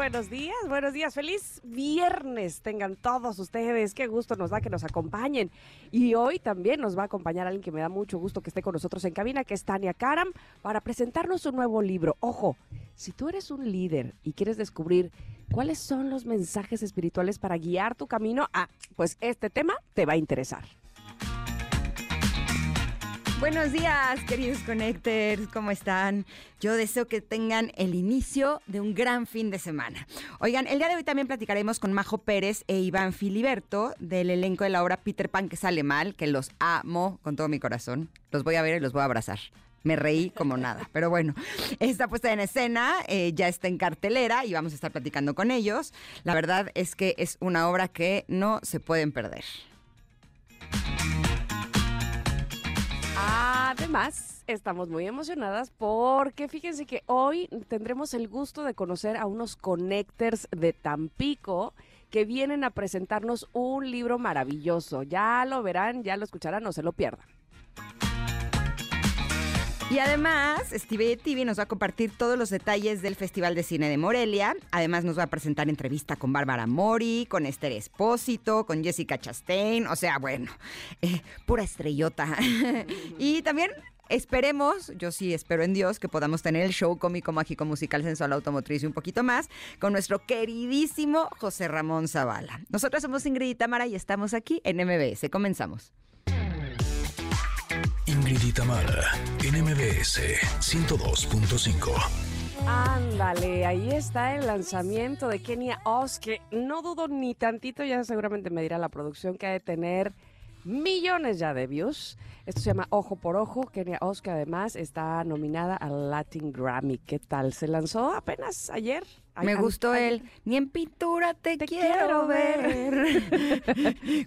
Buenos días, buenos días, feliz viernes tengan todos ustedes, qué gusto nos da que nos acompañen. Y hoy también nos va a acompañar alguien que me da mucho gusto que esté con nosotros en cabina, que es Tania Karam, para presentarnos un nuevo libro. Ojo, si tú eres un líder y quieres descubrir cuáles son los mensajes espirituales para guiar tu camino, ah, pues este tema te va a interesar. Buenos días, queridos Connectors, ¿cómo están? Yo deseo que tengan el inicio de un gran fin de semana. Oigan, el día de hoy también platicaremos con Majo Pérez e Iván Filiberto del elenco de la obra Peter Pan que sale mal, que los amo con todo mi corazón. Los voy a ver y los voy a abrazar. Me reí como nada, pero bueno, está puesta en escena, eh, ya está en cartelera y vamos a estar platicando con ellos. La verdad es que es una obra que no se pueden perder. Además, estamos muy emocionadas porque fíjense que hoy tendremos el gusto de conocer a unos connectors de Tampico que vienen a presentarnos un libro maravilloso. Ya lo verán, ya lo escucharán, no se lo pierdan. Y además, Steve TV nos va a compartir todos los detalles del Festival de Cine de Morelia. Además, nos va a presentar entrevista con Bárbara Mori, con Esther Espósito, con Jessica Chastain. O sea, bueno, eh, pura estrellota. y también esperemos, yo sí espero en Dios, que podamos tener el show cómico, mágico, musical, sensual, automotriz y un poquito más con nuestro queridísimo José Ramón Zavala. Nosotros somos Ingrid y Tamara y estamos aquí en MBS. Comenzamos. Ingrid y Tamara en MBS 102.5. Ándale, ahí está el lanzamiento de Kenia Oz, que no dudo ni tantito, ya seguramente me dirá la producción que ha de tener millones ya de views. Esto se llama Ojo por Ojo. Kenia Oz, que además está nominada al Latin Grammy. ¿Qué tal? Se lanzó apenas ayer. Me gustó el ni en pintura te, quiero, ver.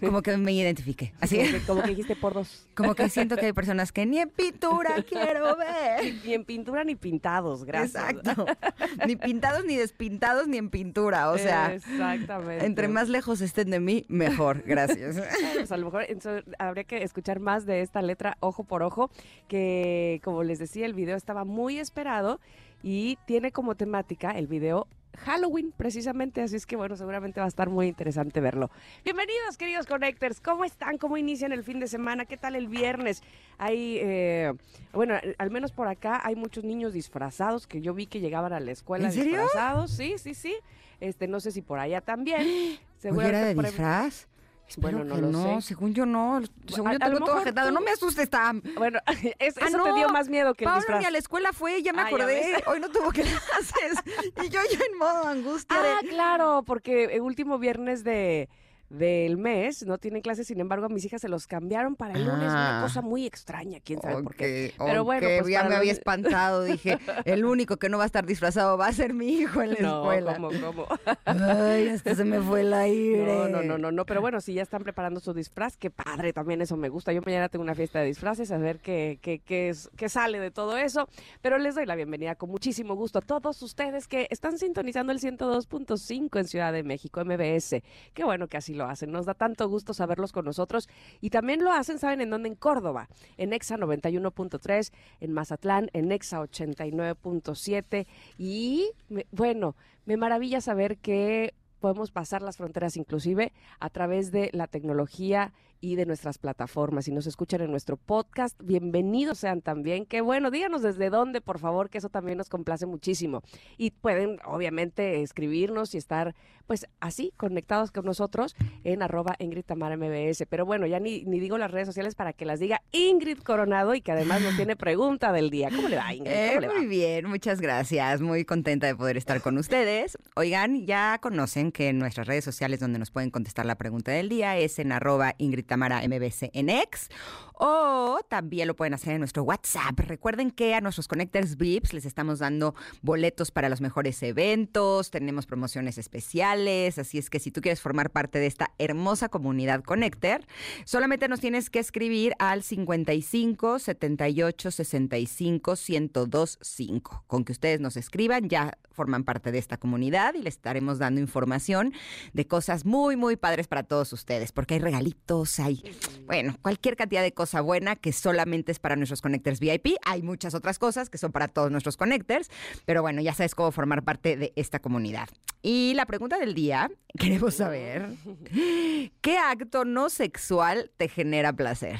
como que me identifique. Así como que, como que dijiste por dos. Como que siento que hay personas que ni en pintura quiero ver. Ni en pintura ni pintados, gracias. Exacto. Ni pintados, ni despintados, ni en pintura. O sea, Exactamente. entre más lejos estén de mí, mejor. Gracias. Pues a lo mejor entonces, habría que escuchar más de esta letra ojo por ojo, que como les decía, el video estaba muy esperado y tiene como temática el video Halloween precisamente, así es que bueno, seguramente va a estar muy interesante verlo. Bienvenidos queridos Connectors, ¿cómo están? ¿Cómo inician el fin de semana? ¿Qué tal el viernes? Hay, eh, bueno, al menos por acá hay muchos niños disfrazados que yo vi que llegaban a la escuela ¿En serio? disfrazados, sí, sí, sí. Este, no sé si por allá también. ¿Oye, Seguramente era de por Bueno, no que lo no, sé. según yo no. Según a- yo tengo todo ajetado. tú- No me asustes, Tam. Bueno, es- Ah, eso no, te dio más miedo que el Pablo disfraz. ni a la escuela fue, ya me Ah, acordé. Hoy no tuvo clases. y yo ya en modo angustia Ah, de... claro, porque el último viernes de del mes no tienen clases, sin embargo a mis hijas se los cambiaron para el lunes, una Ah. cosa muy extraña, quién sabe por qué. Pero bueno, pues ya para me había espantado. Dije, el único que no va a estar disfrazado va a ser mi hijo en la No, escuela. ¿cómo, cómo? Ay, hasta se me fue el aire. No, no, no, no, no, pero bueno, si ya están preparando su disfraz, qué padre, también eso me gusta. Yo mañana tengo una fiesta de disfraces, a ver qué, qué, qué, es, qué sale de todo eso. Pero les doy la bienvenida con muchísimo gusto a todos ustedes que están sintonizando el 102.5 en Ciudad de México, MBS. Qué bueno que así lo hacen, nos da tanto gusto saberlos con nosotros. Y también lo hacen, ¿saben en dónde? En Córdoba, en EXA 91.3, en Mazatlán, en EXA 89.7. Y me- bueno, me maravilla saber que podemos pasar las fronteras inclusive a través de la tecnología y de nuestras plataformas. Si nos escuchan en nuestro podcast, bienvenidos sean también. Qué bueno, díganos desde dónde, por favor, que eso también nos complace muchísimo. Y pueden, obviamente, escribirnos y estar, pues, así, conectados con nosotros en arroba Ingrid Tamara MBS. Pero bueno, ya ni, ni digo las redes sociales para que las diga Ingrid Coronado y que además nos tiene pregunta del día. ¿Cómo le va, Ingrid? Eh, ¿Cómo le va? muy bien, muchas gracias. Muy contenta de poder estar con ustedes. Oigan, ya conocen que en nuestras redes sociales donde nos pueden contestar la pregunta del día es en arroba Ingrid Tamara MBC en o también lo pueden hacer en nuestro WhatsApp. Recuerden que a nuestros Connectors VIPs les estamos dando boletos para los mejores eventos, tenemos promociones especiales, así es que si tú quieres formar parte de esta hermosa comunidad Connector, solamente nos tienes que escribir al 55 78 65 1025. Con que ustedes nos escriban, ya forman parte de esta comunidad y les estaremos dando información de cosas muy, muy padres para todos ustedes, porque hay regalitos, hay, bueno, cualquier cantidad de cosa buena que solamente es para nuestros connectors VIP. Hay muchas otras cosas que son para todos nuestros connectors, pero bueno, ya sabes cómo formar parte de esta comunidad. Y la pregunta del día, queremos saber, ¿qué acto no sexual te genera placer?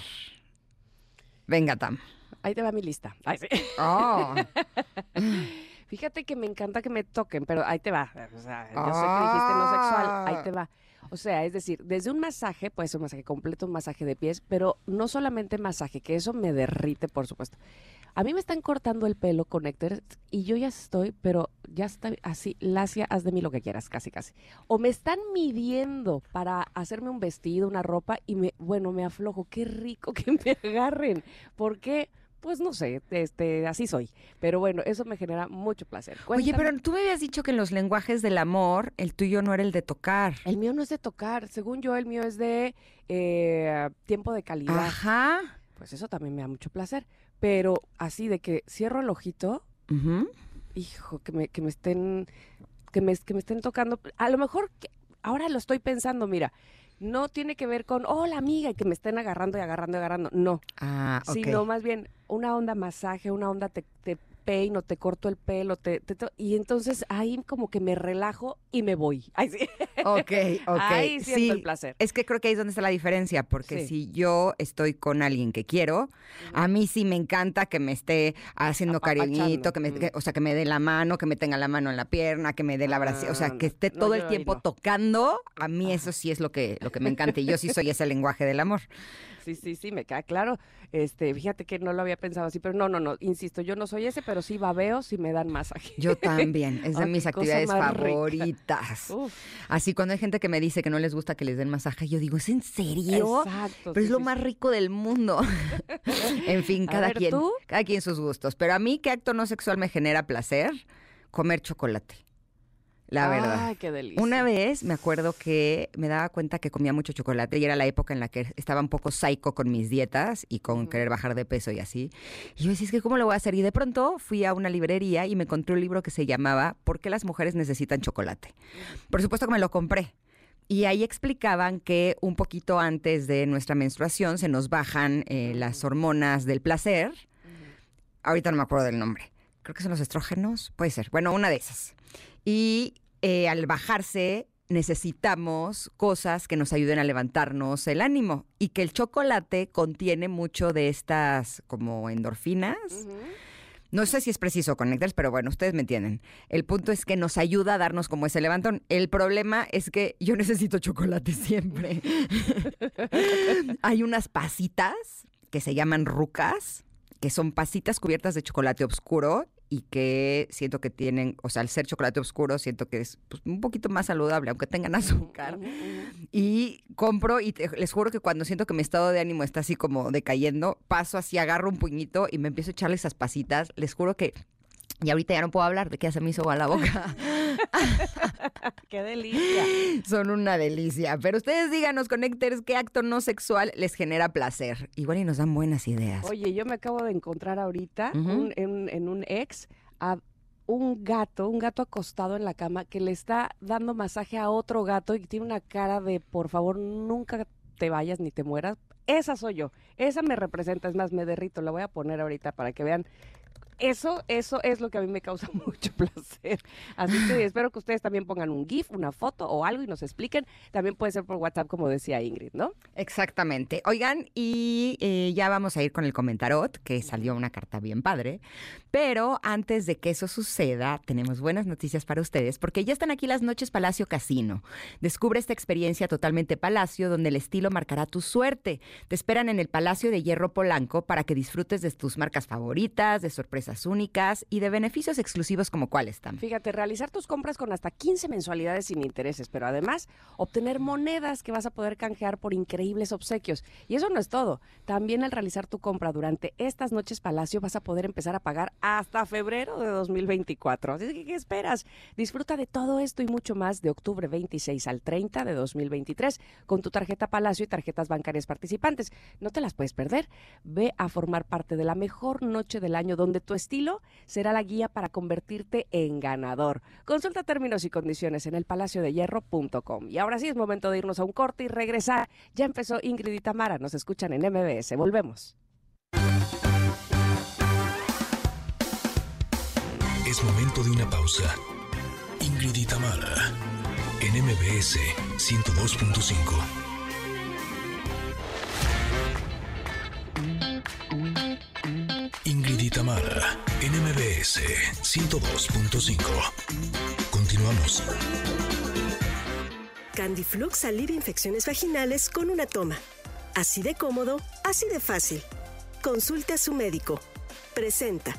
Venga, Tam. Ahí te va mi lista. Ay, sí. Oh. Fíjate que me encanta que me toquen, pero ahí te va. O sea, yo sé que dijiste no sexual, ahí te va. O sea, es decir, desde un masaje, puede ser un masaje completo, un masaje de pies, pero no solamente masaje, que eso me derrite, por supuesto. A mí me están cortando el pelo con Héctor y yo ya estoy, pero ya está así, Lacia, haz de mí lo que quieras, casi, casi. O me están midiendo para hacerme un vestido, una ropa y me, bueno, me aflojo. Qué rico que me agarren. ¿Por qué? Pues no sé, este, así soy. Pero bueno, eso me genera mucho placer. Oye, pero tú me habías dicho que en los lenguajes del amor, el tuyo no era el de tocar. El mío no es de tocar. Según yo, el mío es de eh, tiempo de calidad. Ajá. Pues eso también me da mucho placer. Pero así de que cierro el ojito, hijo, que me, que me estén, que me, que me estén tocando. A lo mejor, que- ahora lo estoy pensando, mira, no tiene que ver con, hola amiga, y que me estén agarrando y agarrando y agarrando. No, Ah, ok. sino más bien una onda masaje, una onda te, te peino, te corto el pelo, te, y entonces ahí como que me relajo y me voy. Ay, sí. Ok, ok. Ahí siento sí, el placer. Es que creo que ahí es donde está la diferencia, porque Sí. si yo estoy con alguien que quiero, a mí sí me encanta que me esté haciendo cariñito, que me, Mm. que- o sea, que me dé la mano, que me tenga la mano en la pierna, que me dé la brazo, o sea, Ah, que esté todo el tiempo no. tocando, a mí eso sí es lo que, lo que me encanta y yo sí soy ese lenguaje del amor. Sí, sí, sí, me queda claro. Este, fíjate que no lo había pensado así, pero no, no, no, insisto, yo no soy ese, pero sí babeo si me dan masaje. Yo también, es de mis actividades favoritas. Así cuando hay gente que me dice que no les gusta que les den masaje, yo digo, ¿es en serio? exacto. Pero es lo sí, más rico del mundo. en fin, cada ver, quien, ¿tú? cada quien sus gustos. Pero a mí, ¿qué acto no sexual me genera placer? Comer chocolate. La verdad. Ay, qué delicia. Una vez me acuerdo que me daba cuenta que comía mucho chocolate y era la época en la que estaba un poco psycho con mis dietas y con querer bajar de peso y así. Y yo decía, es que ¿cómo lo voy a hacer? Y de pronto fui a una librería y me encontré un libro que se llamaba ¿Por qué las mujeres necesitan chocolate? Por supuesto que me lo compré. Y ahí explicaban que un poquito antes de nuestra menstruación se nos bajan eh, las hormonas del placer. Ahorita no me acuerdo del nombre. Creo que son los estrógenos. Puede ser. Bueno, una de esas. Y eh, al bajarse necesitamos cosas que nos ayuden a levantarnos el ánimo y que el chocolate contiene mucho de estas como endorfinas. No sé si es preciso conectar, pero bueno, ustedes me entienden. El punto es que nos ayuda a darnos como ese levantón. El problema es que yo necesito chocolate siempre. Hay unas pasitas que se llaman rucas, que son pasitas cubiertas de chocolate oscuro y que siento que tienen, o sea, al ser chocolate oscuro, siento que es pues, un poquito más saludable, aunque tengan azúcar. Y compro y te- les juro que cuando siento que mi estado de ánimo está así como decayendo, paso así, agarro un puñito y me empiezo a echarle esas pasitas. Les juro que... Y ahorita ya no puedo hablar de que ya se me hizo agua la boca. Qué delicia. Son una delicia. Pero ustedes díganos, Connectors, qué acto no sexual les genera placer. Igual y nos dan buenas ideas. Oye, yo me acabo de encontrar ahorita un- en, en un ex a un gato, un gato acostado en la cama que le está dando masaje a otro gato y tiene una cara de por favor nunca te vayas ni te mueras. Esa soy yo, esa me representa, es más, me derrito, la voy a poner ahorita para que vean. Eso, eso es lo que a mí me causa mucho placer. Así que espero que ustedes también pongan un GIF, una foto o algo y nos expliquen. También puede ser por WhatsApp, como decía Ingrid, ¿no? Exactamente. Oigan, y eh, ya vamos a ir con el comentarot, que salió una carta bien padre. Pero antes de que eso suceda, tenemos buenas noticias para ustedes, porque ya están aquí las noches Palacio Casino. Descubre esta experiencia totalmente Palacio, donde el estilo marcará tu suerte. Te esperan en el Palacio de Hierro Polanco para que disfrutes de tus marcas favoritas, de sorpresas sorpresas únicas y de beneficios exclusivos como cuáles están. Fíjate, realizar tus compras con hasta 15 mensualidades sin intereses, pero además obtener monedas que vas a poder canjear por increíbles obsequios. Y eso no es todo. También al realizar tu compra durante estas noches Palacio vas a poder empezar a pagar hasta febrero de 2024. Así que, ¿qué esperas? Disfruta de todo esto y mucho más de octubre 26 al 30 de 2023 con tu tarjeta Palacio y tarjetas bancarias participantes. No te las puedes perder. Ve a formar parte de la mejor noche del año donde tu estilo será la guía para convertirte en ganador. Consulta términos y condiciones en elpalaciodehierro.com. Y ahora sí es momento de irnos a un corte y regresar. Ya empezó Ingrid y Tamara. Nos escuchan en MBS. Volvemos. Es momento de una pausa. Ingrid y Tamara en MBS 102.5. Ingrid y Tamara, NMBS 102.5. Continuamos. Candiflux alivia infecciones vaginales con una toma. Así de cómodo, así de fácil. Consulte a su médico. Presenta.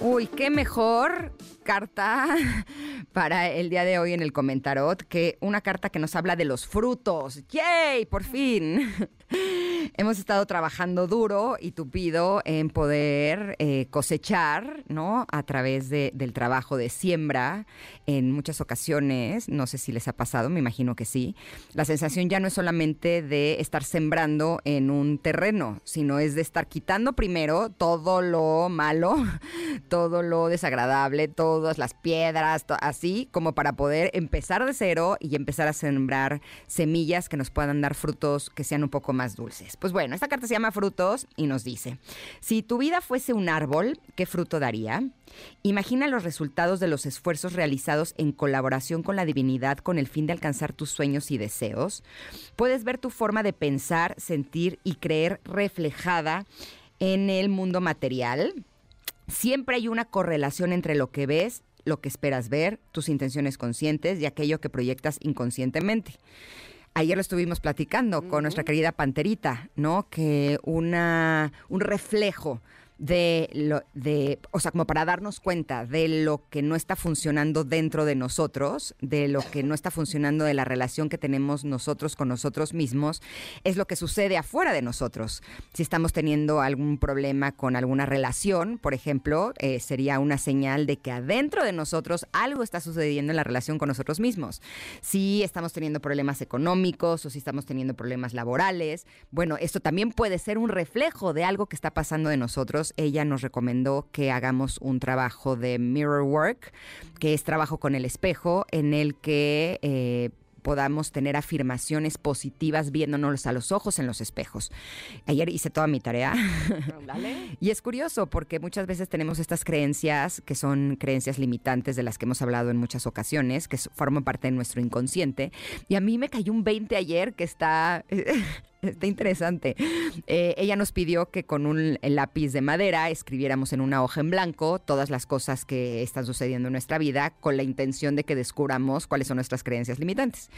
Uy, qué mejor carta para el día de hoy en el comentarot que una carta que nos habla de los frutos. ¡Yay! Por fin. Hemos estado trabajando duro y tupido en poder eh, cosechar, ¿no? A través del trabajo de siembra en muchas ocasiones. No sé si les ha pasado, me imagino que sí. La sensación ya no es solamente de estar sembrando en un terreno, sino es de estar quitando primero todo lo malo, todo lo desagradable, las piedras, así como para poder empezar de cero y empezar a sembrar semillas que nos puedan dar frutos que sean un poco más dulces. Pues bueno, esta carta se llama Frutos y nos dice, si tu vida fuese un árbol, ¿qué fruto daría? Imagina los resultados de los esfuerzos realizados en colaboración con la divinidad con el fin de alcanzar tus sueños y deseos. Puedes ver tu forma de pensar, sentir y creer reflejada en el mundo material. Siempre hay una correlación entre lo que ves, lo que esperas ver, tus intenciones conscientes y aquello que proyectas inconscientemente. Ayer lo estuvimos platicando con nuestra querida Panterita, ¿no? Que una, un reflejo de lo de o sea como para darnos cuenta de lo que no está funcionando dentro de nosotros de lo que no está funcionando de la relación que tenemos nosotros con nosotros mismos es lo que sucede afuera de nosotros. Si estamos teniendo algún problema con alguna relación por ejemplo eh, sería una señal de que adentro de nosotros algo está sucediendo en la relación con nosotros mismos. Si estamos teniendo problemas económicos o si estamos teniendo problemas laborales bueno esto también puede ser un reflejo de algo que está pasando de nosotros ella nos recomendó que hagamos un trabajo de mirror work, que es trabajo con el espejo, en el que eh, podamos tener afirmaciones positivas viéndonos a los ojos en los espejos. Ayer hice toda mi tarea. y es curioso porque muchas veces tenemos estas creencias que son creencias limitantes de las que hemos hablado en muchas ocasiones, que forman parte de nuestro inconsciente. Y a mí me cayó un 20 ayer que está... Está interesante. Eh, ella nos pidió que con un lápiz de madera escribiéramos en una hoja en blanco todas las cosas que están sucediendo en nuestra vida con la intención de que descubramos cuáles son nuestras creencias limitantes.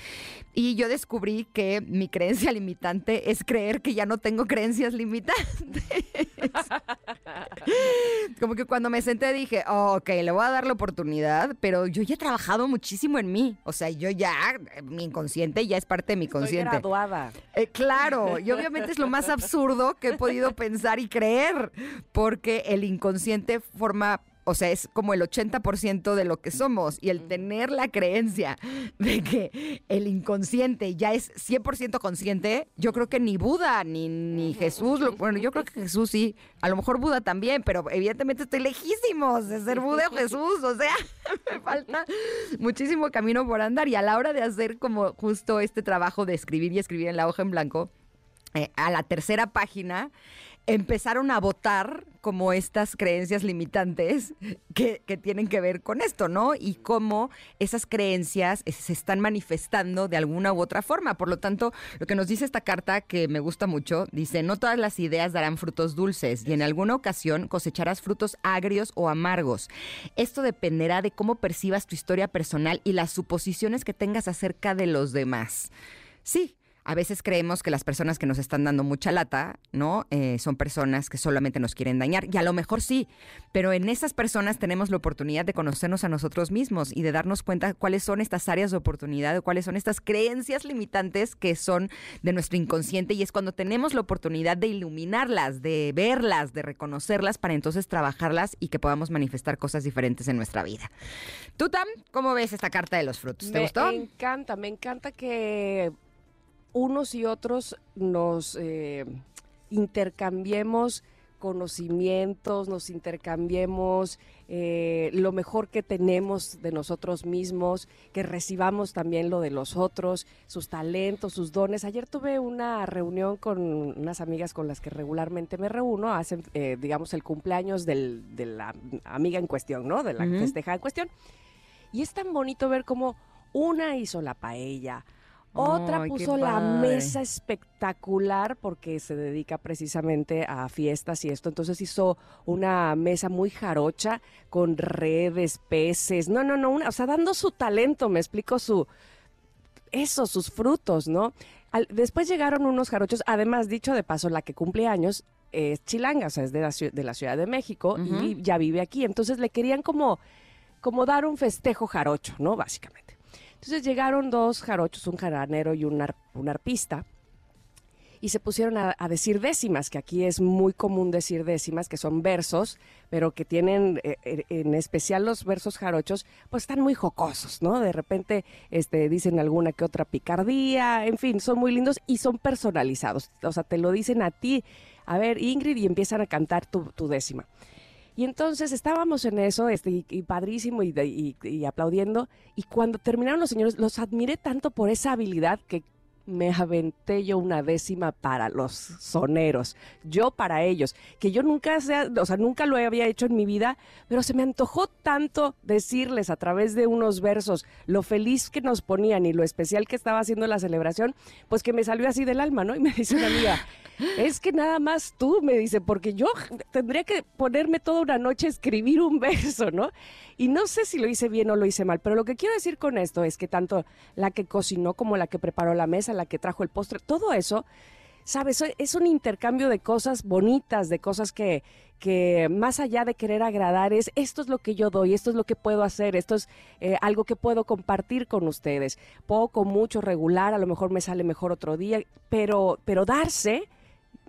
Y yo descubrí que mi creencia limitante es creer que ya no tengo creencias limitantes. Como que cuando me senté dije, ok, le voy a dar la oportunidad, pero yo ya he trabajado muchísimo en mí. O sea, yo ya, mi inconsciente ya es parte de mi consciente. Estoy graduada. Eh, claro y obviamente es lo más absurdo que he podido pensar y creer, porque el inconsciente forma o sea, es como el 80% de lo que somos. Y el tener la creencia de que el inconsciente ya es 100% consciente, yo creo que ni Buda ni, ni Jesús, bueno, yo creo que Jesús sí, a lo mejor Buda también, pero evidentemente estoy lejísimos de ser Buda o Jesús. O sea, me falta muchísimo camino por andar. Y a la hora de hacer como justo este trabajo de escribir y escribir en la hoja en blanco, eh, a la tercera página empezaron a votar como estas creencias limitantes que, tienen que ver con esto, ¿no? Y cómo esas creencias se están manifestando de alguna u otra forma. Por lo tanto, lo que nos dice esta carta, que me gusta mucho, dice, no todas las ideas darán frutos dulces y en alguna ocasión cosecharás frutos agrios o amargos. Esto dependerá de cómo percibas tu historia personal y las suposiciones que tengas acerca de los demás. Sí, A veces creemos que las personas que nos están dando mucha lata, ¿no? Eh, son personas que solamente nos quieren dañar. Y a lo mejor sí, pero en esas personas tenemos la oportunidad de conocernos a nosotros mismos y de darnos cuenta cuáles son estas áreas de oportunidad o cuáles son estas creencias limitantes que son de nuestro inconsciente. Y es cuando tenemos la oportunidad de iluminarlas, de verlas, de reconocerlas para entonces trabajarlas y que podamos manifestar cosas diferentes en nuestra vida. Tú, Tam, ¿cómo ves esta carta de los frutos? ¿Te me gustó? encanta, me encanta que unos y otros nos eh, intercambiemos conocimientos, nos intercambiemos eh, lo mejor que tenemos de nosotros mismos, que recibamos también lo de los otros, sus talentos, sus dones. Ayer tuve una reunión con unas amigas con las que regularmente me reúno, hacen, eh, digamos, el cumpleaños del- de la amiga en cuestión, ¿no? De la Ujú. festejada en cuestión. Y es tan bonito ver cómo una hizo la paella, otra Ay, puso la mesa espectacular porque se dedica precisamente a fiestas y esto. Entonces hizo una mesa muy jarocha con redes, peces. No, no, no, una- o sea, dando su talento, me explico su eso, sus frutos, ¿no? Al- después llegaron unos jarochos, además, dicho de paso, la que cumple años es chilanga, o sea, es de la, de la Ciudad de México y ya vive aquí. Entonces le querían como, como dar un festejo jarocho, ¿no? Básicamente. Entonces llegaron dos jarochos, un jaranero y un, ar- un arpista, y se pusieron a, decir décimas, que aquí es muy común decir décimas, que son versos, pero que tienen, eh, eh, en especial los versos jarochos, pues están muy jocosos, ¿no? De repente este, dicen alguna que otra picardía, en fin, son muy lindos y son personalizados. O sea, te lo dicen a ti, a ver, Ingrid, y empiezan a cantar tu, tu décima. Y entonces estábamos en eso, este, y, padrísimo, y, y- aplaudiendo. Y cuando terminaron los señores, los admiré tanto por esa habilidad que me aventé yo una décima para los soneros, yo para ellos, que yo nunca, sea, o sea, nunca lo había hecho en mi vida, pero se me antojó tanto decirles a través de unos versos lo feliz que nos ponían y lo especial que estaba haciendo la celebración, pues que me salió así del alma, ¿no? Y me dice amiga, es que nada más tú, me dice, porque yo tendría que ponerme toda una noche a escribir un verso, ¿no? Y no sé si lo hice bien o lo hice mal, pero lo que quiero decir con esto es que tanto la que cocinó como la que preparó la mesa, la que trajo el postre, todo eso, ¿sabes? Es un intercambio de cosas bonitas, de cosas que, que más allá de querer agradar es, esto es lo que yo doy, esto es lo que puedo hacer, esto es eh, algo que puedo compartir con ustedes. Poco, mucho, regular, a lo mejor me sale mejor otro día, pero, pero darse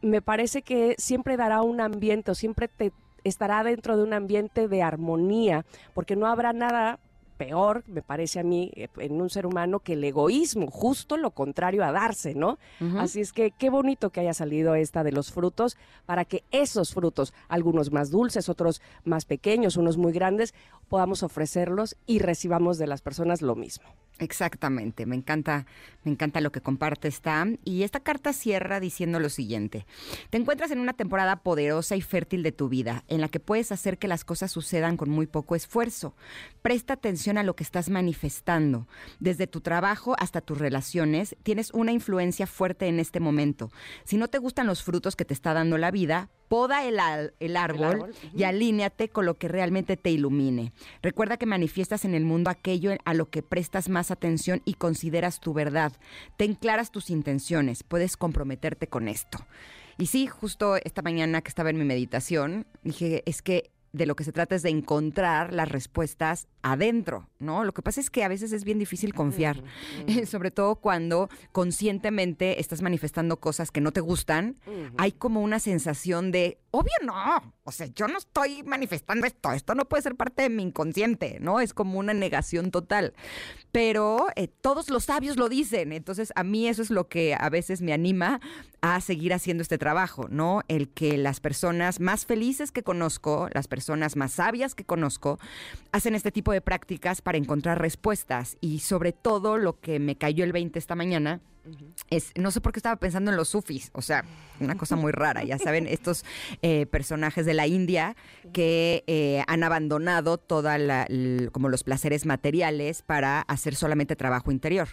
me parece que siempre dará un ambiente o siempre te estará dentro de un ambiente de armonía, porque no habrá nada peor, me parece a mí, eh, en un ser humano que el egoísmo, justo lo contrario a darse, ¿no? Así es que qué bonito que haya salido esta de los frutos para que esos frutos, algunos más dulces, otros más pequeños, unos muy grandes, podamos ofrecerlos y recibamos de las personas lo mismo. Exactamente, me encanta, me encanta lo que compartes, Tam. Y esta carta cierra diciendo lo siguiente. Te encuentras en una temporada poderosa y fértil de tu vida, en la que puedes hacer que las cosas sucedan con muy poco esfuerzo. Presta atención a lo que estás manifestando. Desde tu trabajo hasta tus relaciones, tienes una influencia fuerte en este momento. Si no te gustan los frutos que te está dando la vida, poda el, al- el árbol, y alíneate con lo que realmente te ilumine. Recuerda que manifiestas en el mundo aquello a lo que prestas más atención y consideras tu verdad. Ten claras tus intenciones, puedes comprometerte con esto. Y sí, justo esta mañana que estaba en mi meditación, dije, es que de lo que se trata es de encontrar las respuestas adentro, ¿no? Lo que pasa es que a veces es bien difícil confiar, sobre todo cuando conscientemente estás manifestando cosas que no te gustan, hay como una sensación de, obvio no, o sea, yo no estoy manifestando esto, esto no puede ser parte de mi inconsciente, ¿no? Es como una negación total. Pero eh, todos los sabios lo dicen, entonces a mí eso es lo que a veces me anima a seguir haciendo este trabajo, ¿no? El que las personas más felices que conozco, las personas más sabias que conozco, hacen este tipo de prácticas para encontrar respuestas y sobre todo lo que me cayó el 20 esta mañana es, no sé por qué estaba pensando en los sufis, o sea, una cosa muy rara, ya saben, estos eh, personajes de la India que eh, han abandonado toda como los placeres materiales para hacer solamente trabajo interior.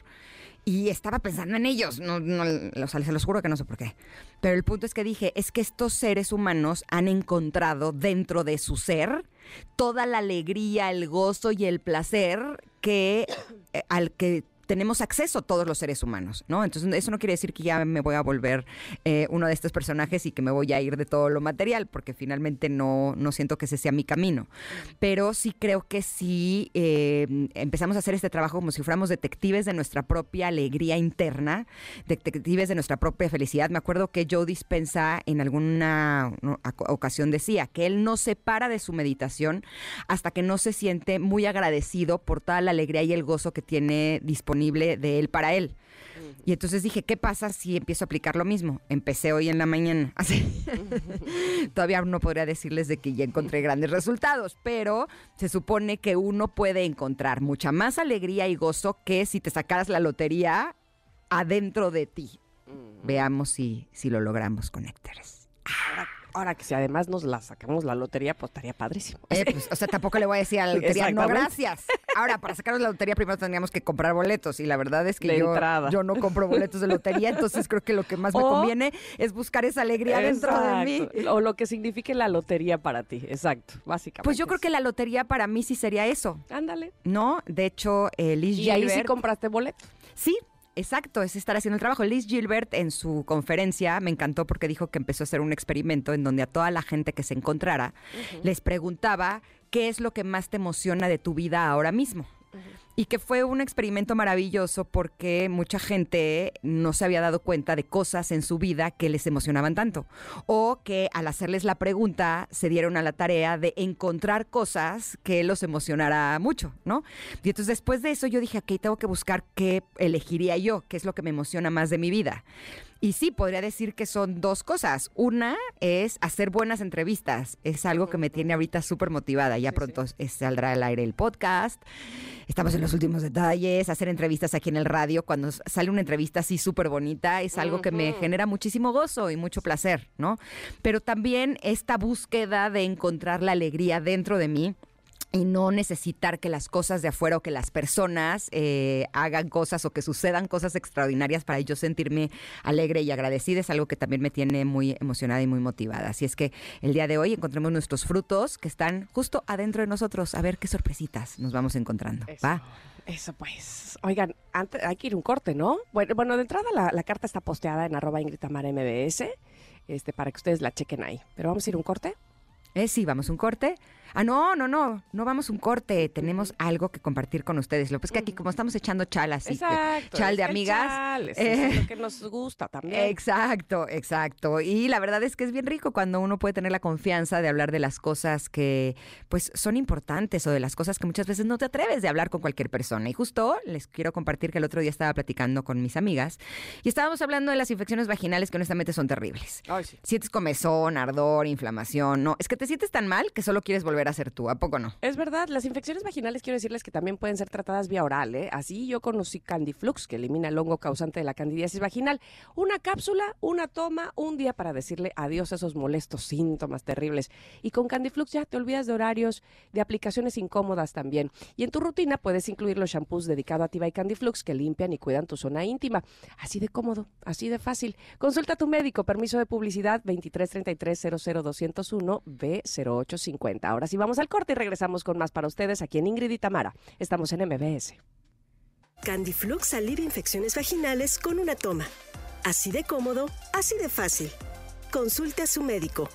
Y estaba pensando en ellos, no, no, o sea, se los juro que no sé por qué. Pero el punto es que dije, es que estos seres humanos han encontrado dentro de su ser toda la alegría, el gozo y el placer que eh, al que tenemos acceso todos los seres humanos, ¿no? Entonces eso no quiere decir que ya me voy a volver eh, uno de estos personajes y que me voy a ir de todo lo material, porque finalmente no, no siento que ese sea mi camino. Pero sí creo que sí eh, empezamos a hacer este trabajo como si fuéramos detectives de nuestra propia alegría interna, detectives de nuestra propia felicidad. Me acuerdo que Joe Dispensa en alguna ocasión decía que él no se para de su meditación hasta que no se siente muy agradecido por toda la alegría y el gozo que tiene disponible de él para él. Y entonces dije, ¿qué pasa si empiezo a aplicar lo mismo? Empecé hoy en la mañana. Así. Todavía no podría decirles de que ya encontré grandes resultados, pero se supone que uno puede encontrar mucha más alegría y gozo que si te sacaras la lotería adentro de ti. Veamos si, si lo logramos, Connectors. Ahora que si además nos la sacamos la lotería, pues estaría padrísimo. Eh, pues, o sea, tampoco le voy a decir a la lotería, no, gracias. Ahora, para sacarnos la lotería primero tendríamos que comprar boletos y la verdad es que yo, yo, no compro boletos de lotería, entonces creo que lo que más me conviene es buscar esa alegría dentro de mí. O lo que signifique la lotería para ti, exacto, básicamente. Pues yo creo que la lotería para mí sí sería eso. Ándale. No, de hecho, eh, Liz Y ahí sí compraste boletos. Sí, Exacto, es estar haciendo el trabajo. Liz Gilbert en su conferencia me encantó porque dijo que empezó a hacer un experimento en donde a toda la gente que se encontrara les preguntaba qué es lo que más te emociona de tu vida ahora mismo y que fue un experimento maravilloso porque mucha gente no se había dado cuenta de cosas en su vida que les emocionaban tanto o que al hacerles la pregunta se dieron a la tarea de encontrar cosas que los emocionara mucho, ¿no? Y entonces después de eso yo dije, ok, tengo que buscar qué elegiría yo, qué es lo que me emociona más de mi vida. Y sí, podría decir que son dos cosas. Una es hacer buenas entrevistas. Es algo que me tiene ahorita súper motivada. Ya pronto saldrá al aire el podcast. Estamos en los últimos detalles. Hacer entrevistas aquí en el radio. Cuando sale una entrevista así súper bonita, es algo que me genera muchísimo gozo y mucho placer, ¿no? Pero también esta búsqueda de encontrar la alegría dentro de mí y no necesitar que las cosas de afuera o que las personas eh, hagan cosas o que sucedan cosas extraordinarias para yo sentirme alegre y agradecida es algo que también me tiene muy emocionada y muy motivada. Así es que el día de hoy encontremos nuestros frutos que están justo adentro de nosotros. A ver qué sorpresitas nos vamos encontrando. Eso, ¿Va? Eso pues. Oigan, antes, hay que ir un corte, ¿no? Bueno, bueno de entrada la, carta está posteada en arroba Ingrid MBS este, para que ustedes la chequen ahí. Pero vamos a ir un corte. Eh, sí, vamos un corte. Ah, no, no, no, no vamos un corte, tenemos algo que compartir con ustedes. Lo que es que aquí, como estamos echando chal así, chal de amigas. Chal, es eh, lo que nos gusta también. Exacto, exacto. Y la verdad es que es bien rico cuando uno puede tener la confianza de hablar de las cosas que, pues, son importantes o de las cosas que muchas veces no te atreves de hablar con cualquier persona. Y justo les quiero compartir que el otro día estaba platicando con mis amigas y estábamos hablando de las infecciones vaginales que honestamente son terribles. Ay, sí. Sientes comezón, ardor, inflamación, no, es que te sientes tan mal que solo quieres volver ser tú, ¿a poco no? Es verdad, las infecciones vaginales quiero decirles que también pueden ser tratadas vía oral, ¿eh? Así yo conocí Candiflux, que elimina el hongo causante de la candidiasis vaginal. Una cápsula, una toma, un día para decirle adiós a esos molestos síntomas terribles. Y con Candiflux ya te olvidas de horarios, de aplicaciones incómodas también. Y en tu rutina puedes incluir los shampoos dedicados a Tiva y Candiflux que limpian y cuidan tu zona íntima. Así de cómodo, así de fácil. Consulta a tu médico, permiso de publicidad 2333 00201 B0850. Ahora sí vamos al corte y regresamos con más para ustedes aquí en Ingrid y Tamara. Estamos en MBS. Candiflux alivia infecciones vaginales con una toma. Así de cómodo, así de fácil. Consulte a su médico.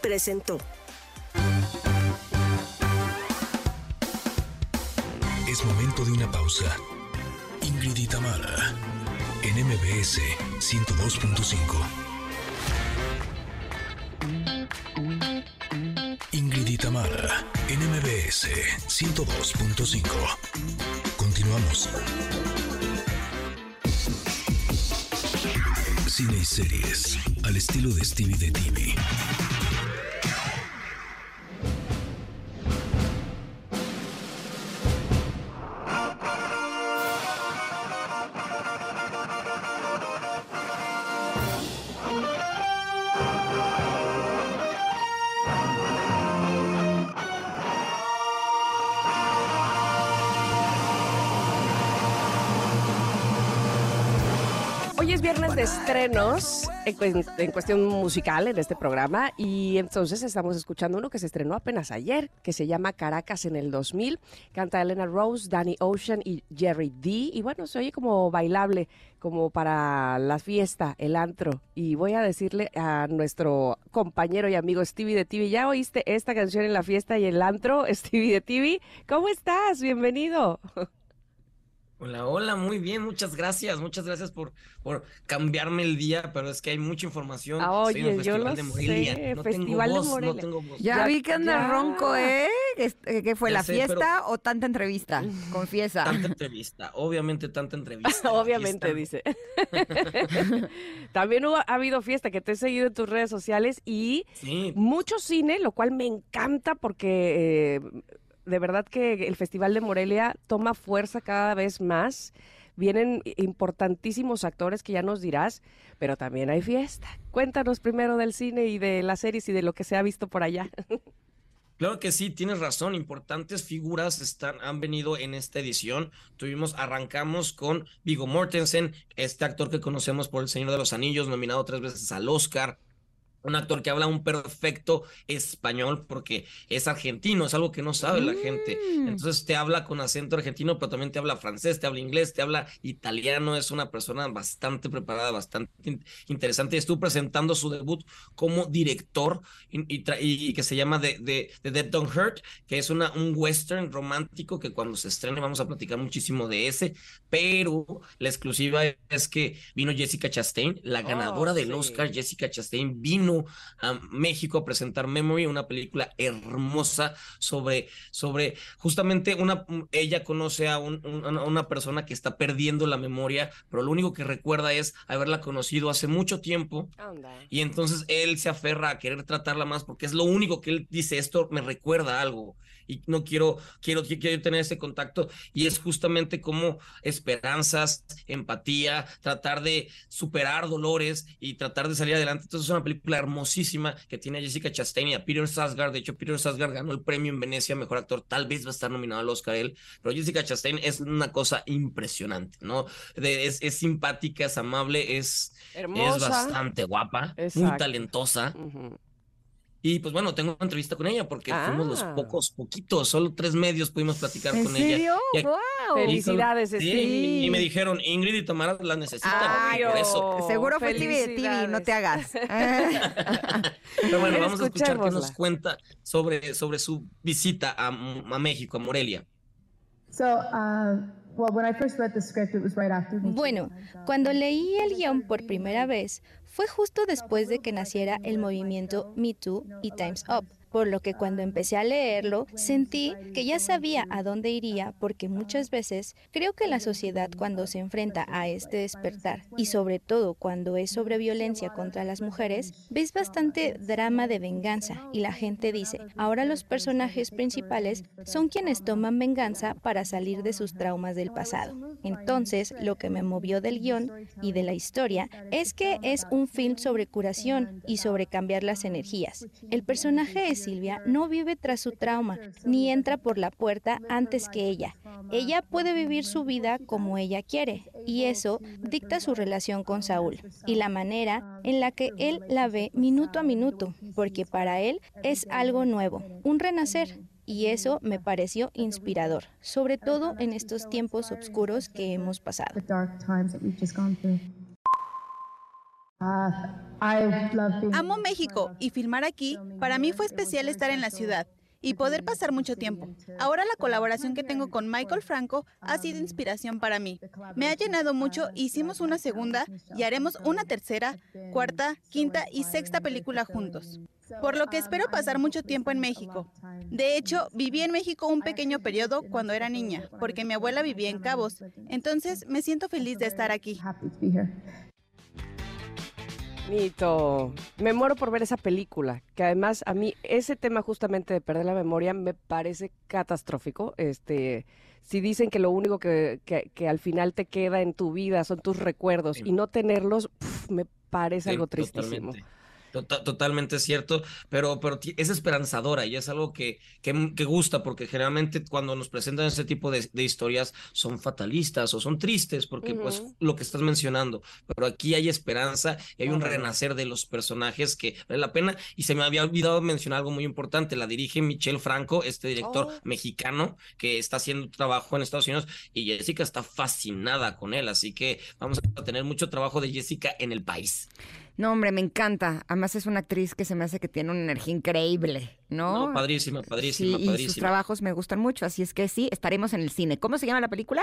Presentó. Es momento de una pausa. Ingrid y Tamara en MBS 102.5. NMBS 102.5. Continuamos. Cine y series al estilo de Stevie de TV. Estrenos en, cuestión musical en este programa y entonces estamos escuchando uno que se estrenó apenas ayer, que se llama Caracas en el 2000. Canta Elena Rose, Danny Ocean y Jerry D. Y bueno, se oye como bailable, como para la fiesta, el antro. Y voy a decirle a nuestro compañero y amigo Stevie de TV, ¿ya oíste esta canción en la fiesta y el antro? Stevie de TV, ¿cómo estás? Bienvenido. Hola, hola, muy bien, muchas gracias, muchas gracias por, por cambiarme el día, pero es que hay mucha información. Ah, oye, yo lo de sé, no Festival tengo voz, de Morelia. No tengo voz. Ya, vi que anda ronco, ¿eh? eh ¿Qué fue, la fiesta o tanta entrevista? Confiesa. Tanta entrevista, obviamente tanta entrevista. obviamente, dice. También ha habido fiesta que te he seguido en tus redes sociales y mucho cine, lo cual me encanta porque... Eh, de verdad que el Festival de Morelia toma fuerza cada vez más. Vienen importantísimos actores que ya nos dirás, pero también hay fiesta. Cuéntanos primero del cine y de las series y de lo que se ha visto por allá. Claro que sí, tienes razón. Importantes figuras están, han venido en esta edición. Tuvimos, arrancamos con Vigo Mortensen, este actor que conocemos por El Señor de los Anillos, nominado tres veces al Oscar un actor que habla un perfecto español porque es argentino, es algo que no sabe la gente. Mm. Entonces te habla con acento argentino, pero también te habla francés, te habla inglés, te habla italiano, es una persona bastante preparada, bastante interesante. Y estuvo presentando su debut como director y, que se llama The, The, Dead Don't Hurt, que es una, un western romántico que cuando se estrene vamos a platicar muchísimo de ese, pero la exclusiva es que vino Jessica Chastain, la ganadora oh, del Oscar, Jessica Chastain, vino a México a presentar Memory, una película hermosa sobre, sobre justamente una, ella conoce a una persona que está perdiendo la memoria, pero lo único que recuerda es haberla conocido hace mucho tiempo. Y entonces él se aferra a querer tratarla más porque es lo único que él dice, esto me recuerda algo y no quiero, quiero, quiero tener ese contacto y es justamente como esperanzas, empatía, tratar de superar dolores y tratar de salir adelante. Entonces es una película hermosísima que tiene a Jessica Chastain y a Peter Sarsgaard. De hecho, Peter Sarsgaard ganó el premio en Venecia Mejor Actor. Tal vez va a estar nominado al Oscar él, pero Jessica Chastain es una cosa impresionante, ¿no? es, es, simpática, es amable, es, es bastante guapa, muy talentosa. Y pues bueno, tengo una entrevista con ella porque fuimos los ah. pocos, poquitos, solo tres medios pudimos platicar con ella. ¿En serio? ¡Wow! Felicidades, sí, y, me dijeron, Ingrid y Tamara la necesitan. por eso. Seguro fue TV de TV, no te hagas. Pero bueno, vamos a escuchar qué nos cuenta sobre, sobre su visita a, a México, a Morelia. So, uh... Bueno, cuando leí el guion por primera vez, fue justo después de que naciera el movimiento Me Too y Time's Up por lo que cuando empecé a leerlo sentí que ya sabía a dónde iría porque muchas veces creo que la sociedad cuando se enfrenta a este despertar y sobre todo cuando es sobre violencia contra las mujeres, ves bastante drama de venganza y la gente dice, ahora los personajes principales son quienes toman venganza para salir de sus traumas del pasado. Entonces, lo que me movió del guion y de la historia es que es un film sobre curación y sobre cambiar las energías. El personaje es Silvia no vive tras su trauma, ni entra por la puerta antes que ella. Ella puede vivir su vida como ella quiere, y eso dicta su relación con Saúl y la manera en la que él la ve minuto a minuto, porque para él es algo nuevo, un renacer. Y eso me pareció inspirador, sobre todo en estos tiempos oscuros que hemos pasado. Amo México y filmar aquí, para mí fue especial estar en la ciudad y poder pasar mucho tiempo. Ahora la colaboración que tengo con Michael Franco ha sido inspiración para mí. Me ha llenado mucho, hicimos una segunda y haremos una tercera, cuarta, quinta y sexta película juntos. Por lo que espero pasar mucho tiempo en México. De hecho, viví en México un pequeño periodo cuando era niña, porque mi abuela vivía en Cabos. Entonces, me siento feliz de estar aquí. Mito. Me muero por ver esa película, que además a mí ese tema justamente de perder la memoria me parece catastrófico. Este, si dicen que lo único que, que, al final te queda en tu vida son tus recuerdos y no tenerlos, me parece algo tristísimo. Totalmente cierto, pero, pero es esperanzadora y es algo que, que, que gusta, porque generalmente cuando nos presentan este tipo de, de historias son fatalistas o son tristes, porque pues Ujú. lo que estás mencionando, pero aquí hay esperanza y hay un renacer de los personajes que vale la pena. Y se me había olvidado mencionar algo muy importante, la dirige Michel Franco, este director Oh. mexicano que está haciendo trabajo en Estados Unidos y Jessica está fascinada con él, así que vamos a tener mucho trabajo de Jessica en el país. No, hombre, me encanta. Además es una actriz que se me hace que tiene una energía increíble, ¿no? No, padrísima, padrísima, Sí, y sus padrísima. trabajos me gustan mucho, así es que sí, estaremos en el cine. ¿Cómo se llama la película?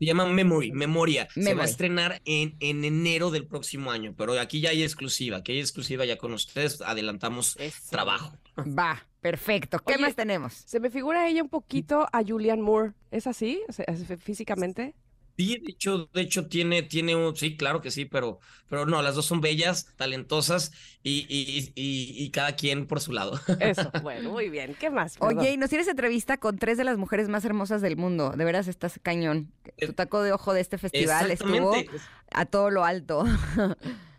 Se llama Memory, Memoria. Se va a Memory. estrenar en, en enero del próximo año, pero aquí ya hay exclusiva, aquí hay exclusiva ya con ustedes, adelantamos Eso. trabajo. Va, perfecto. ¿Qué Oye, más tenemos? Se me figura ella un poquito a Julianne Moore. ¿Es así? O sea, ¿es físicamente? Sí, de hecho, de hecho tiene, tiene un, sí, claro que sí, pero, pero no, las dos son bellas, talentosas y, y, y, y cada quien por su lado. Eso, bueno, muy bien. ¿Qué más? Perdón. Oye, y nos tienes entrevista con tres de las mujeres más hermosas del mundo. De veras, estás cañón. Tu taco de ojo de este festival estuvo a todo lo alto.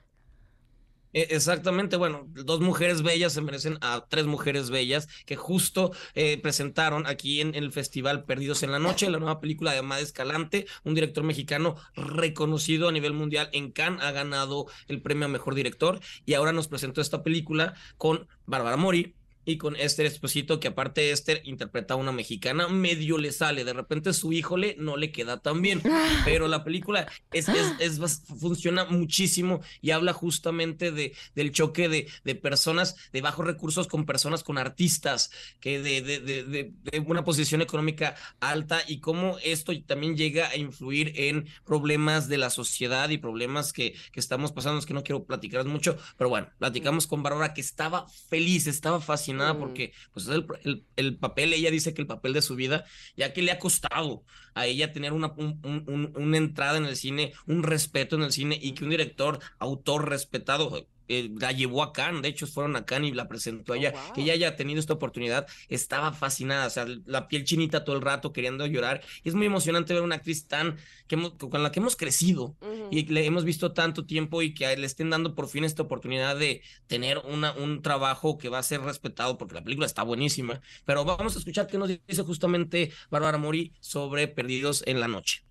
E- Exactamente, bueno, dos mujeres bellas se merecen a tres mujeres bellas que justo eh, presentaron aquí en, el festival Perdidos en la Noche, la nueva película de Amada Escalante, un director mexicano reconocido a nivel mundial en Cannes, ha ganado el premio a mejor director y ahora nos presentó esta película con Bárbara Mori. Y con Esther Esposito, que aparte Esther interpreta a una mexicana, medio le sale, de repente su híjole no le queda tan bien, pero la película es, es, es bas- funciona muchísimo y habla justamente de, del choque de, de personas de bajos recursos con personas con artistas, que de, de, de, de- de una posición económica alta y cómo esto también llega a influir en problemas de la sociedad y problemas que, que estamos pasando, es que no quiero platicar mucho, pero bueno, platicamos con Bárbara que estaba feliz, estaba fascinada Mm. porque pues es el, el- el papel, ella dice que el papel de su vida, ya que le ha costado a ella tener una, un- un- un- una entrada en el cine, un respeto en el cine y que un director, autor respetado, eh, la llevó a Cannes, de hecho fueron a Cannes y la presentó Oh, allá, wow. que ella haya tenido esta oportunidad, estaba fascinada, o sea, la piel chinita todo el rato queriendo llorar, y es muy emocionante ver una actriz tan, que hemos- con la que hemos crecido, y le hemos visto tanto tiempo y que le estén dando por fin esta oportunidad de tener una, un trabajo que va a ser respetado porque la película está buenísima. Pero vamos a escuchar qué nos dice justamente Bárbara Mori sobre Perdidos en la Noche.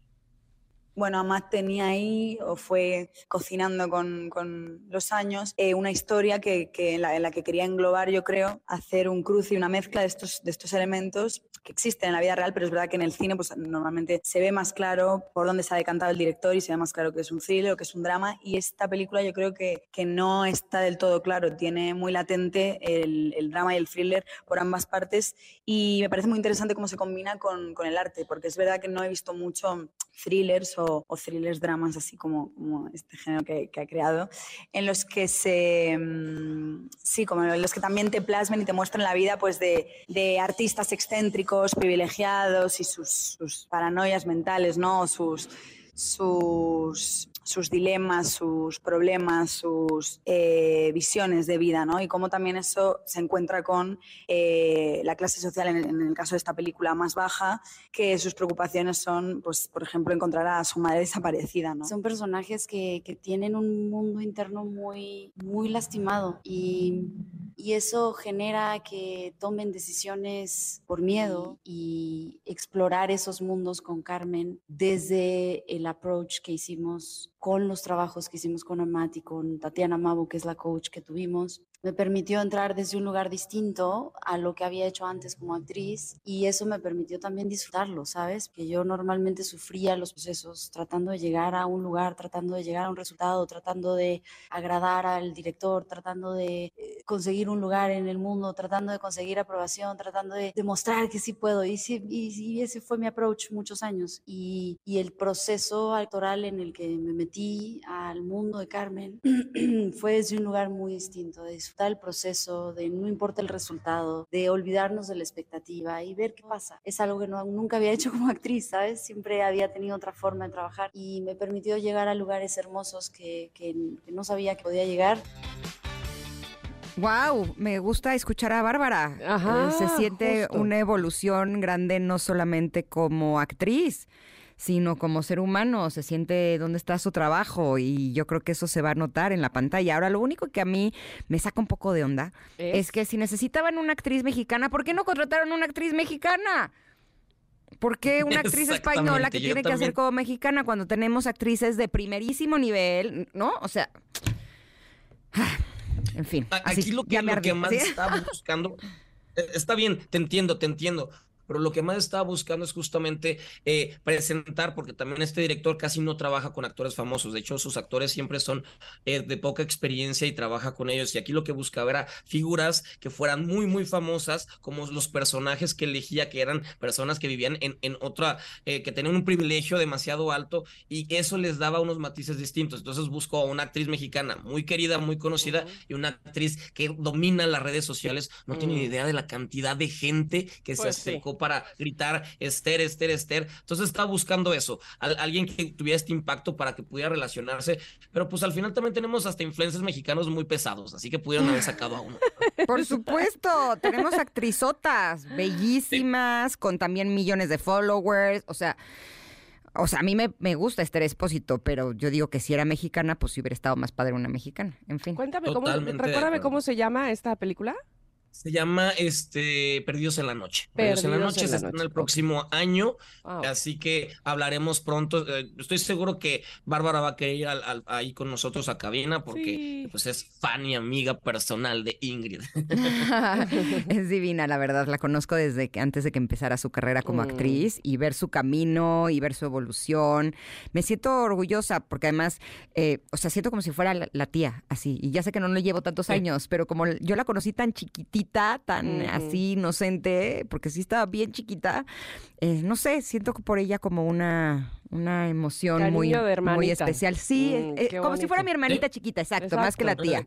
Bueno, Amat tenía ahí, o fue cocinando con, con los años, eh, una historia que, que en, la, en la que quería englobar, yo creo, hacer un cruce y una mezcla de estos, de estos elementos que existen en la vida real, pero es verdad que en el cine pues, normalmente se ve más claro por dónde se ha decantado el director y se ve más claro que es un thriller o que es un drama. Y esta película yo creo que, que no está del todo claro, tiene muy latente el, el drama y el thriller por ambas partes y me parece muy interesante cómo se combina con, con el arte, porque es verdad que no he visto mucho thrillers o, thrillers dramas así como, este género que, que ha creado, en los que se, mm, sí, como en los que también te plasmen y te muestran la vida pues de, de artistas excéntricos, privilegiados y sus, sus paranoias mentales, ¿no? Sus, sus, sus dilemas, sus problemas, sus eh, visiones de vida, ¿no? Y cómo también eso se encuentra con eh, la clase social, en el, caso de esta película, más baja, que sus preocupaciones son, pues, por ejemplo, encontrar a su madre desaparecida, ¿no? Son personajes que, que tienen un mundo interno muy, muy lastimado y, y eso genera que tomen decisiones por miedo y explorar esos mundos con Carmen desde el approach que hicimos con los trabajos que hicimos con Amat y con Tatiana Mabo, que es la coach que tuvimos, me permitió entrar desde un lugar distinto a lo que había hecho antes como actriz y eso me permitió también disfrutarlo, ¿sabes? Que yo normalmente sufría los procesos tratando de llegar a un lugar, tratando de llegar a un resultado, tratando de agradar al director, tratando de eh, conseguir un lugar en el mundo, tratando de conseguir aprobación, tratando de demostrar que sí puedo. Y, sí, ese fue mi approach muchos años. Y, y el proceso actoral en el que me metí al mundo de Carmen fue desde un lugar muy distinto, de disfrutar el proceso, de no importa el resultado, de olvidarnos de la expectativa y ver qué pasa. Es algo que no, nunca había hecho como actriz, ¿sabes? Siempre había tenido otra forma de trabajar y me permitió llegar a lugares hermosos que, que, que no sabía que podía llegar. Wow, me gusta escuchar a Bárbara. Ajá, Eh, Se siente justo. una evolución grande no solamente como actriz, sino como ser humano, se siente dónde está su trabajo y yo creo que eso se va a notar en la pantalla. Ahora, lo único que a mí me saca un poco de onda es, que si necesitaban una actriz mexicana, ¿por qué no contrataron una actriz mexicana? ¿Por qué una actriz española que tiene que hacer como mexicana cuando tenemos actrices de primerísimo nivel, ¿no? O sea, en fin. Aquí lo que, lo que más estaba buscando, eh, está bien, te entiendo, te entiendo, pero lo que más estaba buscando es justamente eh, presentar, porque también este director casi no trabaja con actores famosos, de hecho sus actores siempre son eh, de poca experiencia y trabaja con ellos, y aquí lo que buscaba era figuras que fueran muy, muy famosas, como los personajes que elegía, que eran personas que vivían en, en otra, eh, que tenían un privilegio demasiado alto, y eso les daba unos matices distintos, entonces buscó a una actriz mexicana muy querida, muy conocida, y una actriz que domina las redes sociales, no tiene ni mm. idea de la cantidad de gente que se pues acercó para gritar Esther, Esther, Esther. Entonces estaba buscando eso, alguien que tuviera este impacto para que pudiera relacionarse, pero pues al final también tenemos hasta influencers mexicanos muy pesados, así que pudieron haber sacado a uno. Por supuesto, tenemos actrizotas bellísimas, con también millones de followers, o sea... O sea, a mí me, me, gusta Esther Espósito, pero yo digo que si era mexicana, pues hubiera estado más padre una mexicana. En fin. Cuéntame, cómo, recuérdame cómo se llama esta película. Se llama este Perdidos en la Noche. Perdidos, en la Noche se estrena el próximo año, así que hablaremos pronto. Eh, estoy seguro que Bárbara va a querer ir ahí con nosotros a cabina porque pues es fan y amiga personal de Ingrid. es divina, la verdad. La conozco desde que antes de que empezara su carrera como mm. actriz y ver su camino y ver su evolución. Me siento orgullosa porque además, eh, o sea, siento como si fuera la, tía, así. Y ya sé que no le llevo tantos años, pero como yo la conocí tan chiquitita tan así inocente, porque sí estaba bien chiquita, eh, no sé, siento por ella como una una emoción muy, muy especial. Sí, mm, eh, como si fuera mi hermanita chiquita, exacto, más que la tía.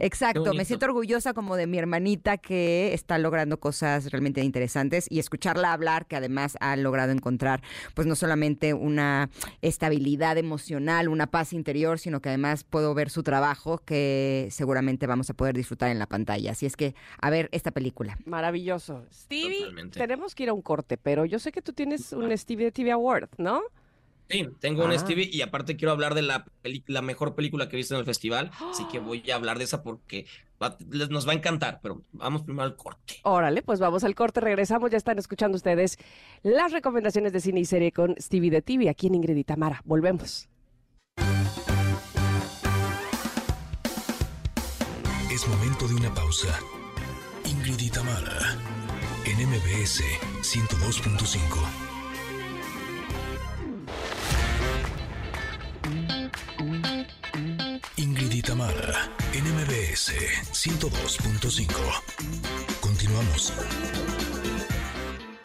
Exacto, me siento orgullosa como de mi hermanita que está logrando cosas realmente interesantes y escucharla hablar, que además ha logrado encontrar, pues no solamente una estabilidad emocional, una paz interior, sino que además puedo ver su trabajo que seguramente vamos a poder disfrutar en la pantalla. Así es que, a ver esta película. Maravilloso. Stevie, tenemos que ir a un corte, pero yo sé que tú tienes un Stevie de TV Award, ¿no? Sí, tengo un ah. Stevie y aparte quiero hablar de la, la mejor película que he visto en el festival, así que voy a hablar de esa porque nos va a encantar, pero vamos primero al corte. Órale, pues vamos al corte, regresamos, ya están escuchando ustedes las recomendaciones de cine y serie con Stevie de TV aquí en Ingrid y Tamara. Volvemos. Es momento de una pausa. Ingrid y Tamara MBS 102.5. Tamara, NMBS 102.5. Continuamos.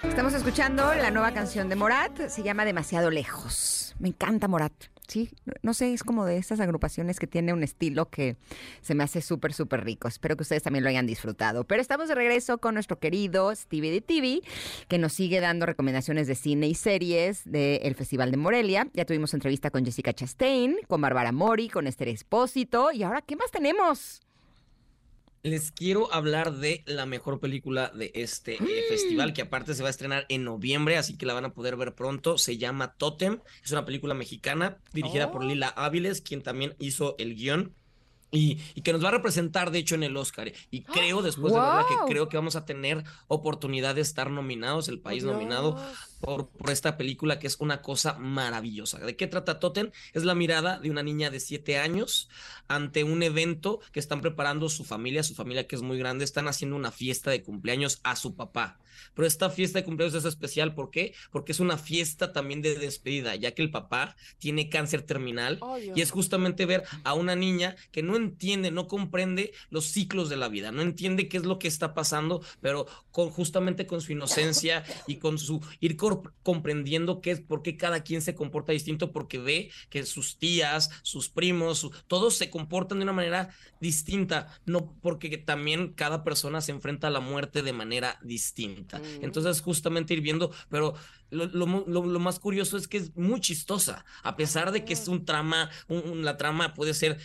Estamos escuchando la nueva canción de Morat, se llama Demasiado Lejos. Me encanta Morat. Sí, no sé, es como de estas agrupaciones que tiene un estilo que se me hace súper, súper rico. Espero que ustedes también lo hayan disfrutado. Pero estamos de regreso con nuestro querido Stevie de que nos sigue dando recomendaciones de cine y series del Festival de Morelia. Ya tuvimos entrevista con Jessica Chastain, con Bárbara Mori, con Esther Espósito. ¿Y ahora qué más tenemos? Les quiero hablar de la mejor película de este eh, festival, que aparte se va a estrenar en noviembre, así que la van a poder ver pronto. Se llama Totem, es una película mexicana dirigida por oh. Lila Áviles, quien también hizo el guion. Y, que nos va a representar, de hecho, en el Oscar. Y creo, después de verla, que creo que vamos a tener oportunidad de estar nominados, el país nominado por, por, esta película que es una cosa maravillosa. ¿De qué trata Totem? Es la mirada de una niña de siete años ante un evento que están preparando su familia, su familia que es muy grande, están haciendo una fiesta de cumpleaños a su papá. Pero esta fiesta de cumpleaños es especial, ¿por qué? Porque es una fiesta también de despedida, ya que el papá tiene cáncer terminal y es justamente ver a una niña que no entiende, no comprende los ciclos de la vida, no entiende qué es lo que está pasando, pero con, justamente con su inocencia y con su ir comprendiendo qué es, por qué cada quien se comporta distinto, porque ve que sus tías, sus primos, todos se comportan de una manera distinta, no porque también cada persona se enfrenta a la muerte de manera distinta. Mm. Entonces, justamente ir viendo, pero lo, más curioso es que es muy chistosa, a pesar de que es un trama, la trama puede ser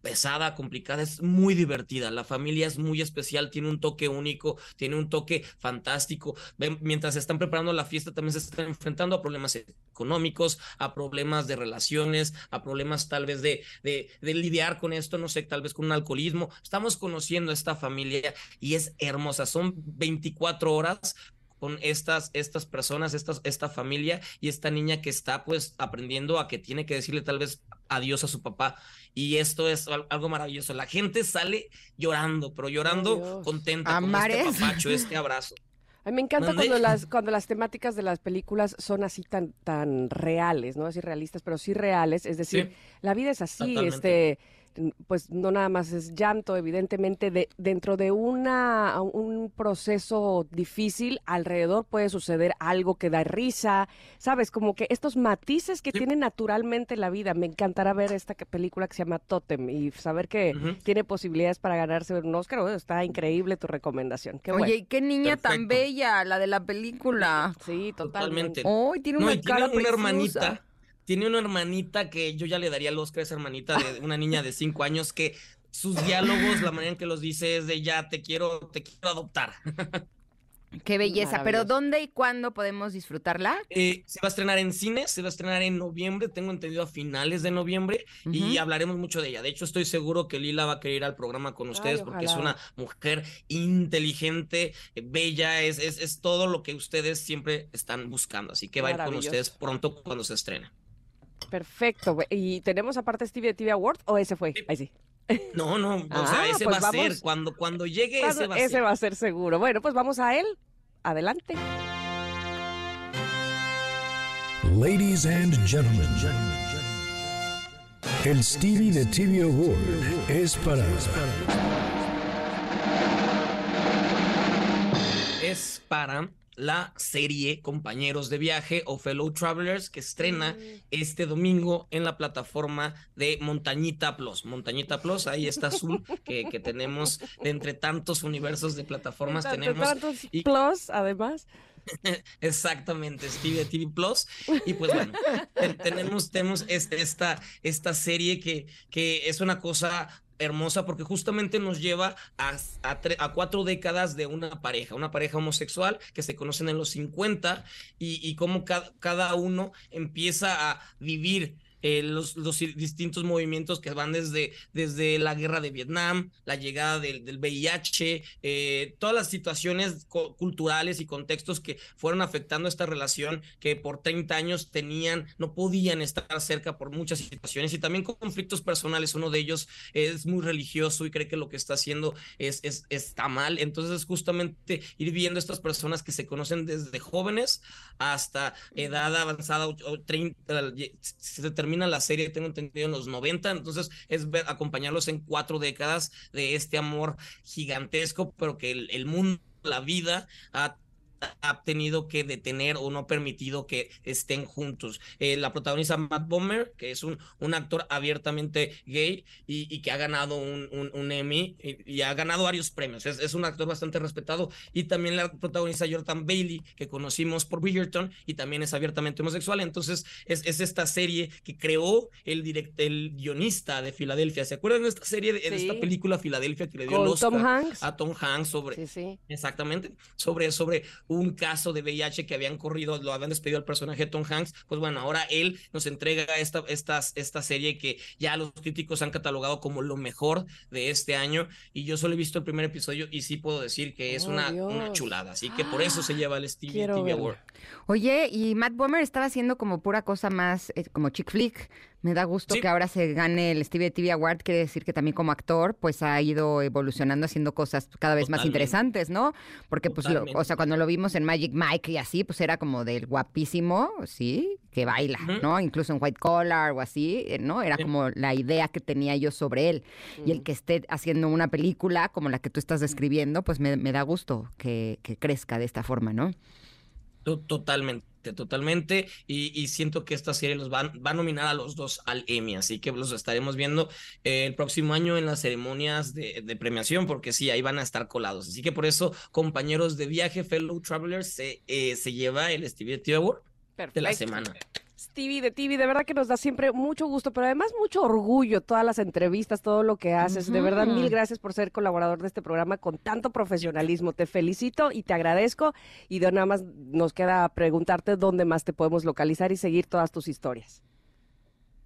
pesada, complicada, es muy divertida. La familia es muy especial, tiene un toque único, tiene un toque fantástico. Mientras están preparando la fiesta, también se están enfrentando a problemas económicos, a problemas de relaciones, a problemas tal vez de, de, de lidiar con esto, no sé, tal vez con un alcoholismo. Estamos conociendo a esta familia y es hermosa. Son 24 horas con estas, estas personas, estas, esta familia y esta niña que está pues aprendiendo a que tiene que decirle tal vez adiós a su papá. Y esto es algo maravilloso. La gente sale llorando, pero llorando contenta con este papacho, este abrazo. A mí me encanta cuando las, cuando las temáticas de las películas son así tan, tan reales, no así realistas, pero sí reales. Es decir, la vida es así, este pues no nada más es llanto, evidentemente de, dentro de una, un proceso difícil alrededor puede suceder algo que da risa, sabes, como que estos matices que tiene naturalmente la vida. Me encantará ver esta película que se llama Totem y saber que tiene posibilidades para ganarse un Oscar. está increíble tu recomendación. Qué Oye, y qué niña tan bella la de la película. Sí, totalmente. Hoy tiene una cara una hermanita tiene una hermanita que yo ya le daría el Oscar a esa hermanita de una niña de cinco años que sus diálogos, la manera en que los dice es de ya te quiero, te quiero adoptar. Qué belleza, pero ¿dónde y cuándo podemos disfrutarla? Eh, se va a estrenar en cine, se va a estrenar en noviembre, tengo entendido a finales de noviembre, y hablaremos mucho de ella. De hecho, estoy seguro que Lila va a querer ir al programa con ustedes porque es una mujer inteligente, bella, es, es, es, todo lo que ustedes siempre están buscando. Así que va a ir con ustedes pronto cuando se estrene. Perfecto. ¿Y tenemos aparte Stevie TV Award o ese fue? Ahí sí. No, no, o sea, ah, ese pues va a ser. Cuando, cuando llegue, ese va a ser. Ese va a ser seguro. Bueno, pues vamos a él. Adelante. Ladies and gentlemen, el Stevie de TV Award es para. Es para la serie Compañeros de Viaje o Fellow Travelers que estrena mm. este domingo en la plataforma de Montañita Plus. Montañita Plus, ahí está azul que, que tenemos de entre tantos universos de plataformas. tenemos y... Plus, además. Exactamente, Steve TV Plus. Y pues bueno, tenemos, tenemos este, esta, esta serie que, que es una cosa hermosa porque justamente nos lleva a, a, cuatro décadas de una pareja, una pareja homosexual que se conocen en los 50 y, y cómo cada uno empieza a vivir eh, los, los, distintos movimientos que van desde, desde la guerra de Vietnam, la llegada del, del VIH, eh, todas las situaciones culturales y contextos que fueron afectando esta relación que por 30 años tenían, no podían estar cerca por muchas situaciones y también conflictos personales. Uno de ellos es muy religioso y cree que lo que está haciendo es, es, está mal. Entonces, justamente ir viendo estas personas que se conocen desde jóvenes hasta edad avanzada, o 30, se termina la serie, tengo entendido, en los 90, entonces es ver, acompañarlos en cuatro décadas de este amor gigantesco, pero que el, el mundo, la vida ha ha tenido que detener o no permitido que estén juntos. Eh, la protagonista Matt Bomer, que es un, un actor abiertamente gay y, que ha ganado un, un, Emmy y, ha ganado varios premios. Es, es, un actor bastante respetado. Y también la protagonista Jordan Bailey, que conocimos por Bridgerton y también es abiertamente homosexual. Entonces es, es esta serie que creó el, direct, el guionista de Filadelfia. ¿Se acuerdan de esta serie, de, esta película Filadelfia que le dio los Tom Hanks. a Tom Hanks sobre... Sí, exactamente. Sobre, sobre un caso de VIH que habían corrido, lo habían despedido al personaje Tom Hanks, pues bueno, ahora él nos entrega esta, esta, esta serie que ya los críticos han catalogado como lo mejor de este año. Y yo solo he visto el primer episodio y sí puedo decir que es oh, una, una, chulada, así que por eso se lleva el Stevie TV Award. Oye, y Matt Bomer estaba haciendo como pura cosa más eh, como chick flick, me da gusto que ahora se gane el Stevie TV Award, quiere decir que también como actor, pues ha ido evolucionando haciendo cosas cada vez más interesantes, ¿no? Porque, pues, o sea, cuando lo vimos en Magic Mike y así, pues era como del guapísimo, sí, que baila, ¿no? Incluso en White Collar o así, eh, ¿no? Era como la idea que tenía yo sobre él. Y el que esté haciendo una película como la que tú estás describiendo, pues me, da gusto que, que crezca de esta forma, ¿no? Totalmente, totalmente. Y, siento que esta serie los va, va, a nominar a los dos al Emmy, así que los estaremos viendo eh, el próximo año en las ceremonias de, premiación, porque sí, ahí van a estar colados. Así que por eso, compañeros de viaje, fellow travelers, se, eh, se lleva el Stevie Award de la semana. Stevie de TV, de verdad que nos da siempre mucho gusto, pero además mucho orgullo todas las entrevistas, todo lo que haces. De verdad, mil gracias por ser colaborador de este programa con tanto profesionalismo. Te felicito y te agradezco. Y de nada más nos queda preguntarte dónde más te podemos localizar y seguir todas tus historias.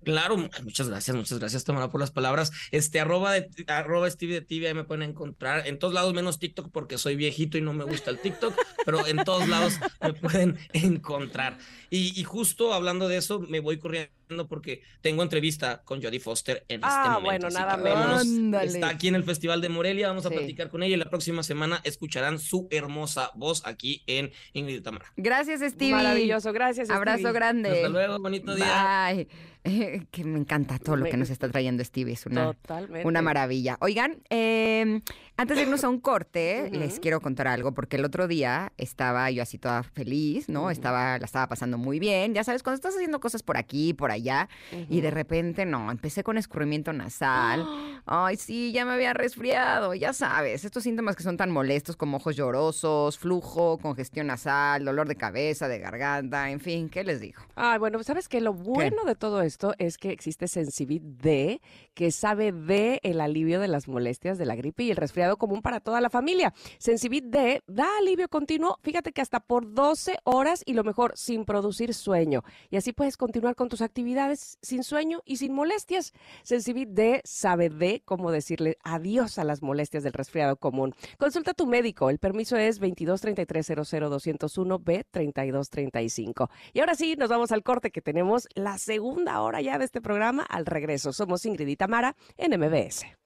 Claro, muchas gracias, muchas gracias, Tamara, por las palabras. Este, arroba, de, arroba Stevie de TV, ahí me pueden encontrar en todos lados, menos TikTok, porque soy viejito y no me gusta el TikTok, pero en todos lados me pueden encontrar. Y, y, justo hablando de eso, me voy corriendo porque tengo entrevista con Jodie Foster en este ah, momento. bueno, nada menos. Está aquí en el Festival de Morelia, vamos a platicar con ella y la próxima semana escucharán su hermosa voz aquí en Ingrid Tamara. Gracias, Stevie. Maravilloso, gracias. Abrazo grande. Hasta luego, bonito día. Bye. que me encanta todo lo que nos está trayendo Stevie, es una, una maravilla. Oigan, eh, antes de irnos a un corte, les quiero contar algo, porque el otro día estaba yo así toda feliz, ¿no? Estaba, la estaba pasando muy bien. Ya sabes, cuando estás haciendo cosas por aquí, por allá, y de repente, no, empecé con escurrimiento nasal. Ay, sí, ya me había resfriado, ya sabes, estos síntomas que son tan molestos como ojos llorosos, flujo, congestión nasal, dolor de cabeza, de garganta, en fin, ¿qué les digo? Ay, bueno, ¿sabes qué? Lo bueno de todo esto es que existe Sensibit D, que sabe de el alivio de las molestias de la gripe y el resfriado común para toda la familia. Sensibit D da alivio continuo, fíjate que hasta por 12 horas y lo mejor, sin producir sueño. Y así puedes continuar con tus actividades sin sueño y sin molestias. Sensibit D sabe de cómo decirle adiós a las molestias del resfriado común. Consulta a tu médico. El permiso es 22 33 201 B 3235. Y ahora sí, nos vamos al corte que tenemos la segunda hora ya de este programa al regreso. Somos Ingrid y Tamara en MBS.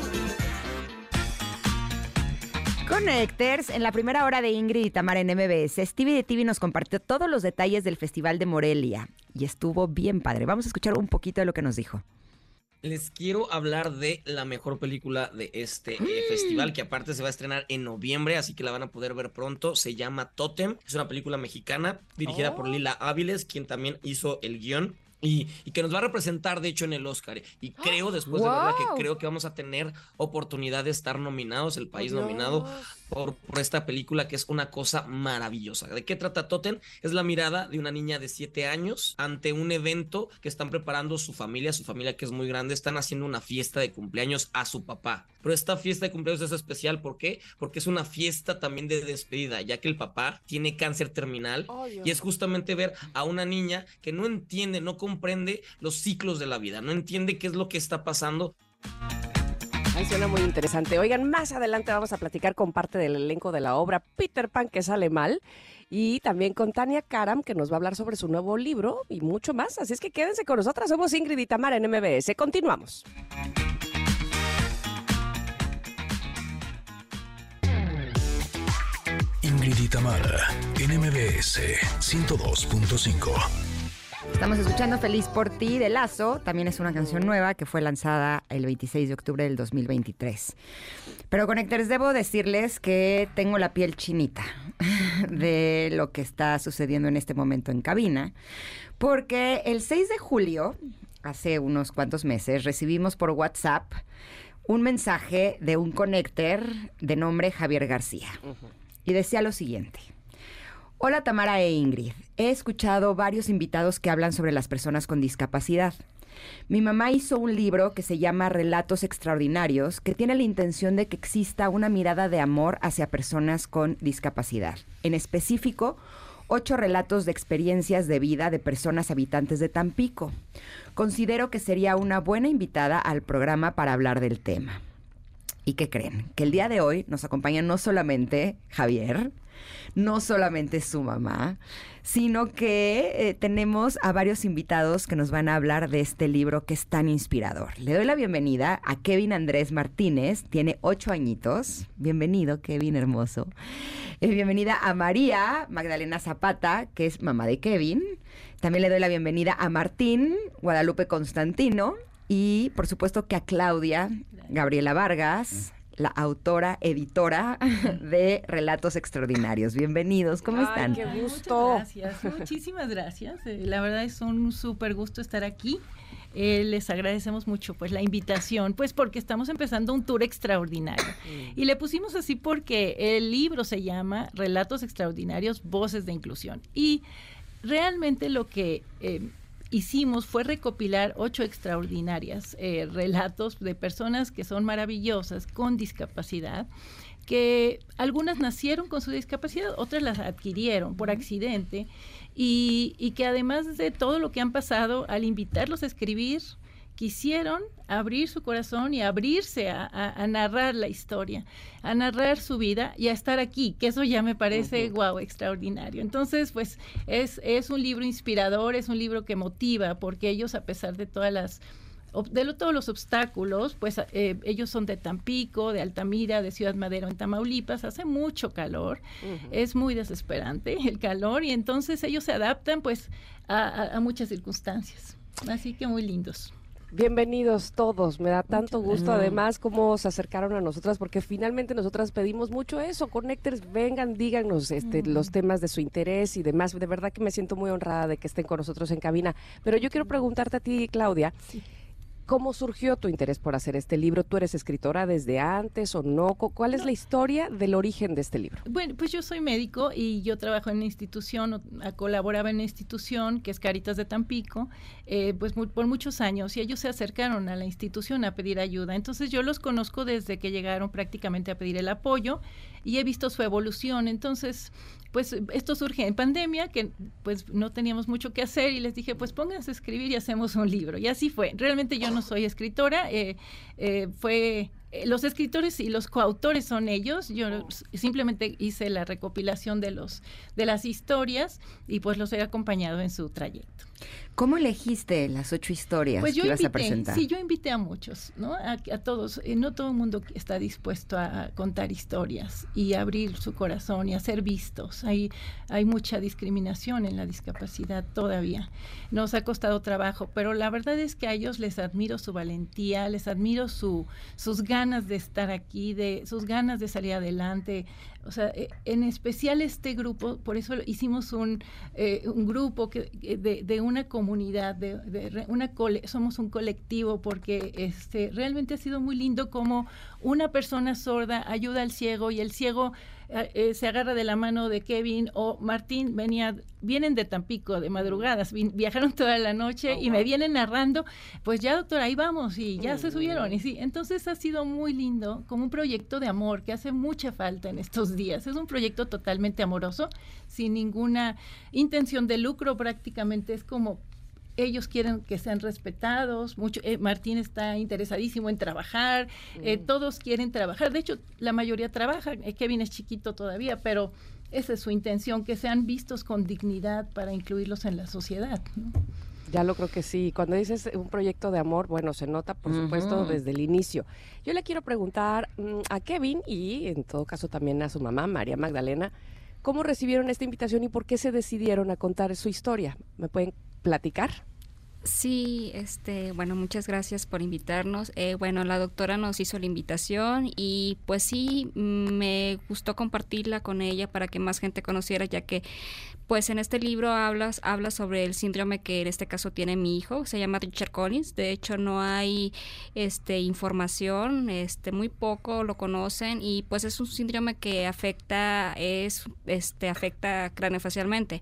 Connectors, en la primera hora de Ingrid y Tamara en MBS, Stevie de TV nos compartió todos los detalles del Festival de Morelia y estuvo bien padre. Vamos a escuchar un poquito de lo que nos dijo. Les quiero hablar de la mejor película de este eh, festival, que aparte se va a estrenar en noviembre, así que la van a poder ver pronto. Se llama Totem, es una película mexicana dirigida por oh. Lila Áviles, quien también hizo el guion. Y, que nos va a representar, de hecho, en el Oscar. Y creo, después de verla, que creo que vamos a tener oportunidad de estar nominados, el país nominado, por, por, esta película que es una cosa maravillosa. ¿De qué trata Totem? Es la mirada de una niña de 7 años ante un evento que están preparando su familia, su familia que es muy grande, están haciendo una fiesta de cumpleaños a su papá. Pero esta fiesta de cumpleaños es especial, ¿por qué? Porque es una fiesta también de despedida, ya que el papá tiene cáncer terminal y es justamente ver a una niña que no entiende, no comprende los ciclos de la vida, no entiende qué es lo que está pasando. Suena muy interesante. Oigan, más adelante vamos a platicar con parte del elenco de la obra Peter Pan que sale mal y también con Tania Karam que nos va a hablar sobre su nuevo libro y mucho más. Así es que quédense con nosotras. Somos Ingrid y Tamara en MBS. Continuamos. Ingrid y Tamara en MBS 102.5. Estamos escuchando Feliz por ti de Lazo, también es una canción nueva que fue lanzada el 26 de octubre del 2023. Pero conectores, debo decirles que tengo la piel chinita de lo que está sucediendo en este momento en cabina, porque el 6 de julio, hace unos cuantos meses, recibimos por WhatsApp un mensaje de un conector de nombre Javier García. Y decía lo siguiente. Hola Tamara e Ingrid. He escuchado varios invitados que hablan sobre las personas con discapacidad. Mi mamá hizo un libro que se llama Relatos Extraordinarios, que tiene la intención de que exista una mirada de amor hacia personas con discapacidad. En específico, ocho relatos de experiencias de vida de personas habitantes de Tampico. Considero que sería una buena invitada al programa para hablar del tema. ¿Y qué creen? Que el día de hoy nos acompaña no solamente Javier, no solamente su mamá, sino que eh, tenemos a varios invitados que nos van a hablar de este libro que es tan inspirador. Le doy la bienvenida a Kevin Andrés Martínez, tiene ocho añitos. Bienvenido, Kevin, hermoso. Eh, bienvenida a María Magdalena Zapata, que es mamá de Kevin. También le doy la bienvenida a Martín Guadalupe Constantino y por supuesto que a Claudia Gabriela Vargas la autora, editora de Relatos Extraordinarios. Bienvenidos, ¿cómo están? qué gusto. gracias, muchísimas gracias. Eh, la verdad es un súper gusto estar aquí. Eh, les agradecemos mucho pues la invitación, pues porque estamos empezando un tour extraordinario. Y le pusimos así porque el libro se llama Relatos Extraordinarios, Voces de Inclusión. Y realmente lo que eh, hicimos fue recopilar ocho extraordinarias eh, relatos de personas que son maravillosas con discapacidad que algunas nacieron con su discapacidad, otras las adquirieron por accidente y, y, que además de todo lo que han pasado, al invitarlos a escribir, quisieron abrir su corazón y abrirse a, narrar la historia, a narrar su vida y a estar aquí, que eso ya me parece, guau, extraordinario. Entonces, pues es, es un libro inspirador, es un libro que motiva, porque ellos, a pesar de todas las de todos los obstáculos, pues eh, ellos son de Tampico, de Altamira, de Ciudad Madero en Tamaulipas, hace mucho calor, es muy desesperante el calor y entonces ellos se adaptan pues a muchas circunstancias. Así que muy lindos. Bienvenidos todos, me da tanto gusto además cómo se acercaron a nosotras porque finalmente nosotras pedimos mucho eso, Connectors, vengan, díganos este, los temas de su interés y demás, de verdad que me siento muy honrada de que estén con nosotros en cabina, pero yo quiero preguntarte a ti, Claudia, ¿Cómo surgió tu interés por hacer este libro? ¿Tú eres escritora desde antes o no? ¿Cuál es la historia del origen de este libro? Bueno, pues yo soy médico y yo trabajo en una institución, colaboraba en una institución que es Caritas de Tampico, eh, pues por muchos años y ellos se acercaron a la institución a pedir ayuda. Entonces yo los conozco desde que llegaron prácticamente a pedir el apoyo y he visto su evolución. Entonces, pues esto surge en pandemia, que pues no teníamos mucho que hacer y les dije, pues pónganse a escribir y hacemos un libro. Y así fue. Realmente yo no soy escritora, eh, eh, fue eh, los escritores y los coautores son ellos. Yo simplemente hice la recopilación de los de las historias y pues los he acompañado en su trayecto. ¿Cómo elegiste las ocho historias pues que ibas a presentar? Sí, yo invité a muchos, ¿no? A, todos. Eh, no todo el mundo está dispuesto a, contar historias y abrir su corazón y a ser vistos. Hay, hay mucha discriminación en la discapacidad todavía. Nos ha costado trabajo, pero la verdad es que a ellos les admiro su valentía, les admiro su, sus ganas de estar aquí, de sus ganas de salir adelante, o sea, eh, en especial este grupo, por eso hicimos un, eh, un grupo que, de, de, una comunidad, de, de una somos un colectivo, porque este, realmente ha sido muy lindo como una persona sorda ayuda al ciego y el ciego eh, eh, se agarra de la mano de Kevin o Martín venía, vienen de Tampico de madrugadas, viajaron toda la noche oh, y me vienen narrando, pues ya doctora, ahí vamos y ya se subieron. Y sí, entonces ha sido muy lindo como un proyecto de amor que hace mucha falta en estos días, es un proyecto totalmente amoroso, sin ninguna intención de lucro prácticamente, es como ellos quieren que sean respetados, mucho, eh, Martín está interesadísimo en trabajar, eh, mm. todos quieren trabajar, de hecho la mayoría trabaja, eh, Kevin es chiquito todavía, pero esa es su intención, que sean vistos con dignidad para incluirlos en la sociedad. Ya lo creo que sí. Cuando dices un proyecto de amor, bueno, se nota, por supuesto, desde el inicio. Yo le quiero preguntar mm, a Kevin y en todo caso también a su mamá, María Magdalena, ¿cómo recibieron esta invitación y por qué se decidieron a contar su historia? ¿Me pueden platicar? Sí, este, bueno, muchas gracias por invitarnos. Eh, bueno, la doctora nos hizo la invitación y pues sí, me gustó compartirla con ella para que más gente conociera, ya que pues en este libro hablas, habla sobre el síndrome que en este caso tiene mi hijo, se llama Richard Collins. De hecho, no hay este información, este, muy poco lo conocen y pues es un síndrome que afecta, es, este, afecta craneofacialmente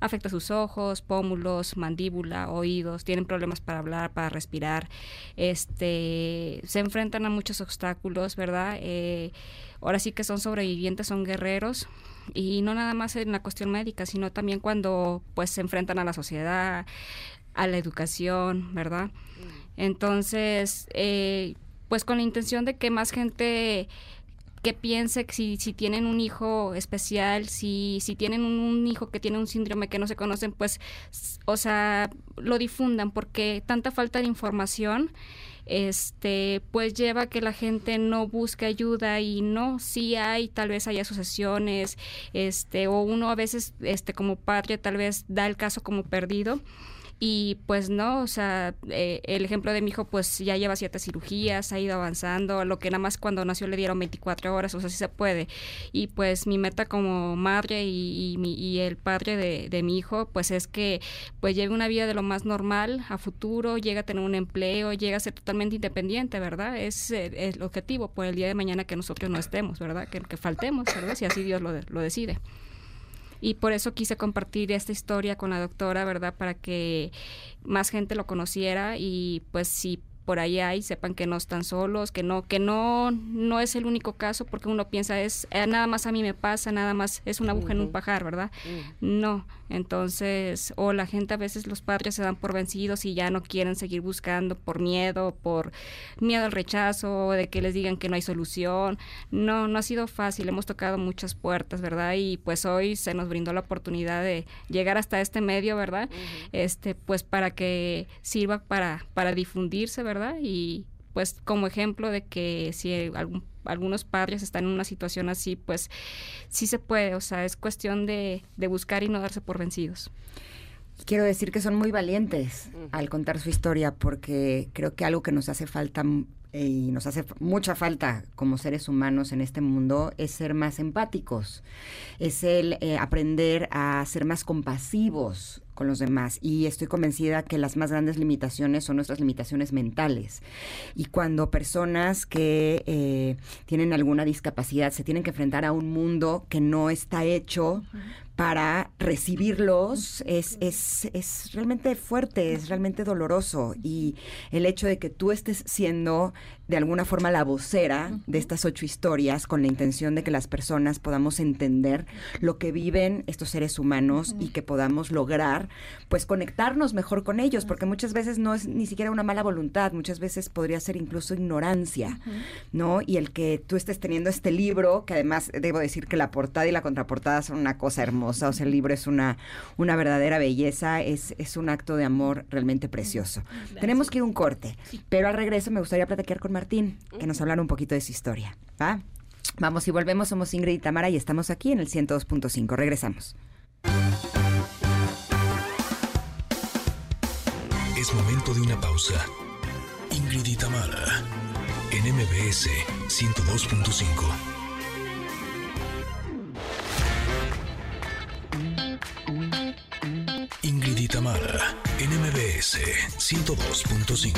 afecta sus ojos, pómulos, mandíbula, oídos, tienen problemas para hablar, para respirar, este, se enfrentan a muchos obstáculos, ¿verdad? Eh, ahora sí que son sobrevivientes, son guerreros y no nada más en la cuestión médica, sino también cuando pues se enfrentan a la sociedad, a la educación, ¿verdad? Mm. Entonces, eh, pues con la intención de que más gente que piense que si, si tienen un hijo especial, si, si tienen un, hijo que tiene un síndrome que no se conocen, pues, o sea, lo difundan, porque tanta falta de información este pues lleva a que la gente no busque ayuda y no sí hay tal vez hay asociaciones este o uno a veces este como padre tal vez da el caso como perdido y pues no, o sea, eh, el ejemplo de mi hijo pues ya lleva siete cirugías, ha ido avanzando, lo que nada más cuando nació le dieron 24 horas, o sea, sí se puede. Y pues mi meta como madre y, y, el padre de, de, mi hijo pues es que pues lleve una vida de lo más normal a futuro, llegue a tener un empleo, llegue a ser totalmente independiente, ¿verdad? Es, eh, el objetivo por el día de mañana que nosotros no estemos, ¿verdad? Que, que faltemos, ¿verdad? Si así Dios lo, lo decide y por eso quise compartir esta historia con la doctora, ¿verdad? Para que más gente lo conociera y pues si por ahí hay, sepan que no están solos, que no, que no, no es el único caso, porque uno piensa es eh, nada más a mí me pasa, nada más es una aguja en un pajar, ¿verdad? No, entonces, o la gente a veces los padres se dan por vencidos y ya no quieren seguir buscando por miedo, por miedo al rechazo, de que les digan que no hay solución. No, no ha sido fácil, hemos tocado muchas puertas, ¿verdad? Y pues hoy se nos brindó la oportunidad de llegar hasta este medio, ¿verdad? Este, pues para que sirva para, para difundirse, ¿verdad? Y pues como ejemplo de que si algún algunos padres están en una situación así, pues sí se puede, o sea, es cuestión de, de buscar y no darse por vencidos. Quiero decir que son muy valientes al contar su historia porque creo que algo que nos hace falta y nos hace mucha falta como seres humanos en este mundo es ser más empáticos, es el eh, aprender a ser más compasivos con los demás. Y estoy convencida que las más grandes limitaciones son nuestras limitaciones mentales. Y cuando personas que eh, tienen alguna discapacidad se tienen que enfrentar a un mundo que no está hecho para recibirlos es, es, es, realmente fuerte, es realmente doloroso. Y el hecho de que tú estés siendo de alguna forma la vocera de estas ocho historias con la intención de que las personas podamos entender lo que viven estos seres humanos y que podamos lograr pues conectarnos mejor con ellos, porque muchas veces no es ni siquiera una mala voluntad, muchas veces podría ser incluso ignorancia, ¿no? Y el que tú estés teniendo este libro, que además debo decir que la portada y la contraportada son una cosa hermosa, o sea, el libro es una, una verdadera belleza, es, es un acto de amor realmente precioso. Tenemos que ir un corte, pero al regreso me gustaría platicar con Martín, que nos hablara un poquito de su historia. ¿Va? Vamos y volvemos, somos Ingrid y Tamara y estamos aquí en el 102.5. Regresamos. Es momento de una pausa. Ingrid y Tamara en MBS 102.5. Ingrid y Tamara en MBS 102.5.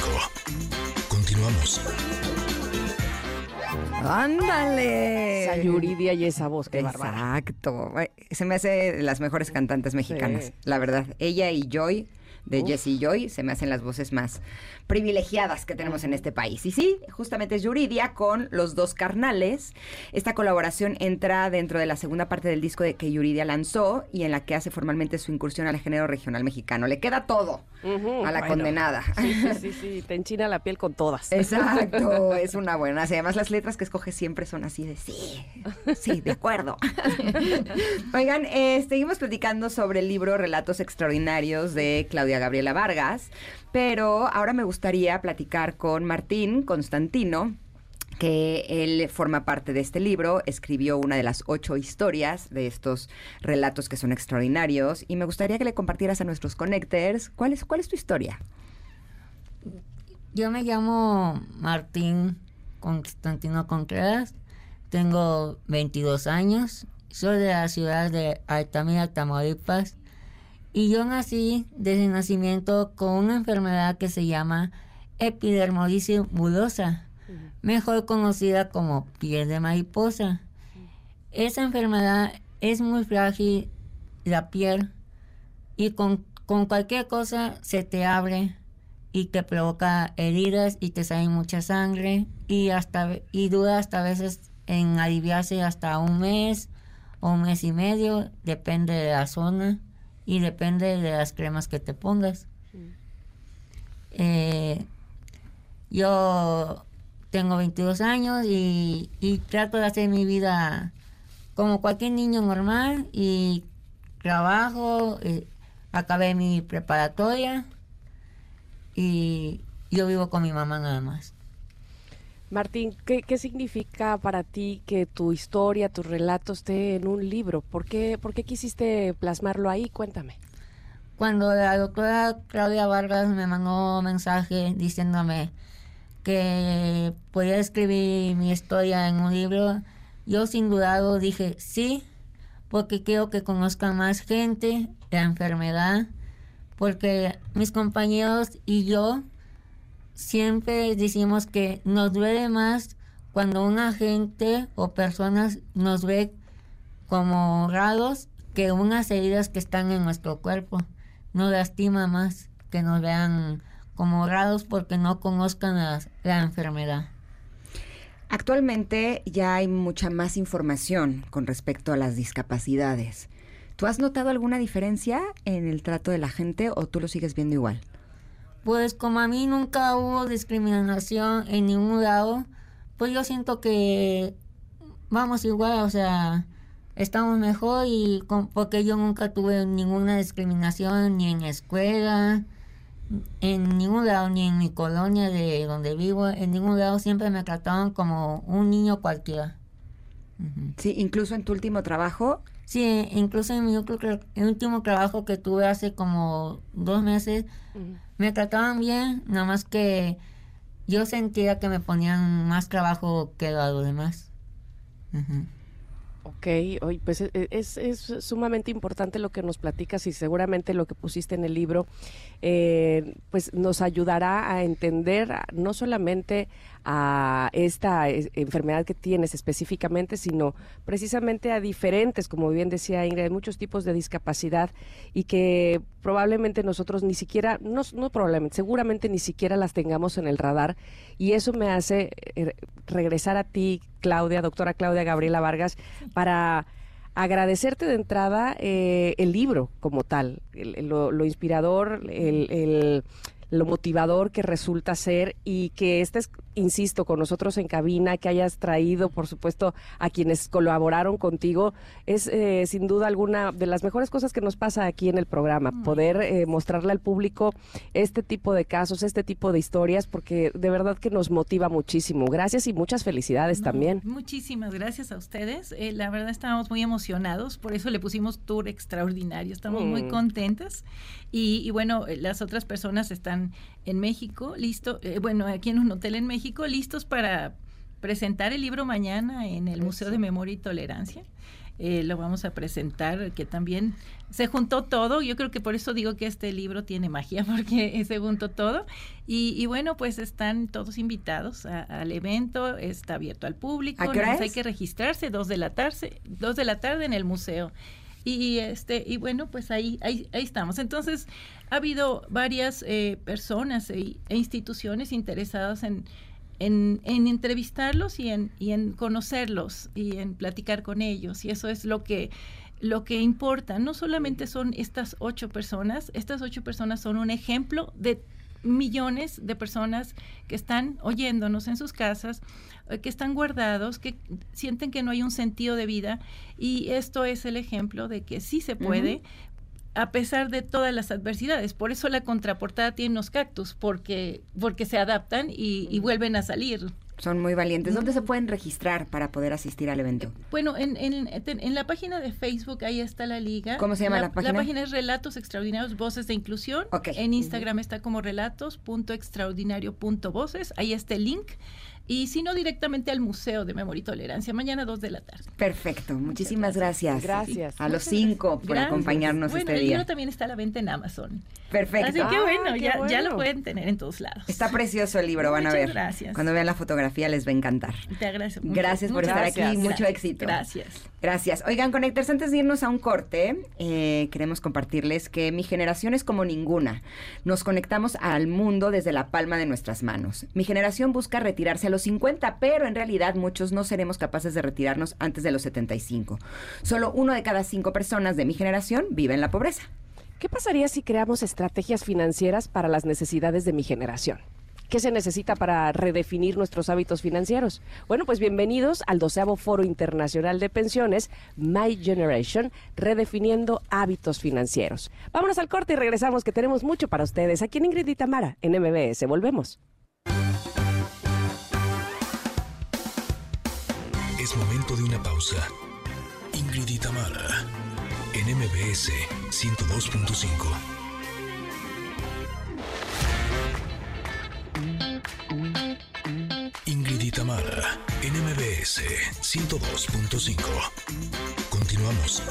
Continuamos. ¡Ándale! Esa Yuridia y esa voz, qué bárbara. Exacto. Se me hace de las mejores cantantes mexicanas, la verdad. Ella y Joy de Jessie Joy se me hacen las voces más privilegiadas que tenemos en este país. Y sí, justamente es Yuridia con Los Dos Carnales. Esta colaboración entra dentro de la segunda parte del disco de que Yuridia lanzó y en la que hace formalmente su incursión al género regional mexicano. Le queda todo a la condenada. Sí, sí, sí, te enchina la piel con todas. Exacto, es una buena. Además, las letras que escoge siempre son así de sí, sí, de acuerdo. Oigan, eh, seguimos platicando sobre el libro Relatos Extraordinarios de Claudia Gabriela Vargas. Pero ahora me gustaría platicar con Martín Constantino, que él forma parte de este libro, escribió una de las ocho historias de estos relatos que son extraordinarios y me gustaría que le compartieras a nuestros connectors cuál es, cuál es tu historia. Yo me llamo Martín Constantino Contreras, tengo 22 años, soy de la ciudad de Altamira, Tamaulipas y yo nací desde nacimiento con una enfermedad que se llama epidermolisis bullosa, mejor conocida como piel de mariposa. Esa enfermedad es muy frágil, la piel, y con, cualquier cosa se te abre y te provoca heridas y te sale mucha sangre y hasta y dura hasta a veces en aliviarse hasta un mes o un mes y medio, depende de la zona y depende de las cremas que te pongas. Eh, yo tengo 22 años y, y trato de hacer mi vida como cualquier niño normal y trabajo, eh, acabé mi preparatoria y yo vivo con mi mamá nada más. Martín, ¿qué, ¿qué, significa para ti que tu historia, tu relato esté en un libro? ¿Por qué, ¿Por qué quisiste plasmarlo ahí? Cuéntame. Cuando la doctora Claudia Vargas me mandó un mensaje diciéndome que podía escribir mi historia en un libro, yo sin dudado dije sí, porque quiero que conozca más gente la enfermedad, porque mis compañeros y yo siempre decimos que nos duele más cuando una gente o personas nos ve como raros que unas heridas que están en nuestro cuerpo. Nos lastima más que nos vean como raros porque no conozcan la, la enfermedad. Actualmente ya hay mucha más información con respecto a las discapacidades. ¿Tú has notado alguna diferencia en el trato de la gente o tú lo sigues viendo igual? Pues como a mí nunca hubo discriminación en ningún lado, pues yo siento que vamos igual, o sea, estamos mejor y porque yo nunca tuve ninguna discriminación ni en escuela, en ningún lado, ni en mi colonia de donde vivo, en ningún lado siempre me trataban como un niño cualquiera. Sí, incluso en tu último trabajo. Sí, incluso en mi último trabajo que tuve hace como dos meses, me trataban bien, nada más que yo sentía que me ponían más trabajo que a los demás. Ok, hoy pues e, e, es, es, sumamente importante lo que nos platicas y seguramente lo que pusiste en el libro, eh, pues nos ayudará a entender no solamente a esta enfermedad que tienes específicamente, sino precisamente a diferentes, como bien decía Ingrid, muchos tipos de discapacidad y que probablemente nosotros ni siquiera, no, probablemente, seguramente ni siquiera las tengamos en el radar. Y eso me hace eh, regresar a ti, Claudia, doctora Claudia Gabriela Vargas, para agradecerte de entrada eh, el libro como tal, lo, inspirador, el lo motivador que resulta ser y que estés, insisto, con nosotros en cabina, que hayas traído, por supuesto, a quienes colaboraron contigo, es eh, sin duda alguna de las mejores cosas que nos pasa aquí en el programa, poder eh, mostrarle al público este tipo de casos, este tipo de historias, porque de verdad que nos motiva muchísimo. Gracias y muchas felicidades también. Muchísimas gracias a ustedes. Eh, la verdad estamos muy emocionados, por eso le pusimos tour extraordinario. Estamos muy mm. contentas y, y bueno, las otras personas están en México, listo, eh, bueno, aquí en un hotel en México, listos para presentar el libro mañana en el Museo de Memoria y Tolerancia. Eh, lo vamos a presentar, que también se juntó todo. Yo creo que por eso digo que este libro tiene magia, porque se juntó todo. Y, bueno, pues están todos invitados al evento, está abierto al público. hay que registrarse, dos de la tarde, dos de la tarde en el museo. Y este, y bueno, pues ahí, ahí, ahí estamos. Entonces, ha habido varias eh, personas e, e, instituciones interesadas en, en, entrevistarlos y en, y en conocerlos y en platicar con ellos. Y eso es lo que lo que importa. No solamente son estas ocho personas, estas ocho personas son un ejemplo de millones de personas que están oyéndonos en sus casas, eh, que están guardados, que sienten que no hay un sentido de vida. Y esto es el ejemplo de que sí se puede. A pesar de todas las adversidades, por eso la contraportada tiene unos cactus, porque, porque se adaptan y vuelven a salir son muy valientes. ¿Dónde se pueden registrar para poder asistir al evento? Bueno, en, en, en, la página de Facebook, ahí está la liga. ¿Cómo se llama la, página? La página es Relatos Extraordinarios Voces de Inclusión. En Instagram está como relatos.extraordinario.voces. Ahí está el link y si no directamente al Museo de Memoria y Tolerancia, mañana 2 de la tarde. Perfecto, muchísimas gracias. Gracias. A los cinco por acompañarnos bueno, este día. El libro también está a la venta en Amazon. Perfecto. Así que bueno, ya, ya, lo pueden tener en todos lados. Está precioso el libro, van a ver. gracias. Cuando vean la fotografía les va a encantar. Te agradezco mucho. Gracias por estar aquí, mucho éxito. Gracias. Gracias. Oigan, Conectores, antes de irnos a un corte, eh, queremos compartirles que mi generación es como ninguna. Nos conectamos al mundo desde la palma de nuestras manos. Mi generación busca retirarse a los 50, pero pero en realidad muchos no seremos capaces de retirarnos antes de los 75. Solo uno de cada cinco personas de mi generación vive en la pobreza. ¿Qué pasaría si creamos estrategias financieras para las necesidades de mi generación? ¿Qué se necesita para redefinir nuestros hábitos financieros? Bueno, pues bienvenidos al doceavo Foro Internacional de Pensiones, My Generation, redefiniendo hábitos financieros. Vámonos al corte y regresamos, que tenemos mucho para ustedes aquí en Ingrid y Tamara, en MBS. Volvemos. Es momento de una pausa. Ingrid y Tamara, en MBS 102.5. Ingrid y Tamara, en MBS 102.5. Continuamos.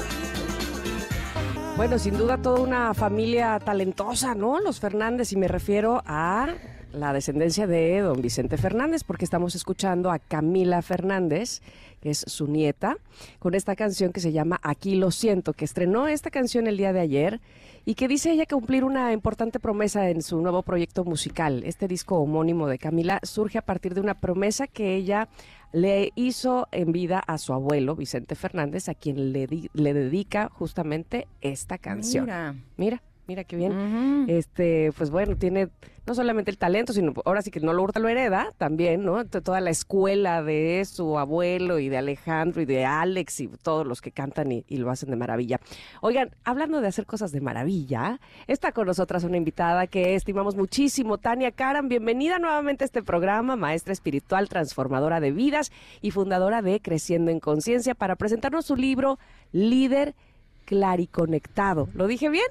Bueno, sin duda toda una familia talentosa, ¿no? Los Fernández, y me refiero a la descendencia de don Vicente Fernández, porque estamos escuchando a Camila Fernández, que es su nieta, con esta canción que se llama Aquí lo siento, que estrenó esta canción el día de ayer y que dice ella cumplir una importante promesa en su nuevo proyecto musical. Este disco homónimo de Camila surge a partir de una promesa que ella le hizo en vida a su abuelo Vicente Fernández, a quien le, le dedica justamente esta canción. Mira, mira, mira qué bien. Este, pues bueno, tiene no solamente el talento, sino ahora sí que no lo hurta, lo hereda también, ¿no? Toda la escuela de su abuelo y de Alejandro y de Alex y todos los que cantan y, lo hacen de maravilla. Oigan, hablando de hacer cosas de maravilla, está con nosotras una invitada que estimamos muchísimo, Tania Karam. Bienvenida nuevamente a este programa, maestra espiritual, transformadora de vidas y fundadora de Creciendo en Conciencia, para presentarnos su libro Líder Clariconectado. ¿Lo dije bien?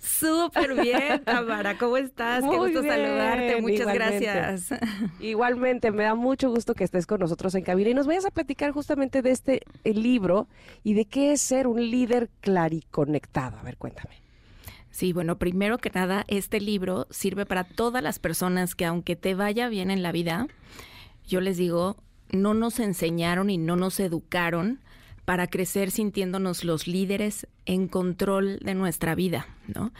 Súper bien, Tamara. ¿Cómo estás? Qué gusto saludarte. Muchas gracias. Igualmente, me da mucho gusto que estés con nosotros en cabina y nos vayas a platicar justamente de este libro y de qué es ser un líder clariconectado. A ver, cuéntame. Sí, bueno, primero que nada, este libro sirve para todas las personas que aunque te vaya bien en la vida, yo les digo, no nos enseñaron y no nos educaron para crecer sintiéndonos los líderes en control de nuestra vida, ¿no?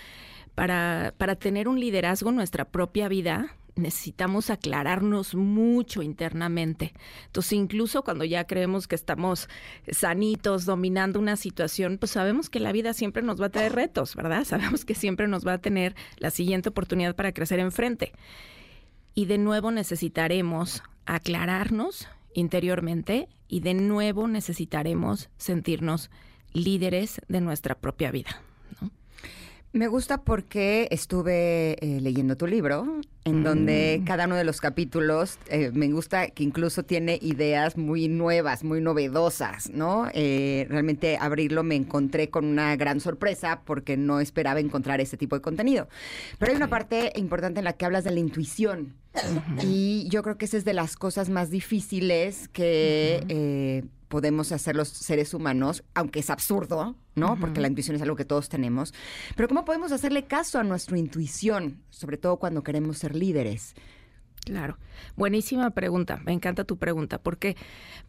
Para, para tener un liderazgo en nuestra propia vida, necesitamos aclararnos mucho internamente. Entonces, incluso cuando ya creemos que estamos sanitos, dominando una situación, pues sabemos que la vida siempre nos va a tener retos, ¿verdad? Sabemos que siempre nos va a tener la siguiente oportunidad para crecer enfrente. Y de nuevo necesitaremos aclararnos interiormente y de nuevo necesitaremos sentirnos líderes de nuestra propia vida. Me gusta porque estuve eh, leyendo tu libro, en donde mm. cada uno de los capítulos eh, me gusta que incluso tiene ideas muy nuevas, muy novedosas, ¿no? Eh, realmente abrirlo me encontré con una gran sorpresa porque no esperaba encontrar ese tipo de contenido. Pero hay una parte importante en la que hablas de la intuición. Y yo creo que esa es de las cosas más difíciles que podemos hacer los seres humanos, aunque es absurdo, ¿no? Porque la intuición es algo que todos tenemos. Pero ¿cómo podemos hacerle caso a nuestra intuición, sobre todo cuando queremos ser líderes? Claro. Buenísima pregunta. Me encanta tu pregunta. Porque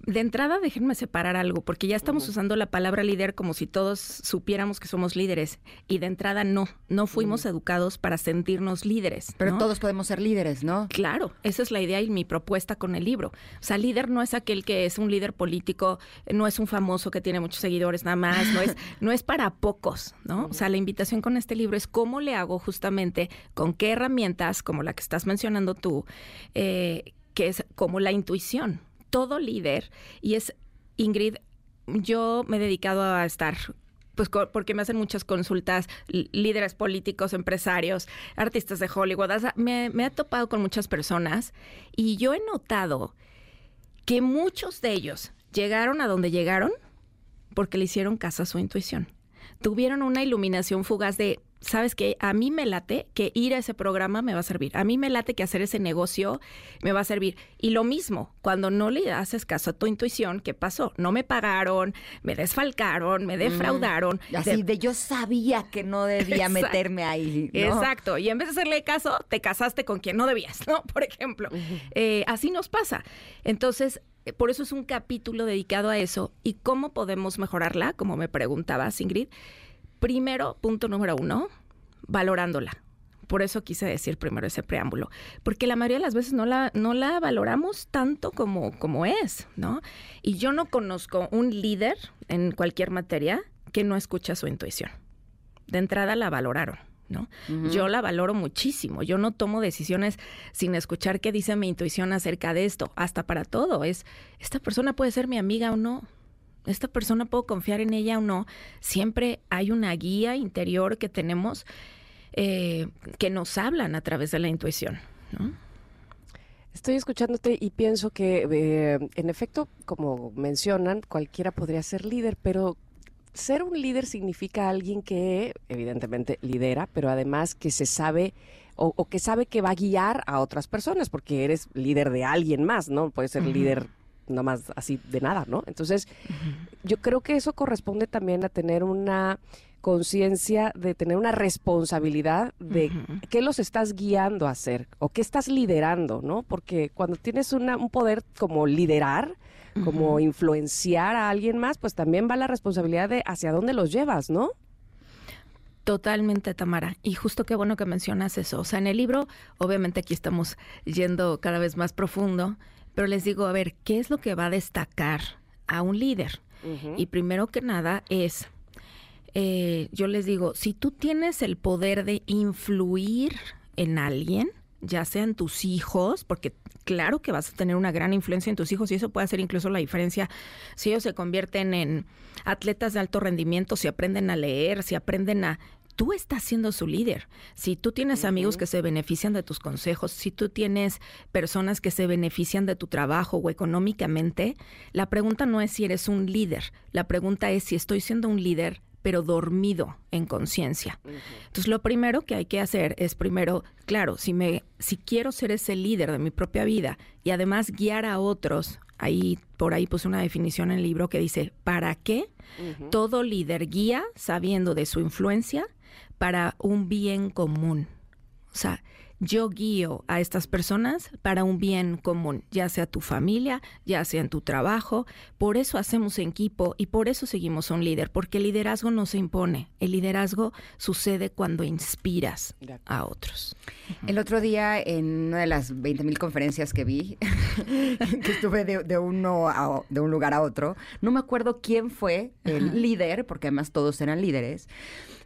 de entrada, déjenme separar algo, porque ya estamos usando la palabra líder como si todos supiéramos que somos líderes. Y de entrada, no. No fuimos educados para sentirnos líderes. Pero todos podemos ser líderes, ¿no? Claro. Esa es la idea y mi propuesta con el libro. O sea, líder no es aquel que es un líder político, no es un famoso que tiene muchos seguidores nada más, no es, no es para pocos, ¿no? O sea, la invitación con este libro es cómo le hago justamente, con qué herramientas, como la que estás mencionando tú, eh, que es como la intuición. Todo líder, y es, Ingrid, yo me he dedicado a estar pues porque me hacen muchas consultas líderes políticos, empresarios, artistas de Hollywood. me, me, he topado con muchas personas y yo he notado que muchos de ellos llegaron a donde llegaron porque le hicieron caso a su intuición. Tuvieron una iluminación fugaz de sabes que a mí me late que ir a ese programa me va a servir. A mí me late que hacer ese negocio me va a servir. Y lo mismo, cuando no le haces caso a tu intuición, ¿qué pasó? No me pagaron, me desfalcaron, me defraudaron. así de... yo sabía que no debía meterme ahí. Exacto. Y en vez de hacerle caso, te casaste con quien no debías, ¿no? Por ejemplo. Eh, así nos pasa. Entonces, eh, por eso es un capítulo dedicado a eso. ¿Y cómo podemos mejorarla? Como me preguntaba Ingrid Primero, punto número uno, valorándola. Por eso quise decir primero ese preámbulo, porque la mayoría de las veces no la, no la valoramos tanto como, como es, ¿no? Y yo no conozco un líder en cualquier materia que no escucha su intuición. De entrada la valoraron. ¿no? Yo la valoro muchísimo. Yo no tomo decisiones sin escuchar qué dice mi intuición acerca de esto. Hasta para todo. Es, esta persona puede ser mi amiga o no. Esta persona puedo confiar en ella o no. Siempre hay una guía interior que tenemos eh, que nos hablan a través de la intuición, ¿no? Estoy escuchándote y pienso que, eh, en efecto, como mencionan, cualquiera podría ser líder, pero ser un líder significa alguien que, evidentemente, lidera, pero además que se sabe o, que sabe que va a guiar a otras personas, porque eres líder de alguien más, ¿no? Puedes ser líder no más así de nada, ¿no? Entonces, yo creo que eso corresponde también a tener una conciencia de tener una responsabilidad de qué los estás guiando a hacer o qué estás liderando, ¿no? Porque cuando tienes una, un poder como liderar, como influenciar a alguien más, pues también va la responsabilidad de hacia dónde los llevas, ¿no? Totalmente, Tamara. Y justo qué bueno que mencionas eso. O sea, en el libro, obviamente aquí estamos yendo cada vez más profundo, pero les digo, a ver, ¿qué es lo que va a destacar a un líder? Y primero que nada es eh, yo les digo, si tú tienes el poder de influir en alguien, ya sean tus hijos, porque claro que vas a tener una gran influencia en tus hijos y eso puede hacer incluso la diferencia si ellos se convierten en atletas de alto rendimiento, si aprenden a leer, si aprenden a... Tú estás siendo su líder. Si tú tienes amigos que se benefician de tus consejos, si tú tienes personas que se benefician de tu trabajo o económicamente, la pregunta no es si eres un líder, la pregunta es si estoy siendo un líder pero dormido en conciencia. Entonces, lo primero que hay que hacer es primero, claro, si me si quiero ser ese líder de mi propia vida y además guiar a otros, ahí por ahí puse una definición en el libro que dice, ¿para qué? Todo líder guía sabiendo de su influencia para un bien común. O sea, yo guío a estas personas para un bien común, ya sea tu familia, ya sea en tu trabajo. Por eso hacemos equipo y por eso seguimos a un líder, porque el liderazgo no se impone, el liderazgo sucede cuando inspiras a otros. El otro día, en una de las 20.000 conferencias que vi, que estuve de, uno de un lugar a otro, no me acuerdo quién fue el líder, porque además todos eran líderes,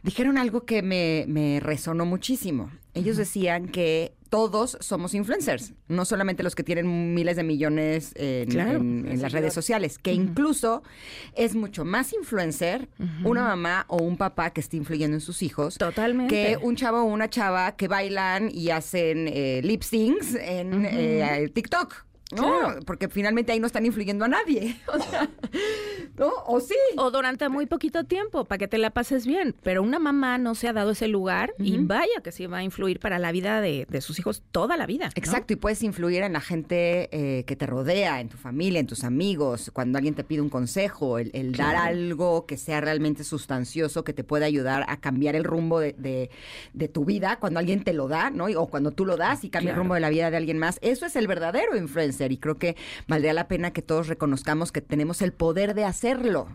dijeron algo que me, resonó muchísimo. Ellos decían que todos somos influencers, no solamente los que tienen miles de millones en, las redes sociales, que incluso es mucho más influencer una mamá o un papá que esté influyendo en sus hijos Totalmente. que un chavo o una chava que bailan y hacen eh, lip syncs en eh, TikTok. No, porque finalmente ahí no están influyendo a nadie. O sea, ¿no? O sí. O durante muy poquito tiempo, para que te la pases bien. Pero una mamá no se ha dado ese lugar y vaya que sí va a influir para la vida de, sus hijos toda la vida. Exacto, y puedes influir en la gente eh, que te rodea, en tu familia, en tus amigos, cuando alguien te pide un consejo, el, dar algo que sea realmente sustancioso, que te pueda ayudar a cambiar el rumbo de, tu vida, cuando alguien te lo da, ¿no? O cuando tú lo das y cambia el rumbo de la vida de alguien más. Eso es el verdadero influencer y creo que valdría la pena que todos reconozcamos que tenemos el poder de hacerlo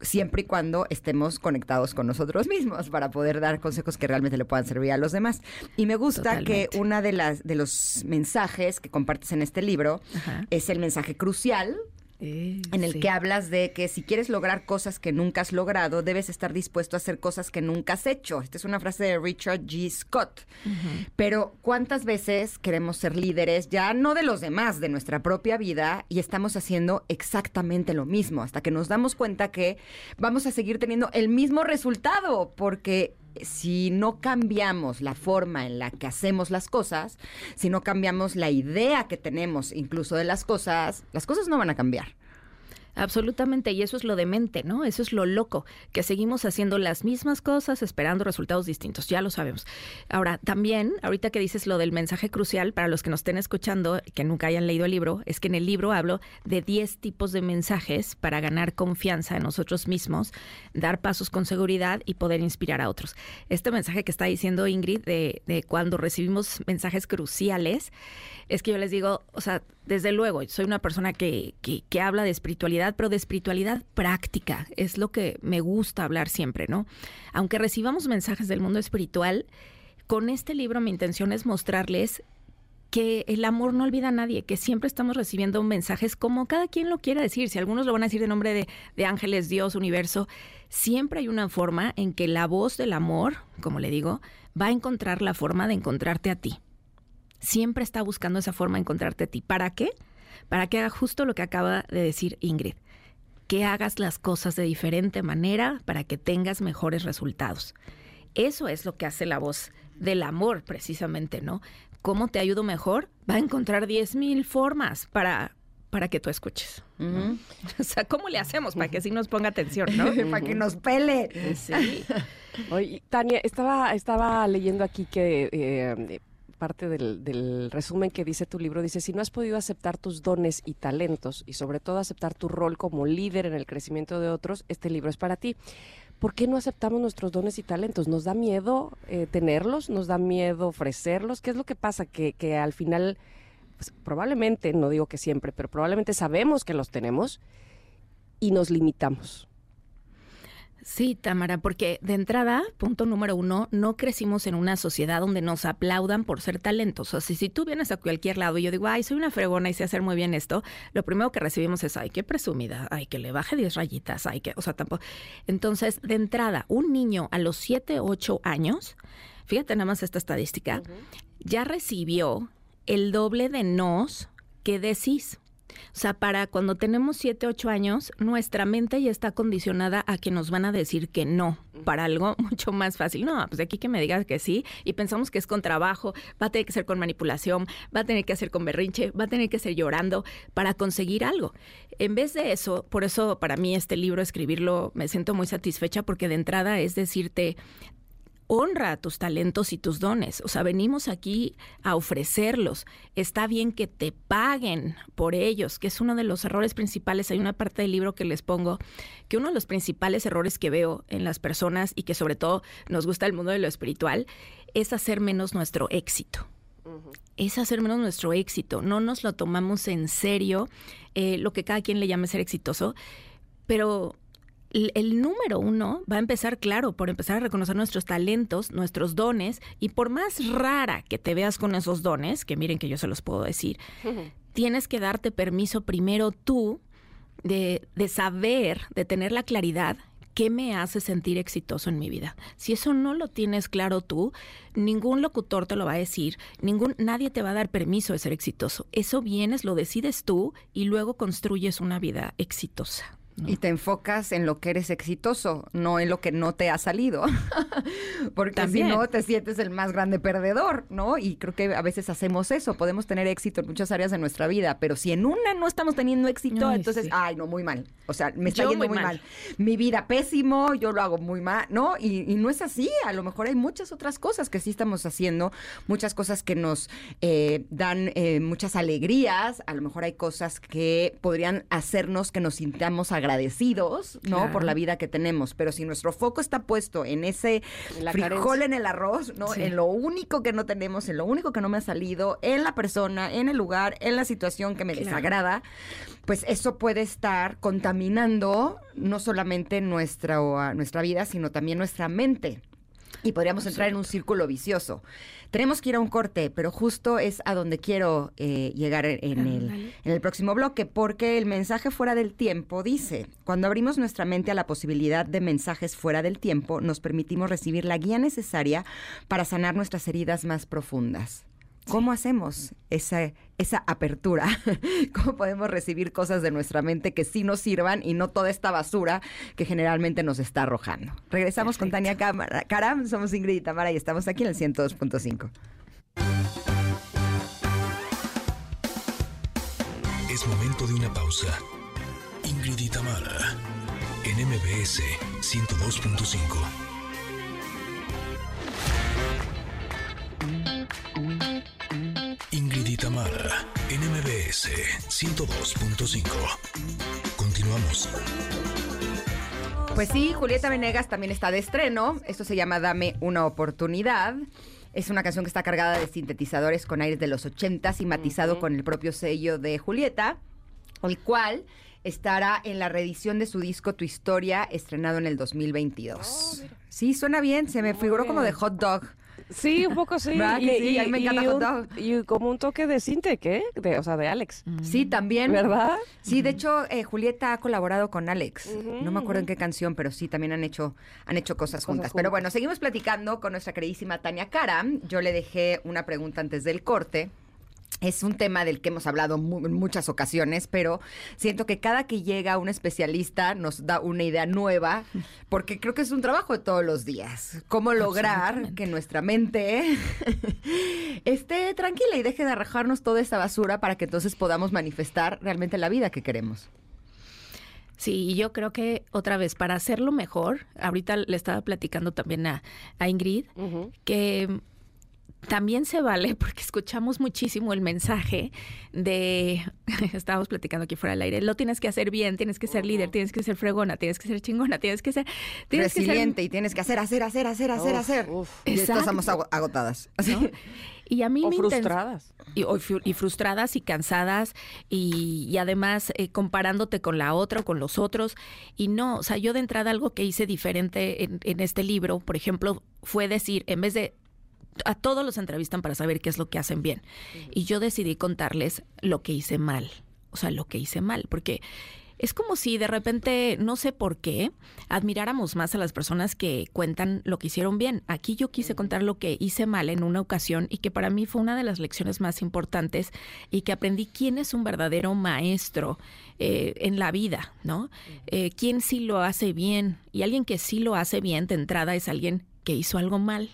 siempre y cuando estemos conectados con nosotros mismos para poder dar consejos que realmente le puedan servir a los demás. Y me gusta que una de las de los mensajes que compartes en este libro es el mensaje crucial eh, en el que hablas de que si quieres lograr cosas que nunca has logrado, debes estar dispuesto a hacer cosas que nunca has hecho. Esta es una frase de Richard G. Scott. Pero ¿cuántas veces queremos ser líderes, ya no de los demás, de nuestra propia vida, y estamos haciendo exactamente lo mismo, hasta que nos damos cuenta que vamos a seguir teniendo el mismo resultado, porque si no cambiamos la forma en la que hacemos las cosas, si no cambiamos la idea que tenemos incluso de las cosas, las cosas no van a cambiar. Absolutamente, y eso es lo demente, ¿no? Eso es lo loco, que seguimos haciendo las mismas cosas esperando resultados distintos, ya lo sabemos. Ahora, también, ahorita que dices lo del mensaje crucial, para los que nos estén escuchando, que nunca hayan leído el libro, es que en el libro hablo de 10 tipos de mensajes para ganar confianza en nosotros mismos, dar pasos con seguridad y poder inspirar a otros. Este mensaje que está diciendo Ingrid de, de cuando recibimos mensajes cruciales, es que yo les digo, o sea, desde luego, soy una persona que, que, habla de espiritualidad, pero de espiritualidad práctica. Es lo que me gusta hablar siempre, ¿no? Aunque recibamos mensajes del mundo espiritual, con este libro mi intención es mostrarles que el amor no olvida a nadie, que siempre estamos recibiendo mensajes como cada quien lo quiera decir. Si algunos lo van a decir de nombre de, de, ángeles, Dios, universo, siempre hay una forma en que la voz del amor, como le digo, va a encontrar la forma de encontrarte a ti. Siempre está buscando esa forma de encontrarte a ti. ¿Para qué? Para que haga justo lo que acaba de decir Ingrid. Que hagas las cosas de diferente manera para que tengas mejores resultados. Eso es lo que hace la voz del amor, precisamente, ¿no? ¿Cómo te ayudo mejor? Va a encontrar 10.000 formas para, para que tú escuches. O sea, ¿cómo le hacemos para que sí nos ponga atención, no? para que nos pele. Sí. Oye, Tania, estaba, estaba leyendo aquí que eh, parte del, resumen que dice tu libro, dice, si no has podido aceptar tus dones y talentos y sobre todo aceptar tu rol como líder en el crecimiento de otros, este libro es para ti. ¿Por qué no aceptamos nuestros dones y talentos? ¿Nos da miedo eh, tenerlos? ¿Nos da miedo ofrecerlos? ¿Qué es lo que pasa? Que, que al final, pues, probablemente, no digo que siempre, pero probablemente sabemos que los tenemos y nos limitamos. Sí, Tamara, porque de entrada, punto número uno, no crecimos en una sociedad donde nos aplaudan por ser talentos. O sea, si, tú vienes a cualquier lado y yo digo, ay, soy una fregona y sé hacer muy bien esto, lo primero que recibimos es, ay, qué presumida, ay, que le baje 10 rayitas, ay, que, o sea, tampoco. Entonces, de entrada, un niño a los 7, 8 años, fíjate nada más esta estadística, ya recibió el doble de nos que decís. O sea, para cuando tenemos 7, 8 años, nuestra mente ya está condicionada a que nos van a decir que no, para algo mucho más fácil. No, pues de aquí que me digas que sí y pensamos que es con trabajo, va a tener que ser con manipulación, va a tener que hacer con berrinche, va a tener que ser llorando para conseguir algo. En vez de eso, por eso para mí este libro, escribirlo, me siento muy satisfecha porque de entrada es decirte, honra tus talentos y tus dones. O sea, venimos aquí a ofrecerlos. Está bien que te paguen por ellos, que es uno de los errores principales. Hay una parte del libro que les pongo, que uno de los principales errores que veo en las personas y que sobre todo nos gusta el mundo de lo espiritual, es hacer menos nuestro éxito. Es hacer menos nuestro éxito. No nos lo tomamos en serio, eh, lo que cada quien le llame ser exitoso, pero el, número uno va a empezar, claro, por empezar a reconocer nuestros talentos, nuestros dones, y por más rara que te veas con esos dones, que miren que yo se los puedo decir, tienes que darte permiso primero tú de, de saber, de tener la claridad ¿qué me hace sentir exitoso en mi vida? Si eso no lo tienes claro tú, ningún locutor te lo va a decir, ningún, nadie te va a dar permiso de ser exitoso. Eso vienes, lo decides tú y luego construyes una vida exitosa. Y te enfocas en lo que eres exitoso, no en lo que no te ha salido. Porque si no, te sientes el más grande perdedor, ¿no? Y creo que a veces hacemos eso. Podemos tener éxito en muchas áreas de nuestra vida, pero si en una no estamos teniendo éxito, entonces, ay, no, muy mal. O sea, me está yendo muy, mal. Mi vida pésimo, yo lo hago muy mal, ¿no? Y, no es así. A lo mejor hay muchas otras cosas que sí estamos haciendo, muchas cosas que nos eh, dan eh, muchas alegrías. A lo mejor hay cosas que podrían hacernos que nos sintamos agradables agradecidos, ¿no? Por la vida que tenemos. Pero si nuestro foco está puesto en ese frijol en el arroz, ¿no? En lo único que no tenemos, en lo único que no me ha salido, en la persona, en el lugar, en la situación que me desagrada, pues eso puede estar contaminando no solamente nuestra, nuestra vida, sino también nuestra mente. Y podríamos entrar en un círculo vicioso. Tenemos que ir a un corte, pero justo es a donde quiero eh, llegar en el, en el próximo bloque, porque el mensaje fuera del tiempo dice, cuando abrimos nuestra mente a la posibilidad de mensajes fuera del tiempo, nos permitimos recibir la guía necesaria para sanar nuestras heridas más profundas. ¿Cómo hacemos esa, esa apertura? ¿Cómo podemos recibir cosas de nuestra mente que sí nos sirvan y no toda esta basura que generalmente nos está arrojando? Regresamos con Tania Caram, somos Ingrid y Tamara y estamos aquí en el 102.5. Es momento de una pausa. Ingrid y Tamara en MBS 102.5. Ingrid Tamara, NMBS 102.5. Continuamos. Pues sí, Julieta Venegas también está de estreno. Esto se llama Dame una oportunidad. Es una canción que está cargada de sintetizadores con aires de los ochentas y matizado con el propio sello de Julieta, el cual estará en la reedición de su disco Tu Historia, estrenado en el 2022. sí, suena bien, se me figuró como de hot dog Sí, un poco sí. ¿Verdad que sí? Me encanta y hot un- y como un toque de Sinte, ¿qué? De, o sea, de Alex. Sí, también. ¿Verdad? Sí, de hecho, eh, Julieta ha colaborado con Alex. no me acuerdo en qué canción, pero sí, también han hecho, han hecho cosas, juntas. Pero juntas. bueno, seguimos platicando con nuestra queridísima Tania Cara. Yo le dejé una pregunta antes del corte. Es un tema del que hemos hablado en muchas ocasiones, pero siento que cada que llega un especialista nos da una idea nueva, porque creo que es un trabajo de todos los días. Cómo lograr que nuestra mente esté tranquila y deje de arrojarnos toda esta basura para que entonces podamos manifestar realmente la vida que queremos. Sí, y yo creo que otra vez, para hacerlo mejor, ahorita le estaba platicando también a, a Ingrid, que también se vale, porque escuchamos muchísimo el mensaje de, estábamos platicando aquí fuera del aire, lo tienes que hacer bien, tienes que ser líder, tienes que ser fregona, tienes que ser chingona, tienes que ser... Tienes que ser- Resiliente y tienes que hacer, hacer, hacer, hacer, hacer, Uf, hacer. uf. Y estamos ago- agotadas. ¿no? Y a mí O me frustradas. Y, o fru- y frustradas y cansadas y, y además eh, comparándote con la otra o con los otros. Y no, o sea, yo de entrada algo que hice diferente en, en este libro, por ejemplo, fue decir, en vez de a todos los entrevistan para saber qué es lo que hacen bien. Y yo decidí contarles lo que hice mal. O sea, lo que hice mal. Porque es como si de repente, no sé por qué, admiráramos más a las personas que cuentan lo que hicieron bien. Aquí yo quise contar lo que hice mal en una ocasión y que para mí fue una de las lecciones más importantes y que aprendí quién es un verdadero maestro eh, en la vida, ¿no? Eh, quién sí lo hace bien. Y alguien que sí lo hace bien de entrada es alguien que hizo algo mal.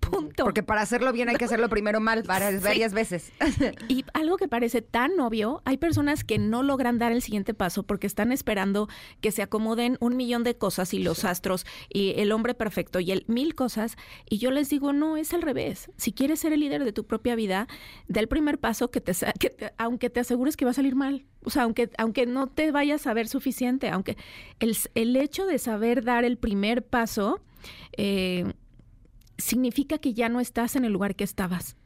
Punto. Porque para hacerlo bien hay que hacerlo primero mal varias, Sí. varias veces. Y algo que parece tan obvio, hay personas que no logran dar el siguiente paso porque están esperando que se acomoden un millón de cosas y los astros y el hombre perfecto y el mil cosas. Y yo les digo, no, es al revés. Si quieres ser el líder de tu propia vida, da el primer paso que te, que te- aunque te asegures que va a salir mal. O sea, aunque, aunque no te vayas a ver suficiente, aunque el, el hecho de saber dar el primer paso eh, significa que ya no estás en el lugar que estabas.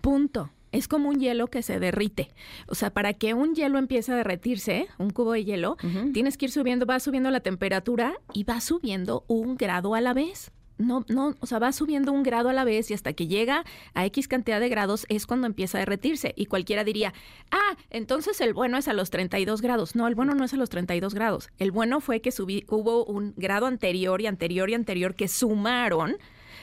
Punto. Es como un hielo que se derrite. O sea, para que un hielo empiece a derretirse, un cubo de hielo, tienes que ir subiendo, va subiendo la temperatura y va subiendo un grado a la vez. No, no, o sea, va subiendo un grado a la vez y hasta que llega a X cantidad de grados es cuando empieza a derretirse. Y cualquiera diría, ah, entonces el bueno es a los 32 grados. No, el bueno no es a los 32 grados. El bueno fue que subí, hubo un grado anterior y anterior y anterior que sumaron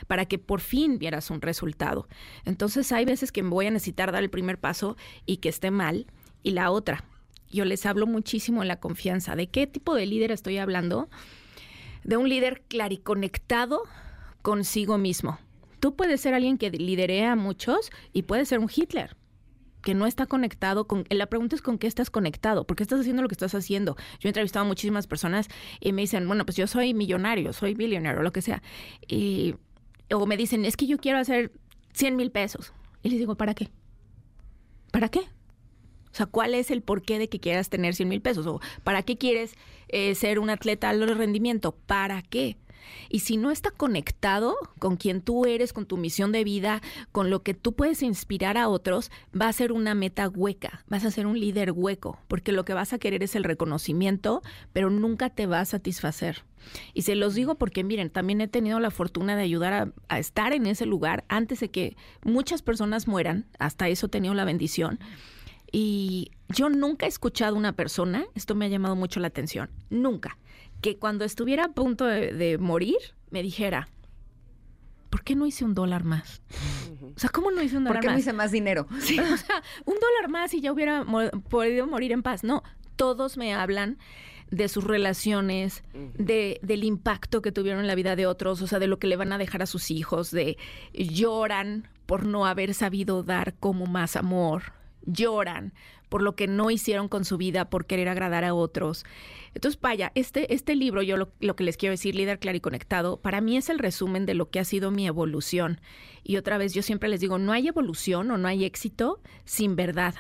para que por fin vieras un resultado. Entonces hay veces que voy a necesitar dar el primer paso y que esté mal. Y la otra, yo les hablo muchísimo en la confianza. ¿De qué tipo de líder estoy hablando? De un líder clariconectado consigo mismo. Tú puedes ser alguien que lidere a muchos y puedes ser un Hitler que no está conectado con... La pregunta es con qué estás conectado, por qué estás haciendo lo que estás haciendo. Yo he entrevistado a muchísimas personas y me dicen, bueno, pues yo soy millonario, soy billionario, lo que sea. Y, o me dicen, es que yo quiero hacer 100 mil pesos. Y les digo, ¿para qué? ¿Para qué? O sea, ¿cuál es el porqué de que quieras tener 100 mil pesos? ¿O para qué quieres eh, ser un atleta alto rendimiento? ¿Para qué? Y si no está conectado con quien tú eres, con tu misión de vida, con lo que tú puedes inspirar a otros, va a ser una meta hueca, vas a ser un líder hueco, porque lo que vas a querer es el reconocimiento, pero nunca te va a satisfacer. Y se los digo porque, miren, también he tenido la fortuna de ayudar a, a estar en ese lugar antes de que muchas personas mueran, hasta eso he tenido la bendición. Y yo nunca he escuchado a una persona, esto me ha llamado mucho la atención, nunca, que cuando estuviera a punto de, de morir me dijera, ¿por qué no hice un dólar más? O sea, ¿cómo no hice un ¿Por dólar qué no más? hice más dinero? Sí, o sea, un dólar más y ya hubiera mo- podido morir en paz. No, todos me hablan de sus relaciones, de, del impacto que tuvieron en la vida de otros, o sea, de lo que le van a dejar a sus hijos, de lloran por no haber sabido dar como más amor, lloran por lo que no hicieron con su vida, por querer agradar a otros. Entonces, vaya, este, este libro, yo lo, lo que les quiero decir, Líder Claro y Conectado, para mí es el resumen de lo que ha sido mi evolución. Y otra vez, yo siempre les digo, no hay evolución o no hay éxito sin verdad.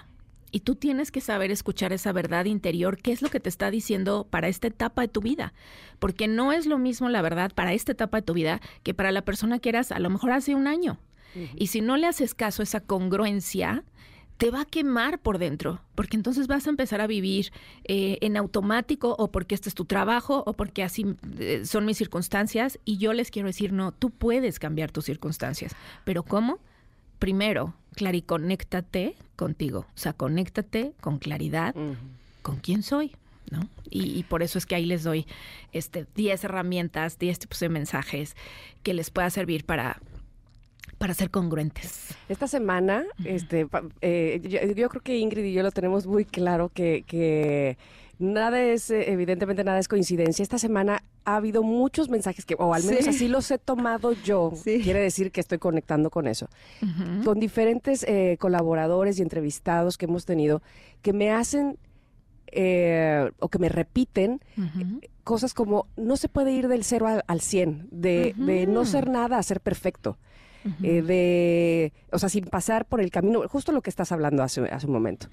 Y tú tienes que saber escuchar esa verdad interior, qué es lo que te está diciendo para esta etapa de tu vida. Porque no es lo mismo la verdad para esta etapa de tu vida que para la persona que eras a lo mejor hace un año. Y si no le haces caso a esa congruencia, te va a quemar por dentro, porque entonces vas a empezar a vivir eh, en automático o porque este es tu trabajo o porque así eh, son mis circunstancias y yo les quiero decir, no, tú puedes cambiar tus circunstancias, pero ¿cómo? Primero, clariconéctate contigo, o sea, conéctate con claridad con quién soy, ¿no? Y, y, por eso es que ahí les doy este 10 herramientas, 10 tipos de mensajes que les pueda servir para para ser congruentes. Esta semana, este, eh, yo, creo que Ingrid y yo lo tenemos muy claro que, que nada es, eh, evidentemente nada es coincidencia. Esta semana ha habido muchos mensajes que, o al menos así los he tomado yo, quiere decir que estoy conectando con eso, con diferentes eh, colaboradores y entrevistados que hemos tenido que me hacen o que me repiten cosas como no se puede ir del cero al, 100, de, de, no ser nada a ser perfecto. Eh, de, o sea, sin pasar por el camino, justo lo que estás hablando hace, hace un momento.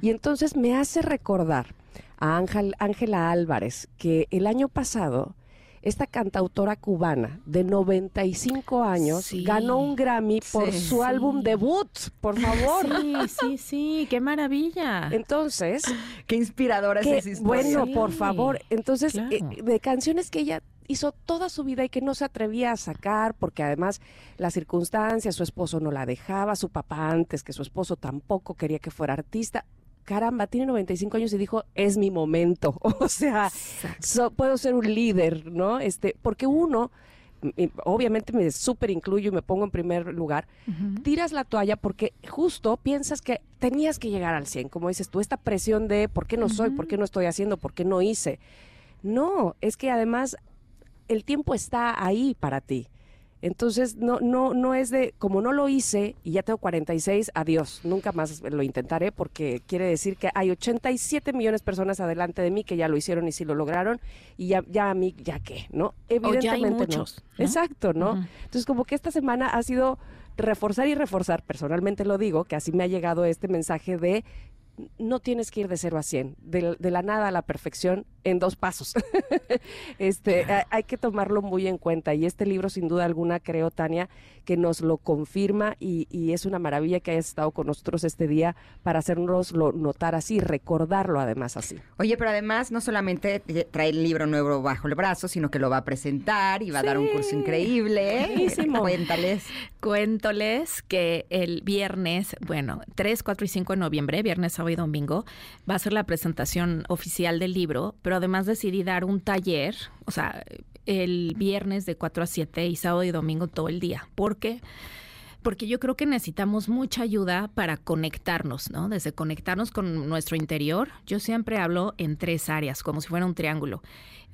Y entonces me hace recordar a Ángela Álvarez que el año pasado esta cantautora cubana de 95 años ganó un Grammy por su álbum debut, por favor. Sí, sí, sí, qué maravilla. Entonces, qué inspiradora es esa historia. Bueno, por favor, entonces eh, de canciones que ella hizo toda su vida y que no se atrevía a sacar porque además las circunstancias, su esposo no la dejaba, su papá antes que su esposo tampoco quería que fuera artista. Caramba, tiene 95 años y dijo, es mi momento. O sea, puedo ser un líder, ¿no? Este, porque uno, obviamente me súper incluyo y me pongo en primer lugar, tiras la toalla porque justo piensas que tenías que llegar al 100, como dices tú, esta presión de por qué no soy, por qué no estoy haciendo, por qué no hice. No, es que además el tiempo está ahí para ti. Entonces, no, no, no es de, como no lo hice y ya tengo 46, adiós, nunca más lo intentaré porque quiere decir que hay 87 millones de personas adelante de mí que ya lo hicieron y sí lo lograron y ya, ya a mí, ya qué, ¿no? Evidentemente muchos, Exacto, ¿no? Entonces, como que esta semana ha sido reforzar y reforzar, personalmente lo digo, que así me ha llegado este mensaje de no tienes que ir de cero a cien, de, la nada a la perfección en dos pasos. este, hay que tomarlo muy en cuenta y este libro sin duda alguna creo, Tania, que nos lo confirma y, es una maravilla que hayas estado con nosotros este día para hacernoslo notar así, recordarlo además así. Oye, pero además no solamente trae el libro nuevo bajo el brazo, sino que lo va a presentar y va a dar un curso increíble. Cuéntales. Cuéntoles que el viernes, bueno, 3, 4 y 5 de noviembre, viernes, sábado y domingo, va a ser la presentación oficial del libro, pero además decidí dar un taller, o sea, el viernes de 4 a 7 y sábado y domingo todo el día. ¿Por qué? Porque yo creo que necesitamos mucha ayuda para conectarnos, ¿no? Desde conectarnos con nuestro interior. Yo siempre hablo en tres áreas, como si fuera un triángulo.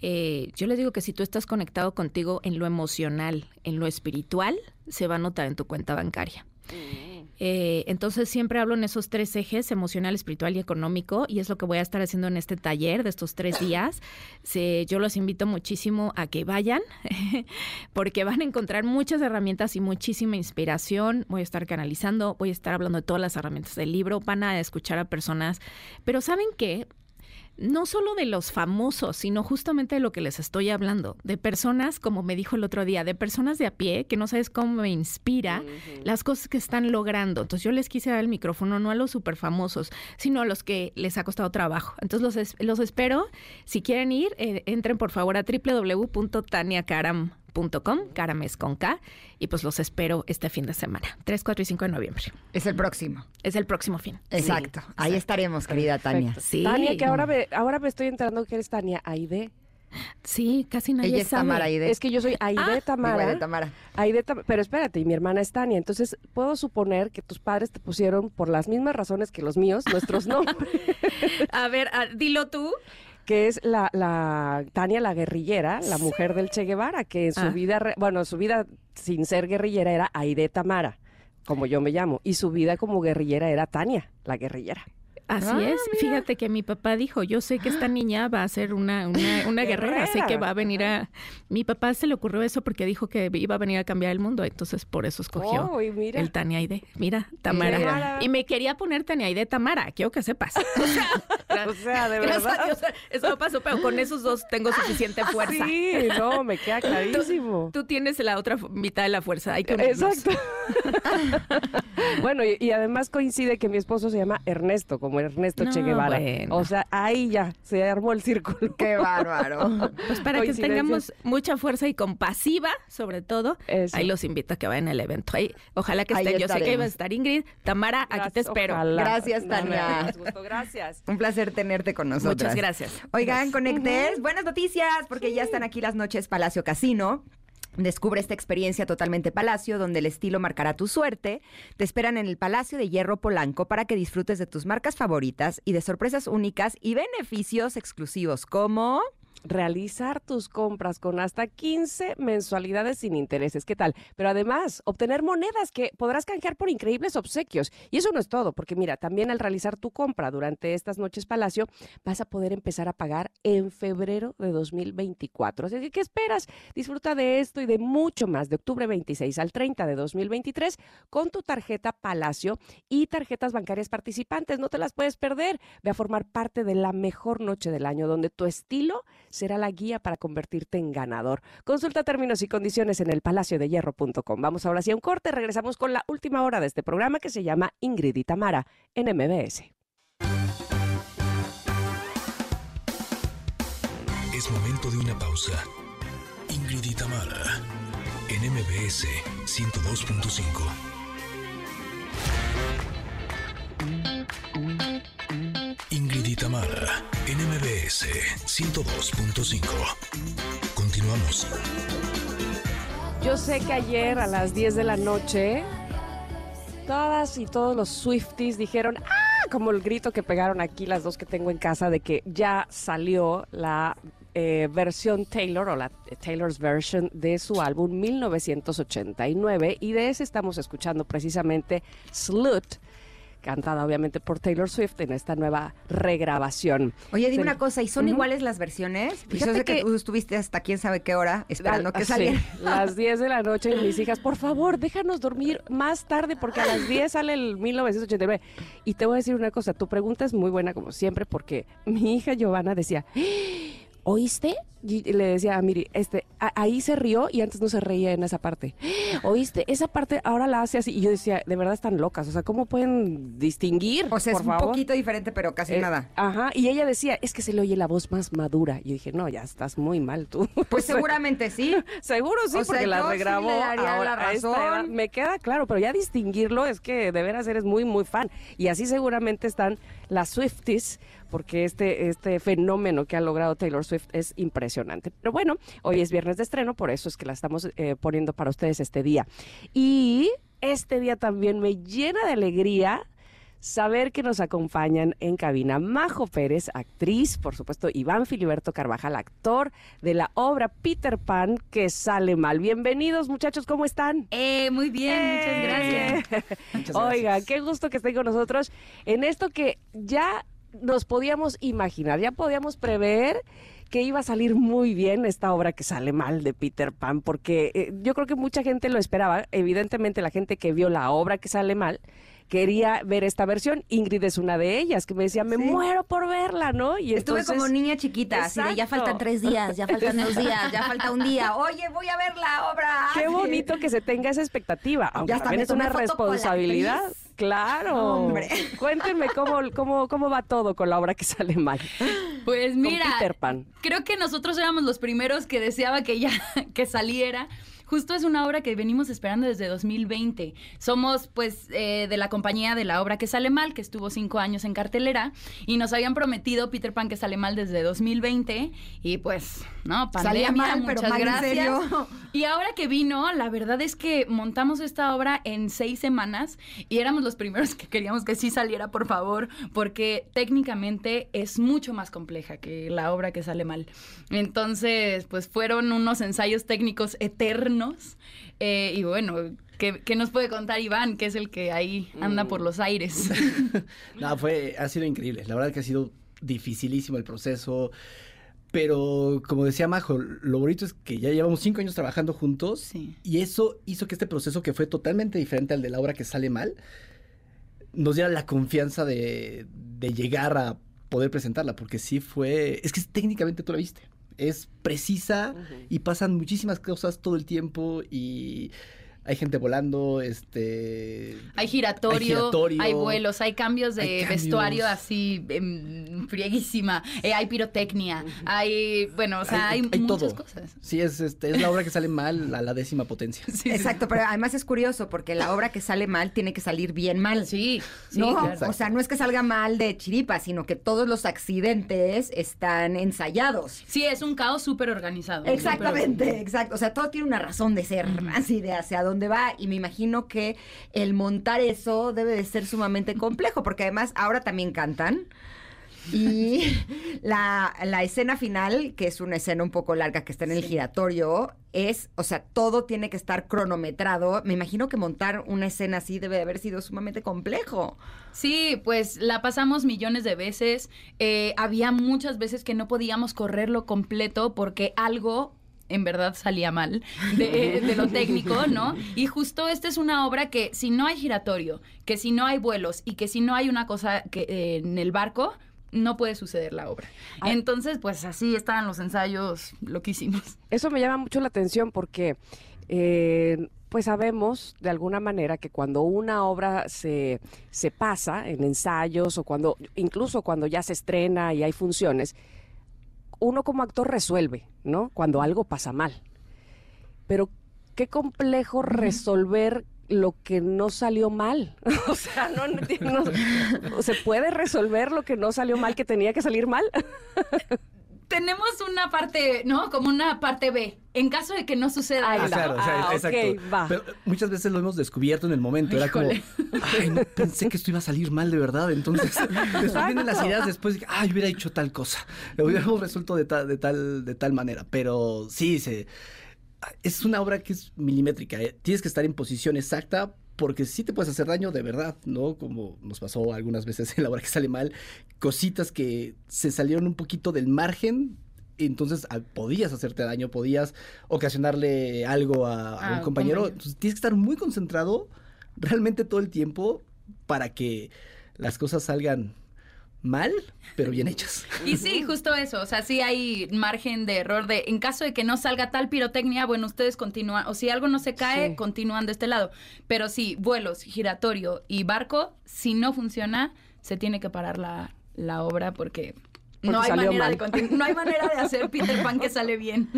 Eh, yo les digo que si tú estás conectado contigo en lo emocional, en lo espiritual, se va a notar en tu cuenta bancaria. Mm. Eh, entonces siempre hablo en esos tres ejes, emocional, espiritual y económico, y es lo que voy a estar haciendo en este taller de estos tres días. yo los invito muchísimo a que vayan, porque van a encontrar muchas herramientas y muchísima inspiración. Voy a estar canalizando, voy a estar hablando de todas las herramientas del libro, van a escuchar a personas, pero ¿saben qué? No solo de los famosos, sino justamente de lo que les estoy hablando, de personas, como me dijo el otro día, de personas de a pie, que no sabes cómo me inspira las cosas que están logrando. Entonces yo les quise dar el micrófono no a los super famosos, sino a los que les ha costado trabajo. Entonces los, los espero. Si quieren ir, eh, entren por favor a www.taniacaram.com .com, Carames con K, y pues los espero este fin de semana, 3, 4 y 5 de noviembre. Es el próximo. Es el próximo fin. Exacto. Ahí estaremos, querida Tania. Sí. Tania, que ahora me, ahora me estoy enterando que eres Tania Aide. Sí, casi nadie Ella es sabe. Tamara Aide. Es que yo soy Aide ah, Tamara. Tamara. Aide pero espérate, y mi hermana es Tania. Entonces, puedo suponer que tus padres te pusieron por las mismas razones que los míos, nuestros nombres. a ver, dilo tú que es la, la Tania la guerrillera, la mujer del Che Guevara, que en su ah. vida, bueno, su vida sin ser guerrillera era Aide Tamara, como yo me llamo, y su vida como guerrillera era Tania, la guerrillera. Así ah, es. Fíjate que mi papá dijo, yo sé que esta niña va a ser una, una, guerrera, sé que va a venir a... Mi papá se le ocurrió eso porque dijo que iba a venir a cambiar el mundo, entonces por eso escogió oh, el Tania Aide. Mira, Tamara. Y me quería poner Tania Aide Tamara, quiero que sepas. O sea, de verdad. Dios, eso no pasó, pero con esos dos tengo suficiente fuerza. Sí, no, me queda clarísimo. Tú, tú tienes la otra mitad de la fuerza. Hay que unirnos. Exacto. bueno, y, y además coincide que mi esposo se llama Ernesto, como Ernesto Che Guevara. bueno. O sea, ahí ya se armó el círculo. Qué bárbaro. Pues para que tengamos mucha fuerza y compasiva, sobre todo, Eso. ahí los invito a que vayan al evento. Ahí, ojalá que Ahí estén. Yo sé que iba a estar Ingrid. Tamara, aquí te Gracias, espero. ojalá. Gracias, Tania. gusto, Gracias. Un placer tenerte con nosotros. Muchas gracias. Oigan, Conecters, buenas noticias, porque ya están aquí las noches Palacio Casino. Descubre esta experiencia totalmente Palacio, donde el estilo marcará tu suerte. Te esperan en el Palacio de Hierro Polanco para que disfrutes de tus marcas favoritas y de sorpresas únicas y beneficios exclusivos como... realizar tus compras con hasta 15 mensualidades sin intereses. ¿Qué tal? Pero además, obtener monedas que podrás canjear por increíbles obsequios. Y eso no es todo, porque mira, también al realizar tu compra durante estas noches Palacio, vas a poder empezar a pagar en febrero de 2024. Así que, ¿qué esperas? Disfruta de esto y de mucho más de octubre 26 al 30 de 2023 con tu tarjeta Palacio y tarjetas bancarias participantes. No te las puedes perder. Ve a formar parte de la mejor noche del año, donde tu estilo será la guía para convertirte en ganador. Consulta términos y condiciones en el palaciodehierro.com. Vamos ahora sí a un corte. Regresamos con la última hora de este programa que se llama Ingrid y Tamara en MBS. Es momento de una pausa. Ingrid y Tamara en MBS 102.5. Ingrid y Tamara en MBS 102.5. Continuamos. Yo sé que ayer a las 10 de la noche, todas y todos los Swifties dijeron, ¡ah! Como el grito que pegaron aquí las dos que tengo en casa de que ya salió la eh, versión Taylor o la Taylor's version de su álbum 1989 y de ese estamos escuchando precisamente Slut cantada obviamente por Taylor Swift en esta nueva regrabación. Oye, dime una cosa, ¿y son iguales las versiones? Pues yo Fíjate sé que, que- tú estuviste hasta quién sabe qué hora esperando que Ah, sí, saliera. las 10 de la noche y mis hijas, por favor, déjanos dormir más tarde porque a las 10 sale el 1989. Y te voy a decir una cosa, tu pregunta es muy buena como siempre porque mi hija Giovanna decía, ¿oíste? Y le decía a Miri, este, a- ahí se rió y antes no se reía en esa parte. ¿Oíste? Esa parte ahora la hace así. Y yo decía, de verdad están locas. O sea, ¿cómo pueden distinguir? O sea, por es un poquito diferente, pero casi Eh, nada. Ajá, y ella decía, es que se le oye la voz más madura. Y yo dije, no, ya estás muy mal tú. Pues seguramente sí. Seguro sí, O sea, porque la sí regrabó. ahora la razón. edad. Me queda claro, pero ya distinguirlo es que de veras eres muy, muy fan. Y así seguramente están las Swifties, porque este, este fenómeno que ha logrado Taylor Swift es impresionante. Pero bueno, hoy es viernes de estreno, por eso es que la estamos eh, poniendo para ustedes este día. Y este día también me llena de alegría saber que nos acompañan en cabina Majo Pérez, actriz, por supuesto Iván Filiberto Carvajal, actor de la obra Peter Pan que sale mal. Bienvenidos muchachos, ¿cómo están? Eh, muy bien, muchas gracias. Oiga, qué gusto que estén con nosotros en esto que ya nos podíamos imaginar, ya podíamos prever que iba a salir muy bien esta obra que sale mal de Peter Pan, porque eh, yo creo que mucha gente lo esperaba, evidentemente la gente que vio la obra que sale mal quería ver esta versión, Ingrid es una de ellas, que me decía, me Sí. muero por verla, ¿no? Y Estuve entonces- como niña chiquita, así de ya faltan tres días, ya faltan dos días, ya falta un día. Oye, voy a ver la obra. Qué bonito que se tenga esa expectativa, aunque hasta también es una responsabilidad. Claro. Hombre. Cuéntenme cómo, cómo, cómo va todo con la obra que sale mal. Pues mira, Peter Pan. creo que nosotros éramos los primeros que deseaba que ya que saliera. Justo es una obra que venimos esperando desde 2020. Somos, pues, eh, de la compañía de la obra que sale mal, que estuvo cinco años en cartelera, y nos habían prometido Peter Pan que sale mal desde 2020, y pues, no, pandemia, Salía mal, pero muchas mal en gracias. serio. Y ahora que vino, la verdad es que montamos esta obra en seis semanas y éramos los primeros que queríamos que sí saliera, por favor, porque técnicamente es mucho más compleja que la obra que sale mal. Entonces, pues fueron unos ensayos técnicos eternos eh, y bueno, ¿qué, qué nos puede contar Iván, que es el que ahí anda por los aires? No, fue, ha sido increíble. La verdad que ha sido dificilísimo el proceso. Pero como decía Majo, lo bonito es que ya llevamos cinco años trabajando juntos y eso hizo que este proceso que fue totalmente diferente al de la obra que sale mal, nos diera la confianza de, de llegar a poder presentarla, porque sí fue, es que técnicamente tú la viste, es precisa y pasan muchísimas cosas todo el tiempo y hay gente volando, este... Hay giratorio, hay, vuelos, hay cambios de vestuario así, em, frieguísima, eh, hay pirotecnia, hay, bueno, o sea, hay, muchas cosas. Sí, es, este, es la obra que sale mal a la décima potencia. Exacto, pero además es curioso porque la obra que sale mal tiene que salir bien mal. Sí, sí ¿no? O sea, no es que salga mal de chiripa, sino que todos los accidentes están ensayados. Sí, es un caos súper organizado. Exactamente, exacto. O sea, todo tiene una razón de ser, así de hacia dónde dónde va y me imagino que el montar eso debe de ser sumamente complejo porque además ahora también cantan. Y la, la, escena final, que es una escena un poco larga que está en el giratorio, es, o sea, todo tiene que estar cronometrado. Me imagino que montar una escena así debe de haber sido sumamente complejo. Sí, pues la pasamos millones de veces. Eh, había muchas veces que no podíamos correrlo completo porque algo en verdad salía mal de, lo técnico, ¿no? Y justo esta es una obra que si no hay giratorio, que si no hay vuelos y que si no hay una cosa que, eh, en el barco, no puede suceder la obra. Entonces, pues así estaban los ensayos loquísimos. Eso me llama mucho la atención porque... Eh, pues sabemos de alguna manera que cuando una obra se, se pasa en ensayos o cuando, incluso cuando ya se estrena y hay funciones, uno como actor resuelve, ¿no? Cuando algo pasa mal. Pero qué complejo resolver lo que no salió mal. o sea, no, no, se puede resolver lo que no salió mal, que tenía que salir mal. tenemos una parte, ¿no? Como una parte B. En caso de que no suceda ah, Claro, o sea, ah, exacto. Pero muchas veces lo hemos descubierto en el momento. Era como, ay, no pensé que esto iba a salir mal de verdad. Entonces, después vienen las ideas después de, ay, hubiera hecho tal cosa. Lo hubiéramos resuelto de, de, tal, de tal manera. Pero sí, se, es una obra que es milimétrica. ¿eh? Tienes que estar en posición exacta porque sí te puedes hacer daño de verdad, ¿no? Como nos pasó algunas veces en la hora que sale mal, cositas que se salieron un poquito del margen entonces ah, podías hacerte daño, podías ocasionarle algo a, un ah, compañero. Entonces tienes que estar muy concentrado realmente todo el tiempo para que las cosas salgan mal, pero bien hechas. Y sí, justo eso, o sea, sí hay margen de error de, en caso de que no salga tal pirotecnia, bueno, ustedes continúan, o si algo no se cae, continúan de este lado. Pero sí, vuelos, giratorio y barco, si no funciona, se tiene que parar la, la obra porque no hay, manera de no hay manera de hacer Peter Pan que sale bien.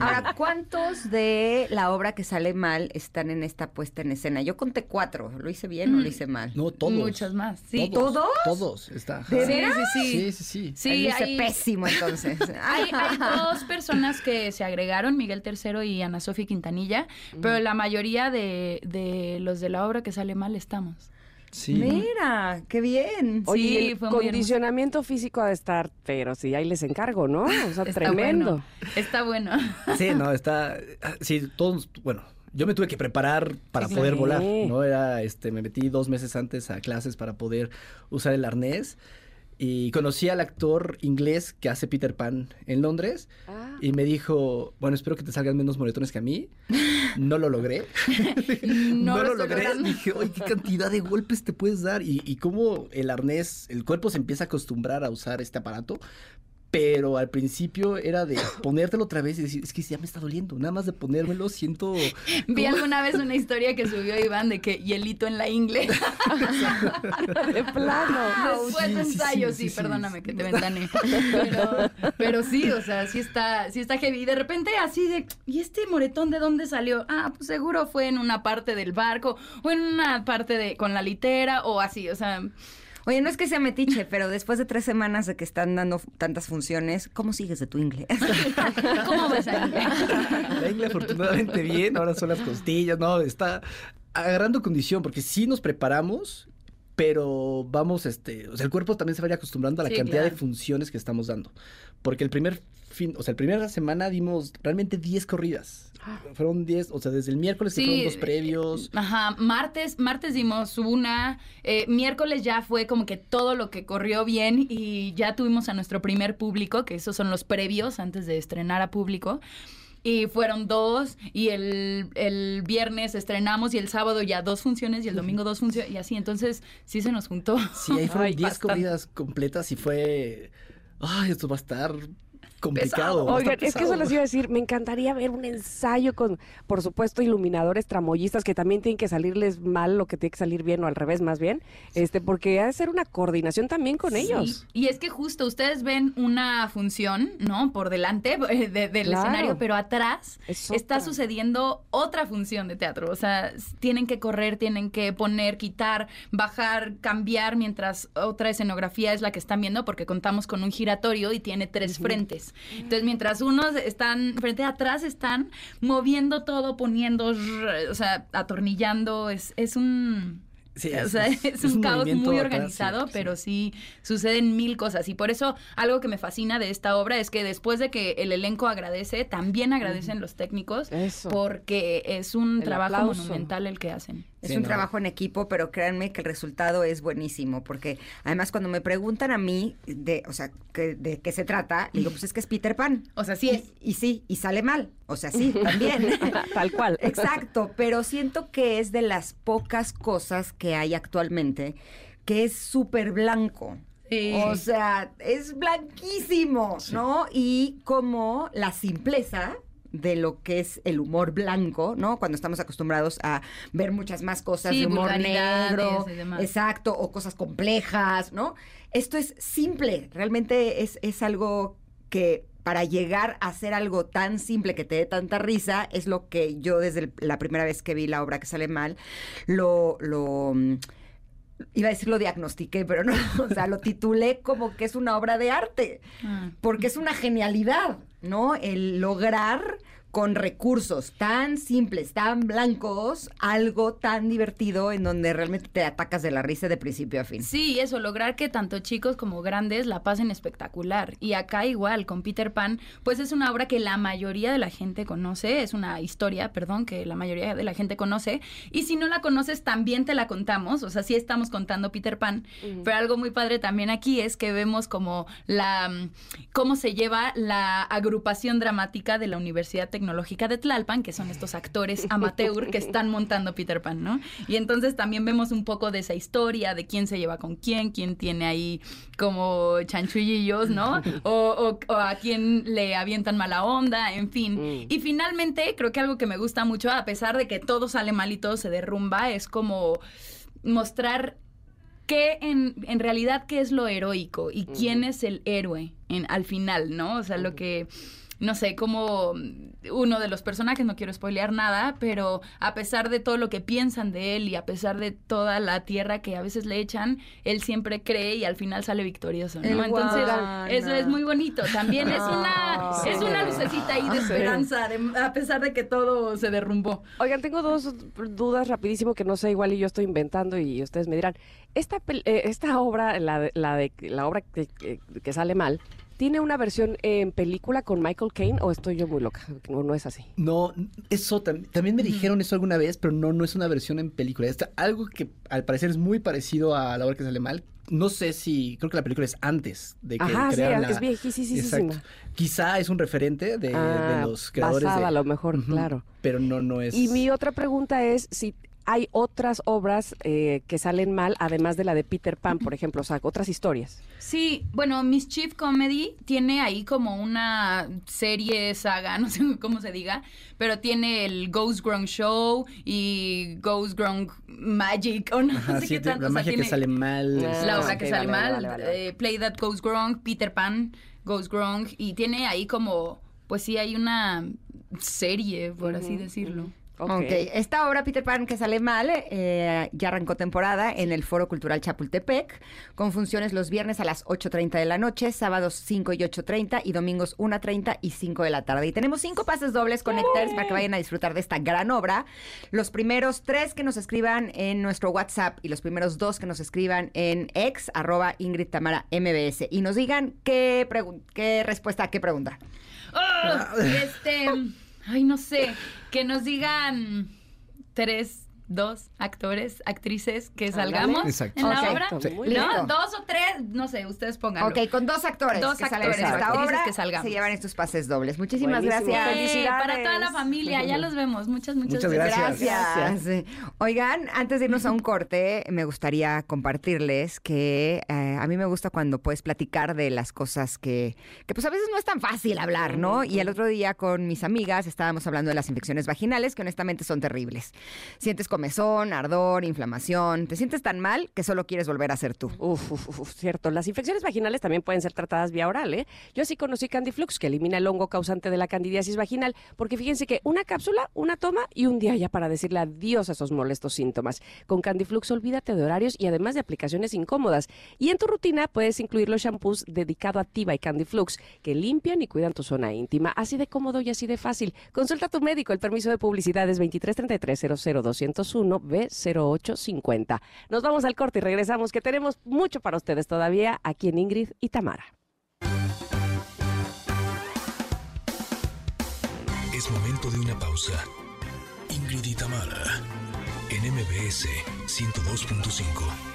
Ahora, ¿cuántos de la obra que sale mal están en esta puesta en escena? Yo conté cuatro. ¿Lo hice bien o lo mm. hice mal? No, todos. Muchas más. ¿Sí? ¿Todos? Todos. Está. ¿De sí, sí, sí. Sí, sí, sí. pésimo entonces. hay, dos personas que se agregaron, Miguel Tercero y Ana Sofía Quintanilla, pero la mayoría de, de los de la obra que sale mal estamos. Mira, qué bien. Oye, el condicionamiento físico ha de estar, pero sí, ahí les encargo, ¿no? O sea, tremendo. Está bueno. Sí, no, está. Sí, todos, bueno, yo me tuve que preparar para poder volar, ¿no? Era, este, me metí dos meses antes a clases para poder usar el arnés. Y conocí al actor inglés que hace Peter Pan en Londres. Ah. Y me dijo, bueno, espero que te salgan menos moretones que a mí. No lo logré. no, lo logré. Dije, oye, qué cantidad de golpes te puedes dar. Y, y cómo el arnés, el cuerpo se empieza a acostumbrar a usar este aparato pero al principio era de ponértelo otra vez y decir, es que ya me está doliendo, nada más de ponérmelo siento... Vi alguna vez una historia que subió Iván de que hielito en la ingle. de plano. Después de ensayo, sí, perdóname que te ventane. Pero, sí, o sea, sí está, sí está heavy. Y de repente así de, ¿y este moretón de dónde salió? Ah, pues seguro fue en una parte del barco o en una parte de, con la litera o así, o sea... Oye, no es que sea metiche, pero después de tres semanas de que están dando tantas funciones, ¿cómo sigues de tu inglés? ¿Cómo vas a La ingle afortunadamente bien, ahora son las costillas, no, está agarrando condición, porque sí nos preparamos, pero vamos, este, o sea, el cuerpo también se vaya acostumbrando a la cantidad de funciones que estamos dando. Porque el primer fin, o sea, la primera semana dimos realmente 10 corridas. Fueron 10, o sea, desde el miércoles que fueron dos previos. Ajá, martes, martes dimos una, eh, miércoles ya fue como que todo lo que corrió bien y ya tuvimos a nuestro primer público, que esos son los previos antes de estrenar a público. y fueron dos, y el, el viernes estrenamos y el sábado ya dos funciones y el domingo dos funciones y así, entonces sí se nos juntó. Sí, ahí fueron Ay, 10 bastante. comidas completas y fue... Ay, esto va a estar complicado. Oigan, es que eso les iba a decir, me encantaría ver un ensayo con, por supuesto, iluminadores tramoyistas que también tienen que salirles mal lo que tiene que salir bien o al revés más bien, este, porque ha de ser una coordinación también con Sí, ellos. Y es que justo ustedes ven una función, ¿no? Por delante eh, de- del Claro. escenario, pero atrás Es está otra. sucediendo otra función de teatro. O sea, tienen que correr, tienen que poner, quitar, bajar, cambiar, mientras otra escenografía es la que están viendo, porque contamos con un giratorio y tiene tres frentes. Entonces, mientras unos están frente a atrás, están moviendo todo, poniendo, o sea, atornillando. Es, es un. Sí, o es- sea, es- es, es un un caos muy organizado, sí. pero sí suceden mil cosas. Y por eso algo que me fascina de esta obra es que después de que el elenco agradece, también agradecen los técnicos porque es un El trabajo aplauso. monumental el que hacen. Es un trabajo en equipo, pero créanme que el resultado es buenísimo, porque además cuando me preguntan a mí de, o sea, que- de qué se trata, digo, pues es que es Peter Pan. O sea, sí y, es. Y sí, y sale mal. O sea, sí, también. Tal cual. Exacto, pero siento que es de las pocas cosas que hay actualmente que es súper blanco. O sea, es blanquísimo, ¿no? Y como la simpleza de lo que es el humor blanco, ¿no? Cuando estamos acostumbrados a ver muchas más cosas Sí, de humor negro, exacto, o cosas complejas, ¿no? Esto es simple, realmente es, es algo que para llegar a hacer algo tan simple que te dé tanta risa, es lo que yo desde la primera vez que vi la obra que sale mal, lo, lo mm, iba a decir lo diagnostiqué, pero no, o sea, lo titulé como que es una obra de arte, porque es una genialidad, ¿no? El lograr con recursos tan simples, tan blancos, algo tan divertido en donde realmente te atacas de la risa de principio a fin. Sí, eso, lograr que tanto chicos como grandes la pasen espectacular. Y acá igual, con Peter Pan, pues es una obra que la mayoría de la gente conoce, es una historia, perdón, que la mayoría de la gente conoce. Y si no la conoces, también te la contamos, o sea, sí estamos contando Peter Pan, pero algo muy padre también aquí es que vemos como la, mm, cómo se lleva la agrupación dramática de la Universidad Tecnológica de Tlalpan, que son estos actores amateur que están montando Peter Pan, ¿no? Y entonces también vemos un poco de esa historia, de quién se lleva con quién, quién tiene ahí como chanchullillos, ¿no? O, o- o a quién le avientan mala onda, en fin. Y finalmente, creo que algo que me gusta mucho, a pesar de que todo sale mal y todo se derrumba, es como mostrar qué en, en realidad qué es lo heroico y quién es el héroe en, al final, ¿no? O sea, lo que, no sé, como uno de los personajes, no quiero spoilear nada, pero a pesar de todo lo que piensan de él y a pesar de toda la tierra que a veces le echan, él siempre cree y al final sale victorioso, ¿no? El Entonces, guana. eso es muy bonito. También es una, es una lucecita ahí de esperanza, de- a pesar de que todo se derrumbó. Oigan, tengo dos dudas rapidísimo que no sé, igual y yo estoy inventando y ustedes me dirán. Esta, eh, esta obra, la, la, de, la obra que, que- que sale mal, ¿tiene una versión en película con Michael Caine o estoy yo muy loca? No, no es así. No, eso tam- también me dijeron eso alguna vez, pero no, no es una versión en película. Está algo que al parecer es muy parecido a la obra que sale mal. No sé si, creo que la película es antes de que Ajá, sí, crearan la... es viejísima. Exacto. Quizá es un referente de, de Ah, los creadores basada de... a lo mejor, claro. Pero no, no es... Y mi otra pregunta es si hay otras obras eh, que salen mal, además de la de Peter Pan, por ejemplo, o sea, otras historias. Sí, bueno, Mischief Comedy tiene ahí como una serie, saga, no sé cómo se diga, pero tiene el Ghost Grown Show y Ghost Grown Magic, o no Ajá, sé sí, qué tanto. la o sea, magia que sale mal. La es- obra que sale vale, mal, vale, vale, vale. eh, Play That Ghost Grown, Peter Pan, Ghost Grown, y tiene ahí como, pues sí, hay una serie, por así decirlo. Ok, esta obra Peter Pan que sale mal eh, ya arrancó temporada en el Foro Cultural Chapultepec con funciones los viernes a las 8.30 de la noche, sábados 5 y 8.30 y domingos 1.30 y 5 de la tarde. Y tenemos cinco pases dobles conectores para que vayan a disfrutar de esta gran obra. Los primeros tres que nos escriban en nuestro WhatsApp y los primeros dos que nos escriban en ex arroba Ingrid Tamara MBS y nos digan qué, qué respuesta a qué pregunta. Ah, este, ay, no sé, que nos digan tres dos actores, actrices que salgamos Exacto. en la obra. Sí. ¿No? Listo. Dos o tres, no sé, ustedes pongan. Ok, con dos actores Dos que salgan actores en esta actrices obra, que salgamos. se llevan estos pases dobles. Muchísimas Buenísimo. gracias. Felicidades. Para toda la familia, ya los vemos. Muchas, muchas, Muchas gracias. gracias. Gracias. Oigan, antes de irnos a un corte, me gustaría compartirles que eh, a mí me gusta cuando puedes platicar de las cosas que, que pues a veces no es tan fácil hablar, ¿no? Y el otro día con mis amigas estábamos hablando de las infecciones vaginales que honestamente son terribles. Sientes comezón, ardor, inflamación, te sientes tan mal que solo quieres volver a ser tú. Uf, uf, uf, cierto. Las infecciones vaginales también pueden ser tratadas vía oral, ¿eh? Yo sí conocí Candiflux, que elimina el hongo causante de la candidiasis vaginal, porque fíjense que una cápsula, una toma y un día ya para decirle adiós a esos molestos síntomas. Con Candiflux olvídate de horarios y además de aplicaciones incómodas. Y en tu rutina puedes incluir los shampoos dedicado a Tiva y Candiflux, que limpian y cuidan tu zona íntima. Así de cómodo y así de fácil. Consulta a tu médico. El permiso de publicidad es 2333 B0850. Nos vamos al corte y regresamos, que tenemos mucho para ustedes todavía aquí en Ingrid y Tamara. Es momento de una pausa. Ingrid y Tamara, en MBS 102.5.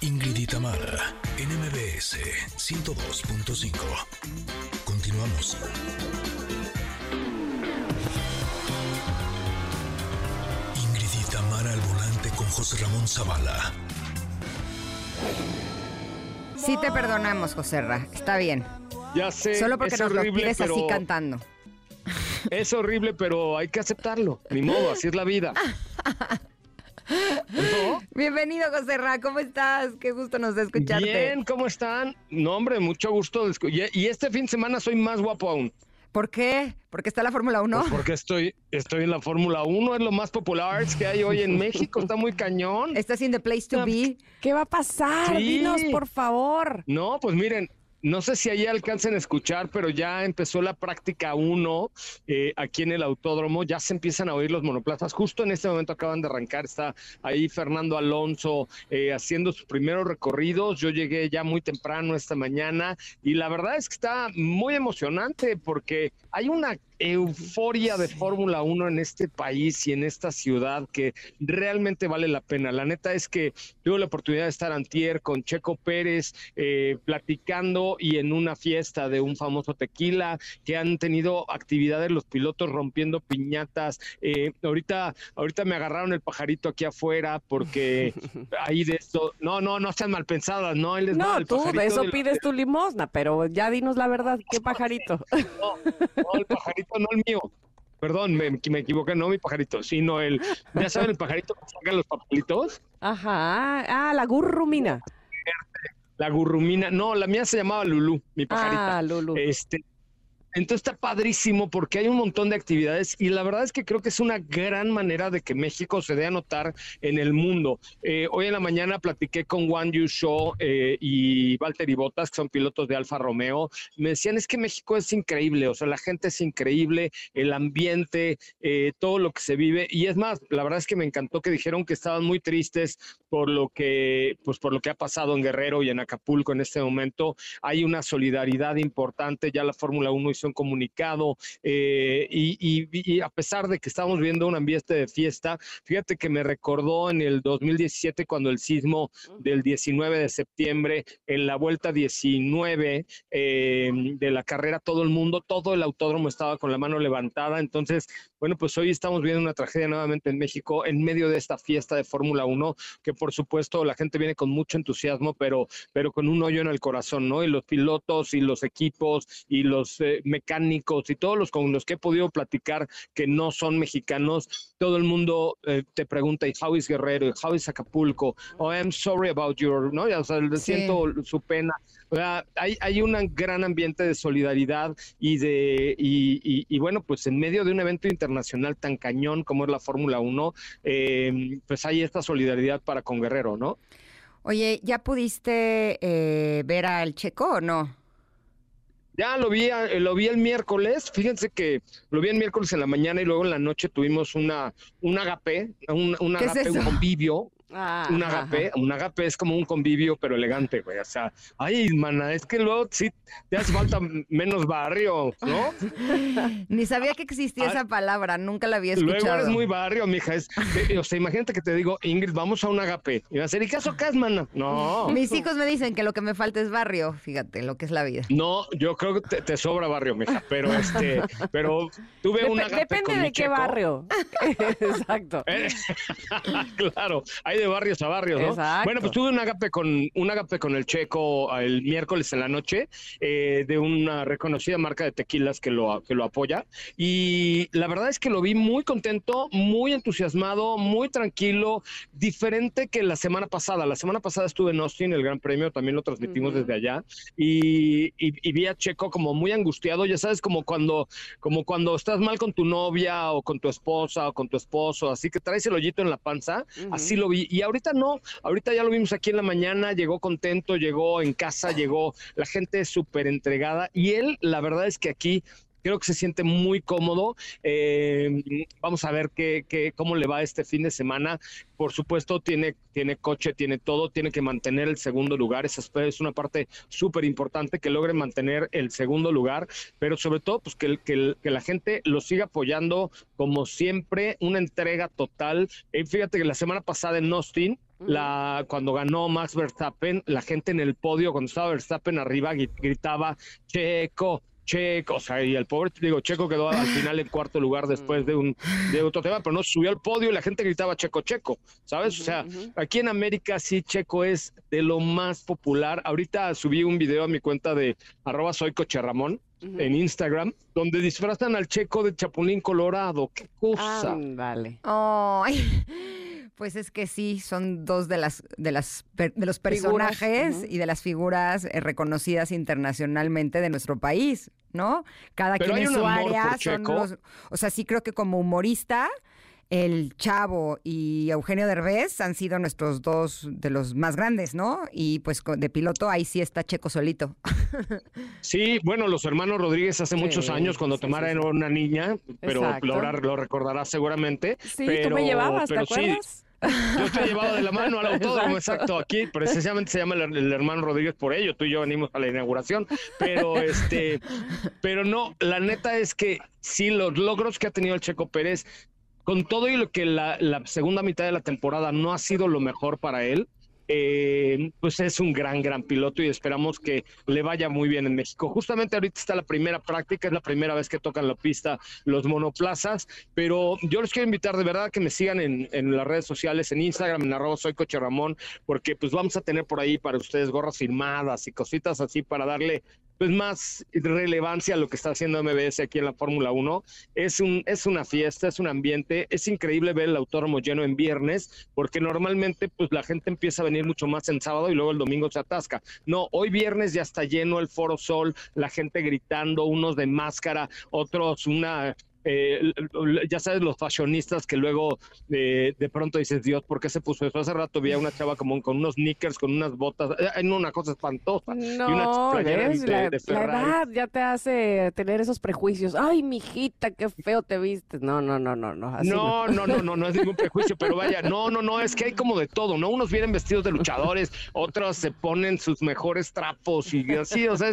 Ingrid y Tamara, en MBS 102.5. Continuamos. Al volante con José Ramón Zavala. Sí te perdonamos, José Ra. Está bien. Ya sé. Solo porque es nos lo horrible, pides así cantando. Es horrible, pero hay que aceptarlo. Ni modo, así es la vida. Bienvenido, José Ra. ¿Cómo estás? Qué gusto nos da escucharte. Bien, ¿cómo están? No, hombre, mucho gusto. de y este fin de semana soy más guapo aún. ¿Por qué? ¿Porque está la Fórmula 1? Pues porque estoy, estoy en la Fórmula 1, es lo más popular que hay hoy en México, está muy cañón. ¿Estás in the place to be? ¿Qué va a pasar? Sí. Dinos, por favor. No, pues miren, no sé si ahí alcancen a escuchar, pero ya empezó la práctica 1 eh, aquí en el autódromo, ya se empiezan a oír los monoplazas, justo en este momento acaban de arrancar, está ahí Fernando Alonso eh, haciendo sus primeros recorridos, yo llegué ya muy temprano esta mañana y la verdad es que está muy emocionante porque hay una euforia de Fórmula 1 en este país y en esta ciudad que realmente vale la pena. La neta es que tuve la oportunidad de estar antier con Checo Pérez eh, platicando y en una fiesta de un famoso tequila que han tenido actividades los pilotos rompiendo piñatas. Eh, ahorita, ahorita me agarraron el pajarito aquí afuera porque ahí de esto, no, no, no sean mal pensadas, no, él les No, el tú, de eso pides tu limosna, pero ya dinos la verdad, ¿qué pajarito? No, el pajarito no el mío. Perdón, me, me equivoqué, no mi pajarito, sino el, ya saben el pajarito que saca los papelitos, Ajá, ah, la gurrumina. la gurrumina, no, la mía se llamaba Lulú, mi pajarita. Ah, Lulu. Este, entonces está padrísimo porque hay un montón de actividades y la verdad es que creo que es una gran manera de que México se dé a notar en el mundo. Eh, hoy en la mañana platiqué con Juan Yu Shaw eh, y Valtteri Bottas, que son pilotos de Alfa Romeo. Me decían, es que México es increíble, o sea, la gente es increíble, el ambiente, eh, todo lo que se vive. Y es más, la verdad es que me encantó que dijeron que estaban muy tristes por lo que, pues por lo que ha pasado en Guerrero y en Acapulco en este momento. Hay una solidaridad importante, ya la Fórmula 1 hizo un comunicado eh, y, y- y a pesar de que estamos viendo un ambiente de fiesta, fíjate que me recordó en el 2017 cuando el sismo del 19 de septiembre, en la vuelta 19 eh, de la carrera, todo el mundo, todo el autódromo estaba con la mano levantada. Entonces, bueno, pues hoy estamos viendo una tragedia nuevamente en México en medio de esta fiesta de Fórmula 1, que por supuesto la gente viene con mucho entusiasmo, pero, pero con un hoyo en el corazón, ¿no? Y los pilotos y los equipos y los eh, mecánicos y todos los con los que he podido platicar que no son mexicanos, todo el mundo eh, te pregunta, ¿y how is Guerrero? ¿Y how is Acapulco? Oh, I'm sorry about your, ¿no? Ya, o sea, Sí. siento su pena. O sea, hay, hay un gran ambiente de solidaridad y de y, y- y bueno, pues en medio de un evento internacional tan cañón como es la Fórmula 1, eh, pues hay esta solidaridad para con Guerrero, ¿no? Oye, ¿ya pudiste eh, ver al Checo o no? Ya lo vi, a- lo vi el miércoles, fíjense que lo vi el miércoles en la mañana y luego en la noche tuvimos una, un agape, un, un ¿Qué es agape, un convivio. Ah, un agape, un agape es como un convivio, pero elegante, güey. O sea, ay, mana, es que luego sí te hace falta menos barrio, ¿no? Ni sabía que existía ah, esa palabra, nunca la había escuchado. Luego eres muy barrio, mija. Es, o sea, imagínate que te digo, Ingrid, vamos a un agape. Y va a ser, ¿y caso acá, mana? No. Mis hijos me dicen que lo que me falta es barrio, fíjate, lo que es la vida. No, yo creo que te, sobra barrio, mija. Pero este, pero tuve un agape Depende de qué barrio. Exacto. Eh, claro, hay de barrios a barrios, ¿no? Bueno, pues tuve un agape con un agape con el checo el miércoles en la noche eh, de una reconocida marca de tequilas que lo, que lo apoya. Y la verdad es que lo vi muy contento, muy entusiasmado, muy tranquilo, diferente que la semana pasada. La semana pasada estuve en Austin, el Gran Premio, también lo transmitimos desde allá. Y, y, vi a Checo como muy angustiado, ya sabes, como cuando, como cuando estás mal con tu novia o con tu esposa o con tu esposo, así que traes el hoyito en la panza, así lo vi. Y ahorita no, ahorita ya lo vimos aquí en la mañana, llegó contento, llegó en casa, llegó la gente súper entregada y él, la verdad es que aquí creo que se siente muy cómodo. Eh, vamos a ver qué, qué, cómo le va este fin de semana. Por supuesto, tiene, tiene coche, tiene todo, tiene que mantener el segundo lugar. Esa es una parte súper importante que logre mantener el segundo lugar, pero sobre todo, pues que, que, que la gente lo siga apoyando como siempre, una entrega total. Eh, fíjate que la semana pasada en Austin, la, cuando ganó Max Verstappen, la gente en el podio, cuando estaba Verstappen arriba, gritaba, Checo, Checo, o sea, y el pobre, digo, Checo quedó al final en cuarto lugar después de un de otro tema, pero no subió al podio y la gente gritaba Checo, Checo, ¿sabes? O sea, aquí en América sí Checo es de lo más popular. Ahorita subí un video a mi cuenta de arroba soy Ramón en Instagram, donde disfrazan al Checo de Chapulín Colorado. ¡Qué cosa! vale. Pues es que sí, son dos de las de las de los personajes y de las figuras eh, reconocidas internacionalmente de nuestro país, ¿no? Cada quien en su área son los, o sea, sí creo que como humorista el Chavo y Eugenio Derbez han sido nuestros dos de los más grandes, ¿no? Y pues de piloto ahí sí está Checo solito. Sí, bueno, los hermanos Rodríguez hace muchos años cuando Tamara era una niña, pero lo, lo, recordarás seguramente. Sí, pero, tú me llevabas, ¿te acuerdas? Yo te he llevado de la mano al autódromo, exacto. Aquí precisamente se llama el, hermano Rodríguez por ello. Tú y yo venimos a la inauguración. Pero este, pero no, la neta es que sí, los logros que ha tenido el Checo Pérez, con todo y lo que la, la segunda mitad de la temporada no ha sido lo mejor para él, eh, pues es un gran, gran piloto y esperamos que le vaya muy bien en México. Justamente ahorita está la primera práctica, es la primera vez que tocan la pista los monoplazas, pero yo les quiero invitar de verdad que me sigan en, en las redes sociales, en Instagram, en arroba soy Coche Ramón, porque pues vamos a tener por ahí para ustedes gorras firmadas y cositas así para darle pues más relevancia a lo que está haciendo MBS aquí en la Fórmula 1. Es, un, es una fiesta, es un ambiente, es increíble ver el autódromo lleno en viernes, porque normalmente pues la gente empieza a venir mucho más en sábado y luego el domingo se atasca. No, hoy viernes ya está lleno el Foro Sol, la gente gritando, unos de máscara, otros una eh, ya sabes, los fashionistas que luego de pronto dices, Dios, ¿por qué se puso eso? Hace rato vi a una chava como con unos knickers, con unas botas, en eh, una cosa espantosa. No, y una la, edad ya te hace tener esos prejuicios. Ay, mijita, qué feo te viste. No, no, no, no, no. no, no, no, no, no, es ningún prejuicio, pero vaya, no, no, no, es que hay como de todo, ¿no? Unos vienen vestidos de luchadores, otros se ponen sus mejores trapos y así, o sea,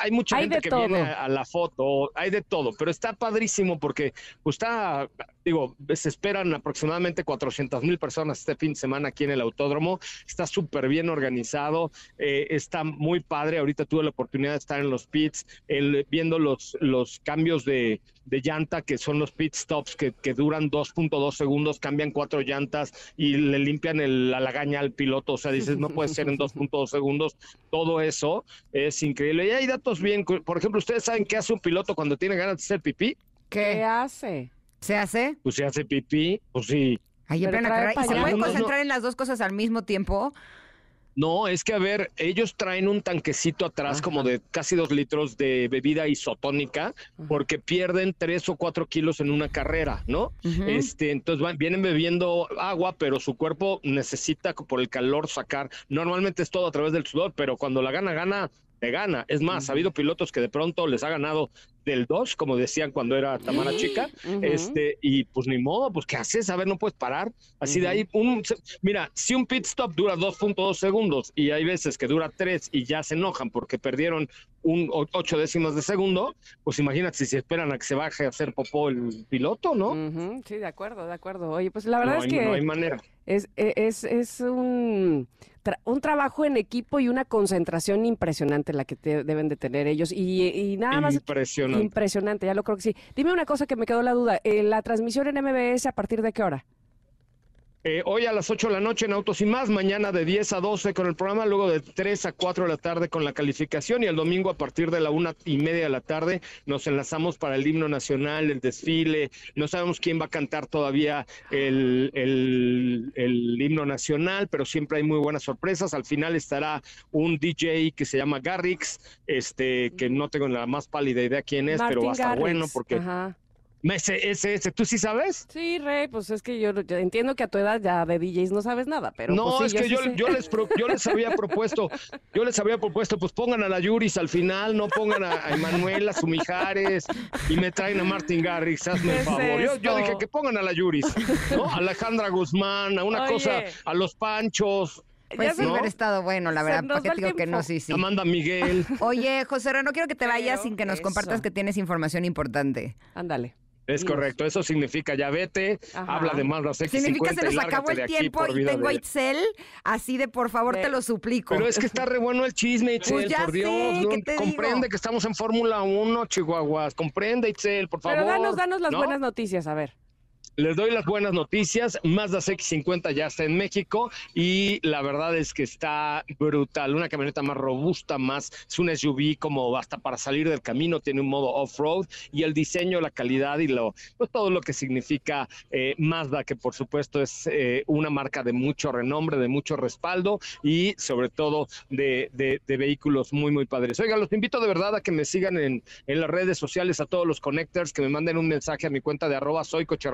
hay mucha gente que viene a la foto, hay de todo, pero está padrísimo porque pues, está, digo, se esperan aproximadamente 400 mil personas este fin de semana aquí en el autódromo. Está súper bien organizado, eh, está muy padre. Ahorita tuve la oportunidad de estar en los pits, el, viendo los, los cambios de, de llanta, que son los pit stops que, que duran 2.2 segundos, cambian cuatro llantas y le limpian el, la lagaña al piloto. O sea, dices, no puede ser en 2.2 segundos. Todo eso es increíble. Y hay datos bien, por ejemplo, ¿ustedes saben qué hace un piloto cuando tiene ganas de hacer pipí? ¿Qué hace? ¿Se hace? Pues se hace pipí, pues sí. Ay, ¿Y se pueden concentrar en las dos cosas al mismo tiempo? No, es que a ver, ellos traen un tanquecito atrás como de casi dos litros de bebida isotónica porque pierden tres o cuatro kilos en una carrera, ¿no? Este, entonces van, vienen bebiendo agua, pero su cuerpo necesita por el calor sacar. Normalmente es todo a través del sudor, pero cuando la gana gana, te gana. Es más, ha habido pilotos que de pronto les ha ganado del 2, como decían cuando era Tamara chica, este, y pues ni modo, pues ¿qué haces? A ver, no puedes parar. Así de ahí, un, mira, si un pit stop dura 2.2 segundos y hay veces que dura 3 y ya se enojan porque perdieron un 8 décimas de segundo, pues imagínate si se esperan a que se baje a hacer popó el piloto, ¿no? Sí, de acuerdo, de acuerdo. Oye, pues la verdad es que... No hay manera. Es, e, es, es un, un trabajo en equipo y una concentración impresionante la que deben de tener ellos. Y, y nada más. Impresionante. Impresionante, ya lo creo que sí. Dime una cosa que me quedó la duda. Eh, ¿La transmisión en MBS a partir de qué hora? Eh, hoy a las 8 de la noche en Autos y Más, mañana de 10 a 12 con el programa, luego de 3 a 4 de la tarde con la calificación y el domingo a partir de la una y media de la tarde nos enlazamos para el himno nacional, el desfile, no sabemos quién va a cantar todavía el, el, himno nacional, pero siempre hay muy buenas sorpresas, al final estará un DJ que se llama Garrix, este, que no tengo la más pálida idea quién es, pero va a estar bueno porque... Ese, ese, ese, ¿tú sí sabes? Sí, Rey, pues es que yo, entiendo que a tu edad ya de DJs no sabes nada, pero No, pues es que yo, yo, les yo les había propuesto, yo les había propuesto, pues pongan a la Yuris al final, no pongan a, a Emanuela Sumijares y me traen a Martin Garrix, hazme el favor. Yo, yo, dije que pongan a la Yuris, ¿no? Alejandra Guzmán, a una cosa, a los Panchos, pues sí, hubiera estado bueno, la verdad. ¿Para qué digo que no? Sí, sí. Amanda Miguel. Oye, José no quiero que te vayas sin que nos compartas que tienes información importante. Ándale. Es correcto, eso significa ya vete, habla de más X50 Significa se nos acabó el tiempo y tengo a Itzel, así de por favor te lo suplico. Pero es que está re bueno el chisme, Itzel, pues por Dios, comprende que estamos en Fórmula 1, Chihuahuas, comprende Itzel, por favor. Pero danos, danos las buenas noticias, a ver. Les doy las buenas noticias. Mazda CX50 ya está en México y la verdad es que está brutal. Una camioneta más robusta, más es un SUV como hasta para salir del camino, tiene un modo off-road y el diseño, la calidad y lo pues todo lo que significa eh, Mazda, que por supuesto es eh, una marca de mucho renombre, de mucho respaldo y sobre todo de, vehículos muy, muy padres. Oiga, los invito de verdad a que me sigan en, las redes sociales, a todos los connectors, que me manden un mensaje a mi cuenta de arroba soy Coche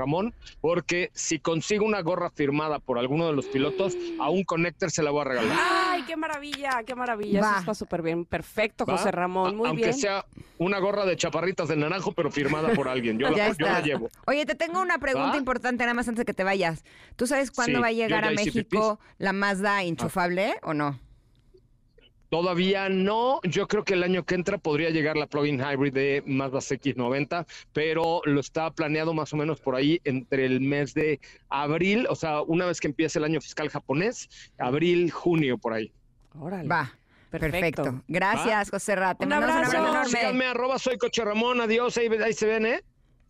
porque si consigo una gorra firmada por alguno de los pilotos, a un connector se la voy a regalar. ¡Ay, qué maravilla! ¡Qué maravilla! Eso está súper bien. Perfecto, José Ramón. Muy Aunque bien. Aunque sea una gorra de chaparritas de naranjo, pero firmada por alguien. Yo, la, llevo. Oye, te tengo una pregunta importante nada más antes de que te vayas. ¿Tú sabes cuándo va a llegar a México la Mazda enchufable o no? Todavía no, yo creo que el año que entra podría llegar la plug-in hybrid de Mazda X90, pero lo está planeado más o menos por ahí entre el mes de abril, o sea, una vez que empiece el año fiscal japonés, abril, junio, por ahí. Órale. Va. Perfecto. Gracias, José Rata. Te un abrazo. Un abrazo enorme. arroba soy Coche Ramón, adiós, ahí, ahí se ven, ¿eh?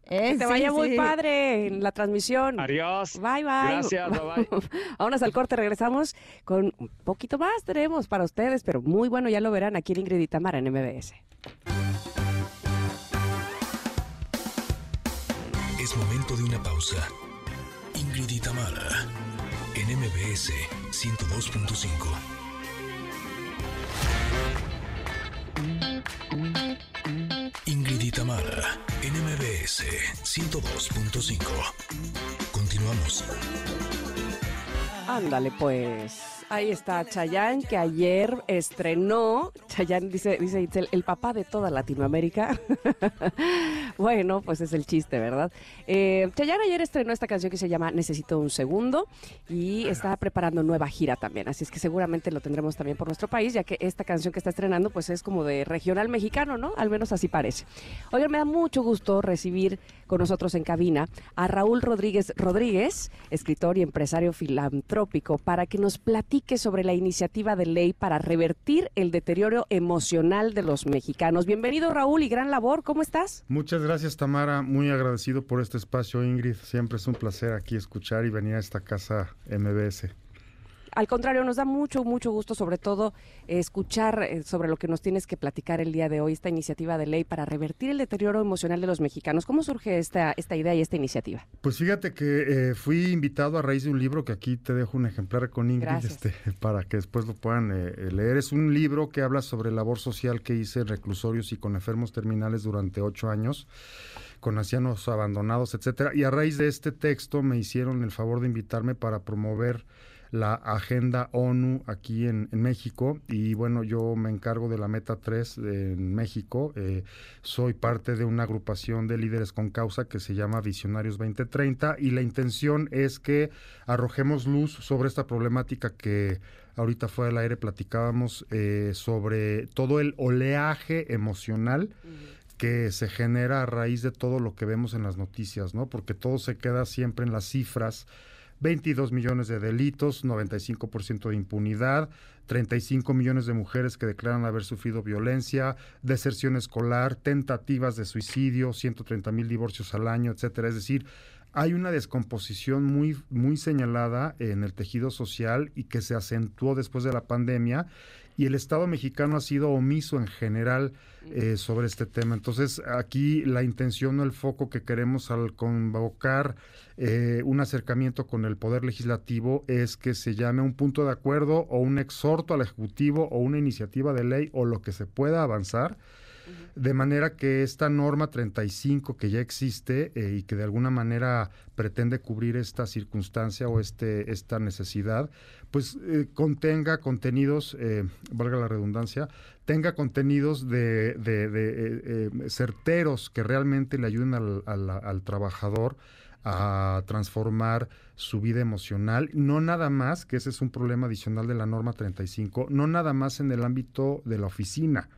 Que te vaya muy padre en la transmisión. Adiós. Bye, bye. Gracias, bye, bye. Vámonos al corte, regresamos con un poquito más tenemos para ustedes, pero muy bueno, ya lo verán aquí en Ingrid y Tamara en MBS. Es momento de una pausa. Ingrid y Tamara en MBS 102.5. Tamara, NMBS 102.5. Continuamos. Ándale, pues. Ahí está Chayanne, que ayer estrenó, Chayanne dice, dice Itzel, el papá de toda Latinoamérica. bueno, pues es el chiste, ¿verdad? Eh, Chayanne ayer estrenó esta canción que se llama Necesito un segundo y está preparando nueva gira también, así es que seguramente lo tendremos también por nuestro país, ya que esta canción que está estrenando pues es como de regional mexicano, ¿no? Al menos así parece. Oigan, me da mucho gusto recibir con nosotros en cabina a Raúl Rodríguez Rodríguez, escritor y empresario filantrópico, para que nos platique sobre la iniciativa de ley para revertir el deterioro emocional de los mexicanos. Bienvenido Raúl y gran labor, ¿cómo estás? Muchas gracias Tamara, muy agradecido por este espacio Ingrid, siempre es un placer aquí escuchar y venir a esta casa MBS. Al contrario, nos da mucho, mucho gusto, sobre todo, escuchar eh, sobre lo que nos tienes que platicar el día de hoy, esta iniciativa de ley para revertir el deterioro emocional de los mexicanos. ¿Cómo surge esta, esta idea y esta iniciativa? Pues fíjate que eh, fui invitado a raíz de un libro que aquí te dejo un ejemplar con Ingrid este, para que después lo puedan eh, leer. Es un libro que habla sobre labor social que hice en reclusorios y con enfermos terminales durante ocho años con ancianos abandonados, etcétera. Y a raíz de este texto me hicieron el favor de invitarme para promover la agenda ONU aquí en, México y bueno, yo me encargo de la Meta 3 en México. Eh, soy parte de una agrupación de líderes con causa que se llama Visionarios 2030 y la intención es que arrojemos luz sobre esta problemática que ahorita fuera del aire platicábamos eh, sobre todo el oleaje emocional que se genera a raíz de todo lo que vemos en las noticias, ¿no? Porque todo se queda siempre en las cifras 22 millones de delitos, 95% de impunidad, 35 millones de mujeres que declaran haber sufrido violencia, deserción escolar, tentativas de suicidio, 130 mil divorcios al año, etcétera. Es decir, hay una descomposición muy, muy señalada en el tejido social y que se acentuó después de la pandemia y el Estado mexicano ha sido omiso en general eh, sobre este tema. Entonces, aquí la intención o el foco que queremos al convocar eh, un acercamiento con el Poder Legislativo es que se llame un punto de acuerdo o un exhorto al Ejecutivo o una iniciativa de ley o lo que se pueda avanzar de manera que esta norma 35 que ya existe eh, y que de alguna manera pretende cubrir esta circunstancia o este, esta necesidad, pues eh, contenga contenidos, eh, valga la redundancia, tenga contenidos de, de, certeros que realmente le ayuden al, al trabajador a transformar su vida emocional, no nada más, que ese es un problema adicional de la norma 35, no nada más en el ámbito de la oficina,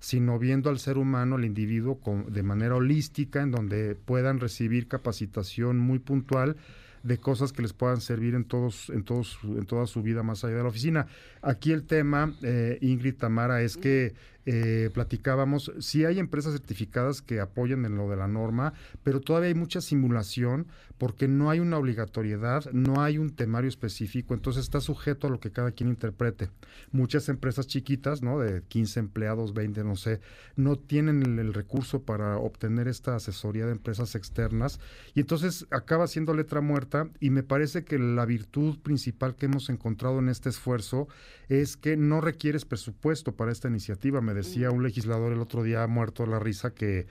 sino viendo al ser humano, al individuo, de manera holística, en donde puedan recibir capacitación muy puntual de cosas que les puedan servir en todos, en todos, en toda su vida más allá de la oficina. Aquí el tema, eh, Ingrid Tamara, es que eh, platicábamos, sí hay empresas certificadas que apoyan en lo de la norma, pero todavía hay mucha simulación porque no hay una obligatoriedad, no hay un temario específico, entonces está sujeto a lo que cada quien interprete. Muchas empresas chiquitas, ¿no? De 15 empleados, 20, no sé, no tienen el, recurso para obtener esta asesoría de empresas externas y entonces acaba siendo letra muerta y me parece que la virtud principal que hemos encontrado en este esfuerzo es que no requieres presupuesto para esta iniciativa. Me decía un legislador el otro día muerto de la risa que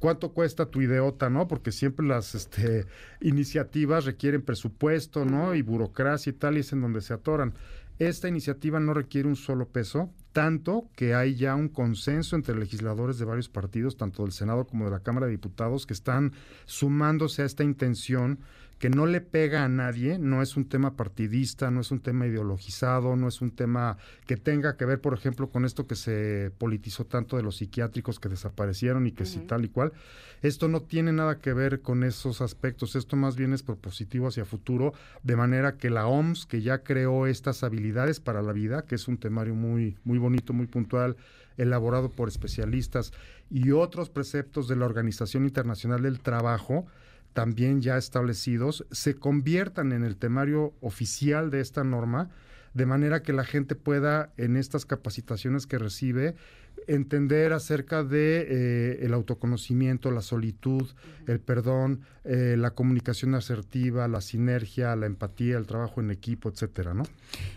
cuánto cuesta tu ideota, ¿no? Porque siempre las este, iniciativas requieren presupuesto, ¿no? Y burocracia y tal, y es en donde se atoran. Esta iniciativa no requiere un solo peso, tanto que hay ya un consenso entre legisladores de varios partidos, tanto del Senado como de la Cámara de Diputados, que están sumándose a esta intención que no le pega a nadie, no es un tema partidista, no es un tema ideologizado, no es un tema que tenga que ver, por ejemplo, con esto que se politizó tanto de los psiquiátricos que desaparecieron y que si tal y cual. Esto no tiene nada que ver con esos aspectos, esto más bien es propositivo hacia futuro, de manera que la OMS, que ya creó estas habilidades para la vida, que es un temario muy, muy bonito, muy puntual, elaborado por especialistas, y otros preceptos de la Organización Internacional del Trabajo, también ya establecidos se conviertan en el temario oficial de esta norma, de manera que la gente pueda en estas capacitaciones que recibe entender acerca de eh, el autoconocimiento, la solitud, el perdón, eh, la comunicación asertiva, la sinergia, la empatía, el trabajo en equipo, etcétera, ¿no?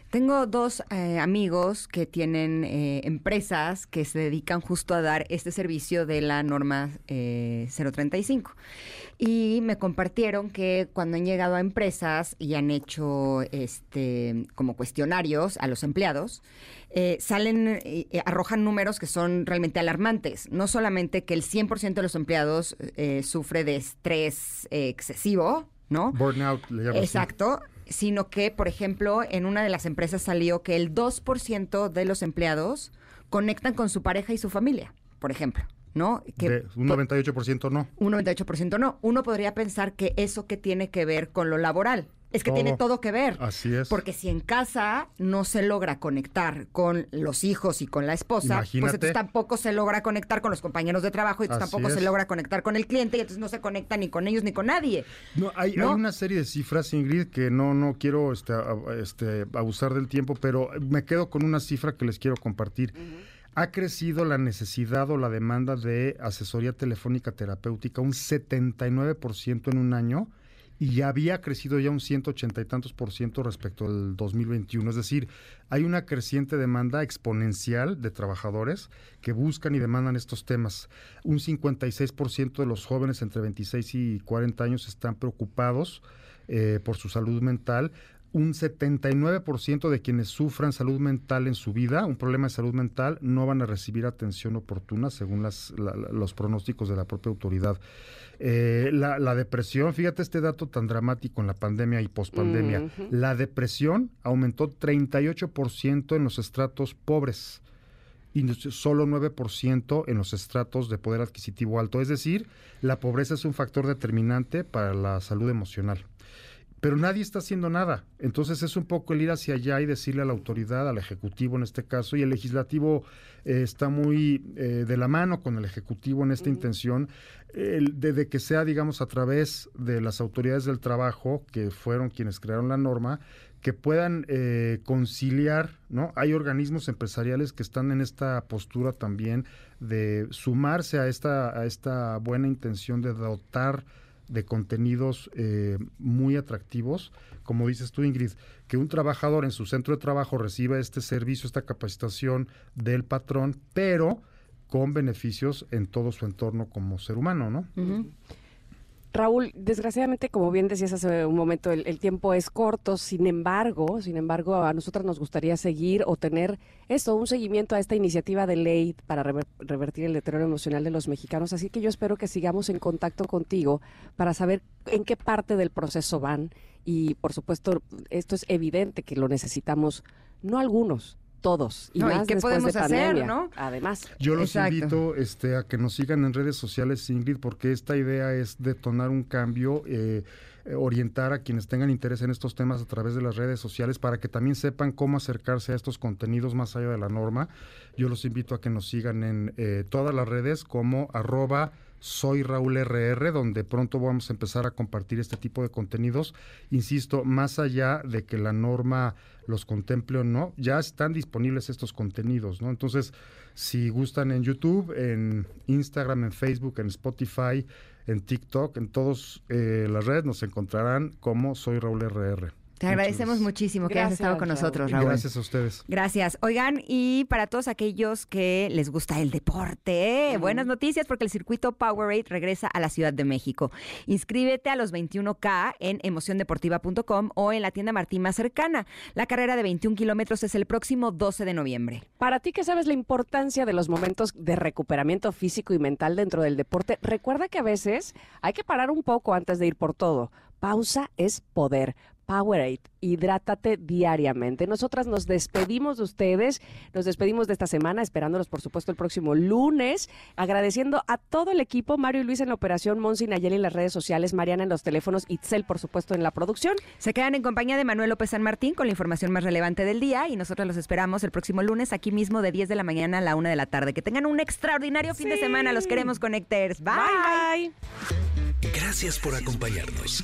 Tengo dos eh, amigos que tienen empresas que se dedican justo a dar este servicio de la norma 035 y me compartieron que cuando han llegado a empresas y han hecho este como cuestionarios a los empleados eh, salen, eh, arrojan números que son realmente alarmantes. No solamente que el 100% de los empleados eh, sufre de estrés excesivo, ¿no? Burnout, le llaman Exacto. Sino que, por ejemplo, en una de las empresas salió que el 2% de los empleados conectan con su pareja y su familia, por ejemplo. ¿No? Que, un 98% no. Un 98% no. Uno podría pensar que eso que tiene que ver con lo laboral. Es que tiene todo que ver. Así es. Porque si en casa no se logra conectar con los hijos y con la esposa, pues entonces tampoco se logra conectar con los compañeros de trabajo y tampoco se logra conectar con el cliente y entonces no se conecta ni con ellos ni con nadie. No, hay, una serie de cifras, Ingrid, que no, no quiero este, este, abusar del tiempo, pero me quedo con una cifra que les quiero compartir. Ha crecido la necesidad o la demanda de asesoría telefónica terapéutica un 79% en un año y había crecido ya un 180 y tantos por ciento respecto al 2021. Es decir, hay una creciente demanda exponencial de trabajadores que buscan y demandan estos temas. Un 56% de los jóvenes entre 26 y 40 años están preocupados eh, por su salud mental un 79% de quienes sufran salud mental en su vida, un problema de salud mental, no van a recibir atención oportuna según las, los pronósticos de la propia autoridad. Eh, la, depresión, fíjate este dato tan dramático en la pandemia y pospandemia. La depresión aumentó 38% en los estratos pobres y solo 9% en los estratos de poder adquisitivo alto. Es decir, la pobreza es un factor determinante para la salud emocional pero nadie está haciendo nada. Entonces es un poco el ir hacia allá y decirle a la autoridad, al Ejecutivo en este caso, y el Legislativo eh, está muy eh, de la mano con el Ejecutivo en esta intención, de, que sea, digamos, a través de las autoridades del trabajo, que fueron quienes crearon la norma, que puedan eh, conciliar, ¿no? Hay organismos empresariales que están en esta postura también de sumarse a esta, a esta buena intención de dotar de contenidos eh, muy atractivos, como dices tú Ingrid, que un trabajador en su centro de trabajo reciba este servicio, esta capacitación del patrón, pero con beneficios en todo su entorno como ser humano, ¿no? Raúl, desgraciadamente, como bien decías hace un momento, el, tiempo es corto. Sin embargo, sin embargo, a nosotras nos gustaría seguir o tener esto, un seguimiento a esta iniciativa de ley para revertir el deterioro emocional de los mexicanos. Así que yo espero que sigamos en contacto contigo para saber en qué parte del proceso van. Y por supuesto, esto es evidente que lo necesitamos, no algunos, todos y más qué podemos hacer, ¿no? Además, yo los invito este, a que nos sigan en redes sociales, Ingrid, porque esta idea es detonar un cambio. Eh, orientar a quienes tengan interés en estos temas a través de las redes sociales para que también sepan cómo acercarse a estos contenidos más allá de la norma. Yo los invito a que nos sigan en eh, todas las redes como arroba soy Raúl RR, donde pronto vamos a empezar a compartir este tipo de contenidos. Insisto, más allá de que la norma los contemple o no, ya están disponibles estos contenidos, ¿no? Entonces, si gustan en YouTube, en Instagram, en Facebook, en Spotify, en TikTok, en todas eh, las redes nos encontrarán como Soy Raúl RR. Te agradecemos muchísimo que hayas estado con nosotros, Raúl. Gracias a ustedes. Gracias. Oigan, y para todos aquellos que les gusta el deporte, buenas noticias porque el circuito Powerade regresa a la Ciudad de México. Inscríbete a los 21K en emociondeportiva.com o en la tienda Martín más cercana. La carrera de 21 kilómetros es el próximo 12 de noviembre. Para ti que sabes la importancia de los momentos de recuperamiento físico y mental dentro del deporte, recuerda que a veces hay que parar un poco antes de ir por todo. Pausa es poder. Powerade, hidrátate diariamente. Nosotras nos despedimos de ustedes, nos despedimos de esta semana, esperándolos por supuesto el próximo lunes, agradeciendo a todo el equipo, Mario y Luis en la operación, Monsi Nayeli en las redes sociales, Mariana en los teléfonos, Itzel por supuesto en la producción. Se quedan en compañía de Manuel López San Martín con la información más relevante del día y nosotros los esperamos el próximo lunes aquí mismo de 10 de la mañana a la 1 de la tarde. Que tengan un extraordinario fin de semana, los queremos Connectors. bye. bye. Gracias por acompañarnos.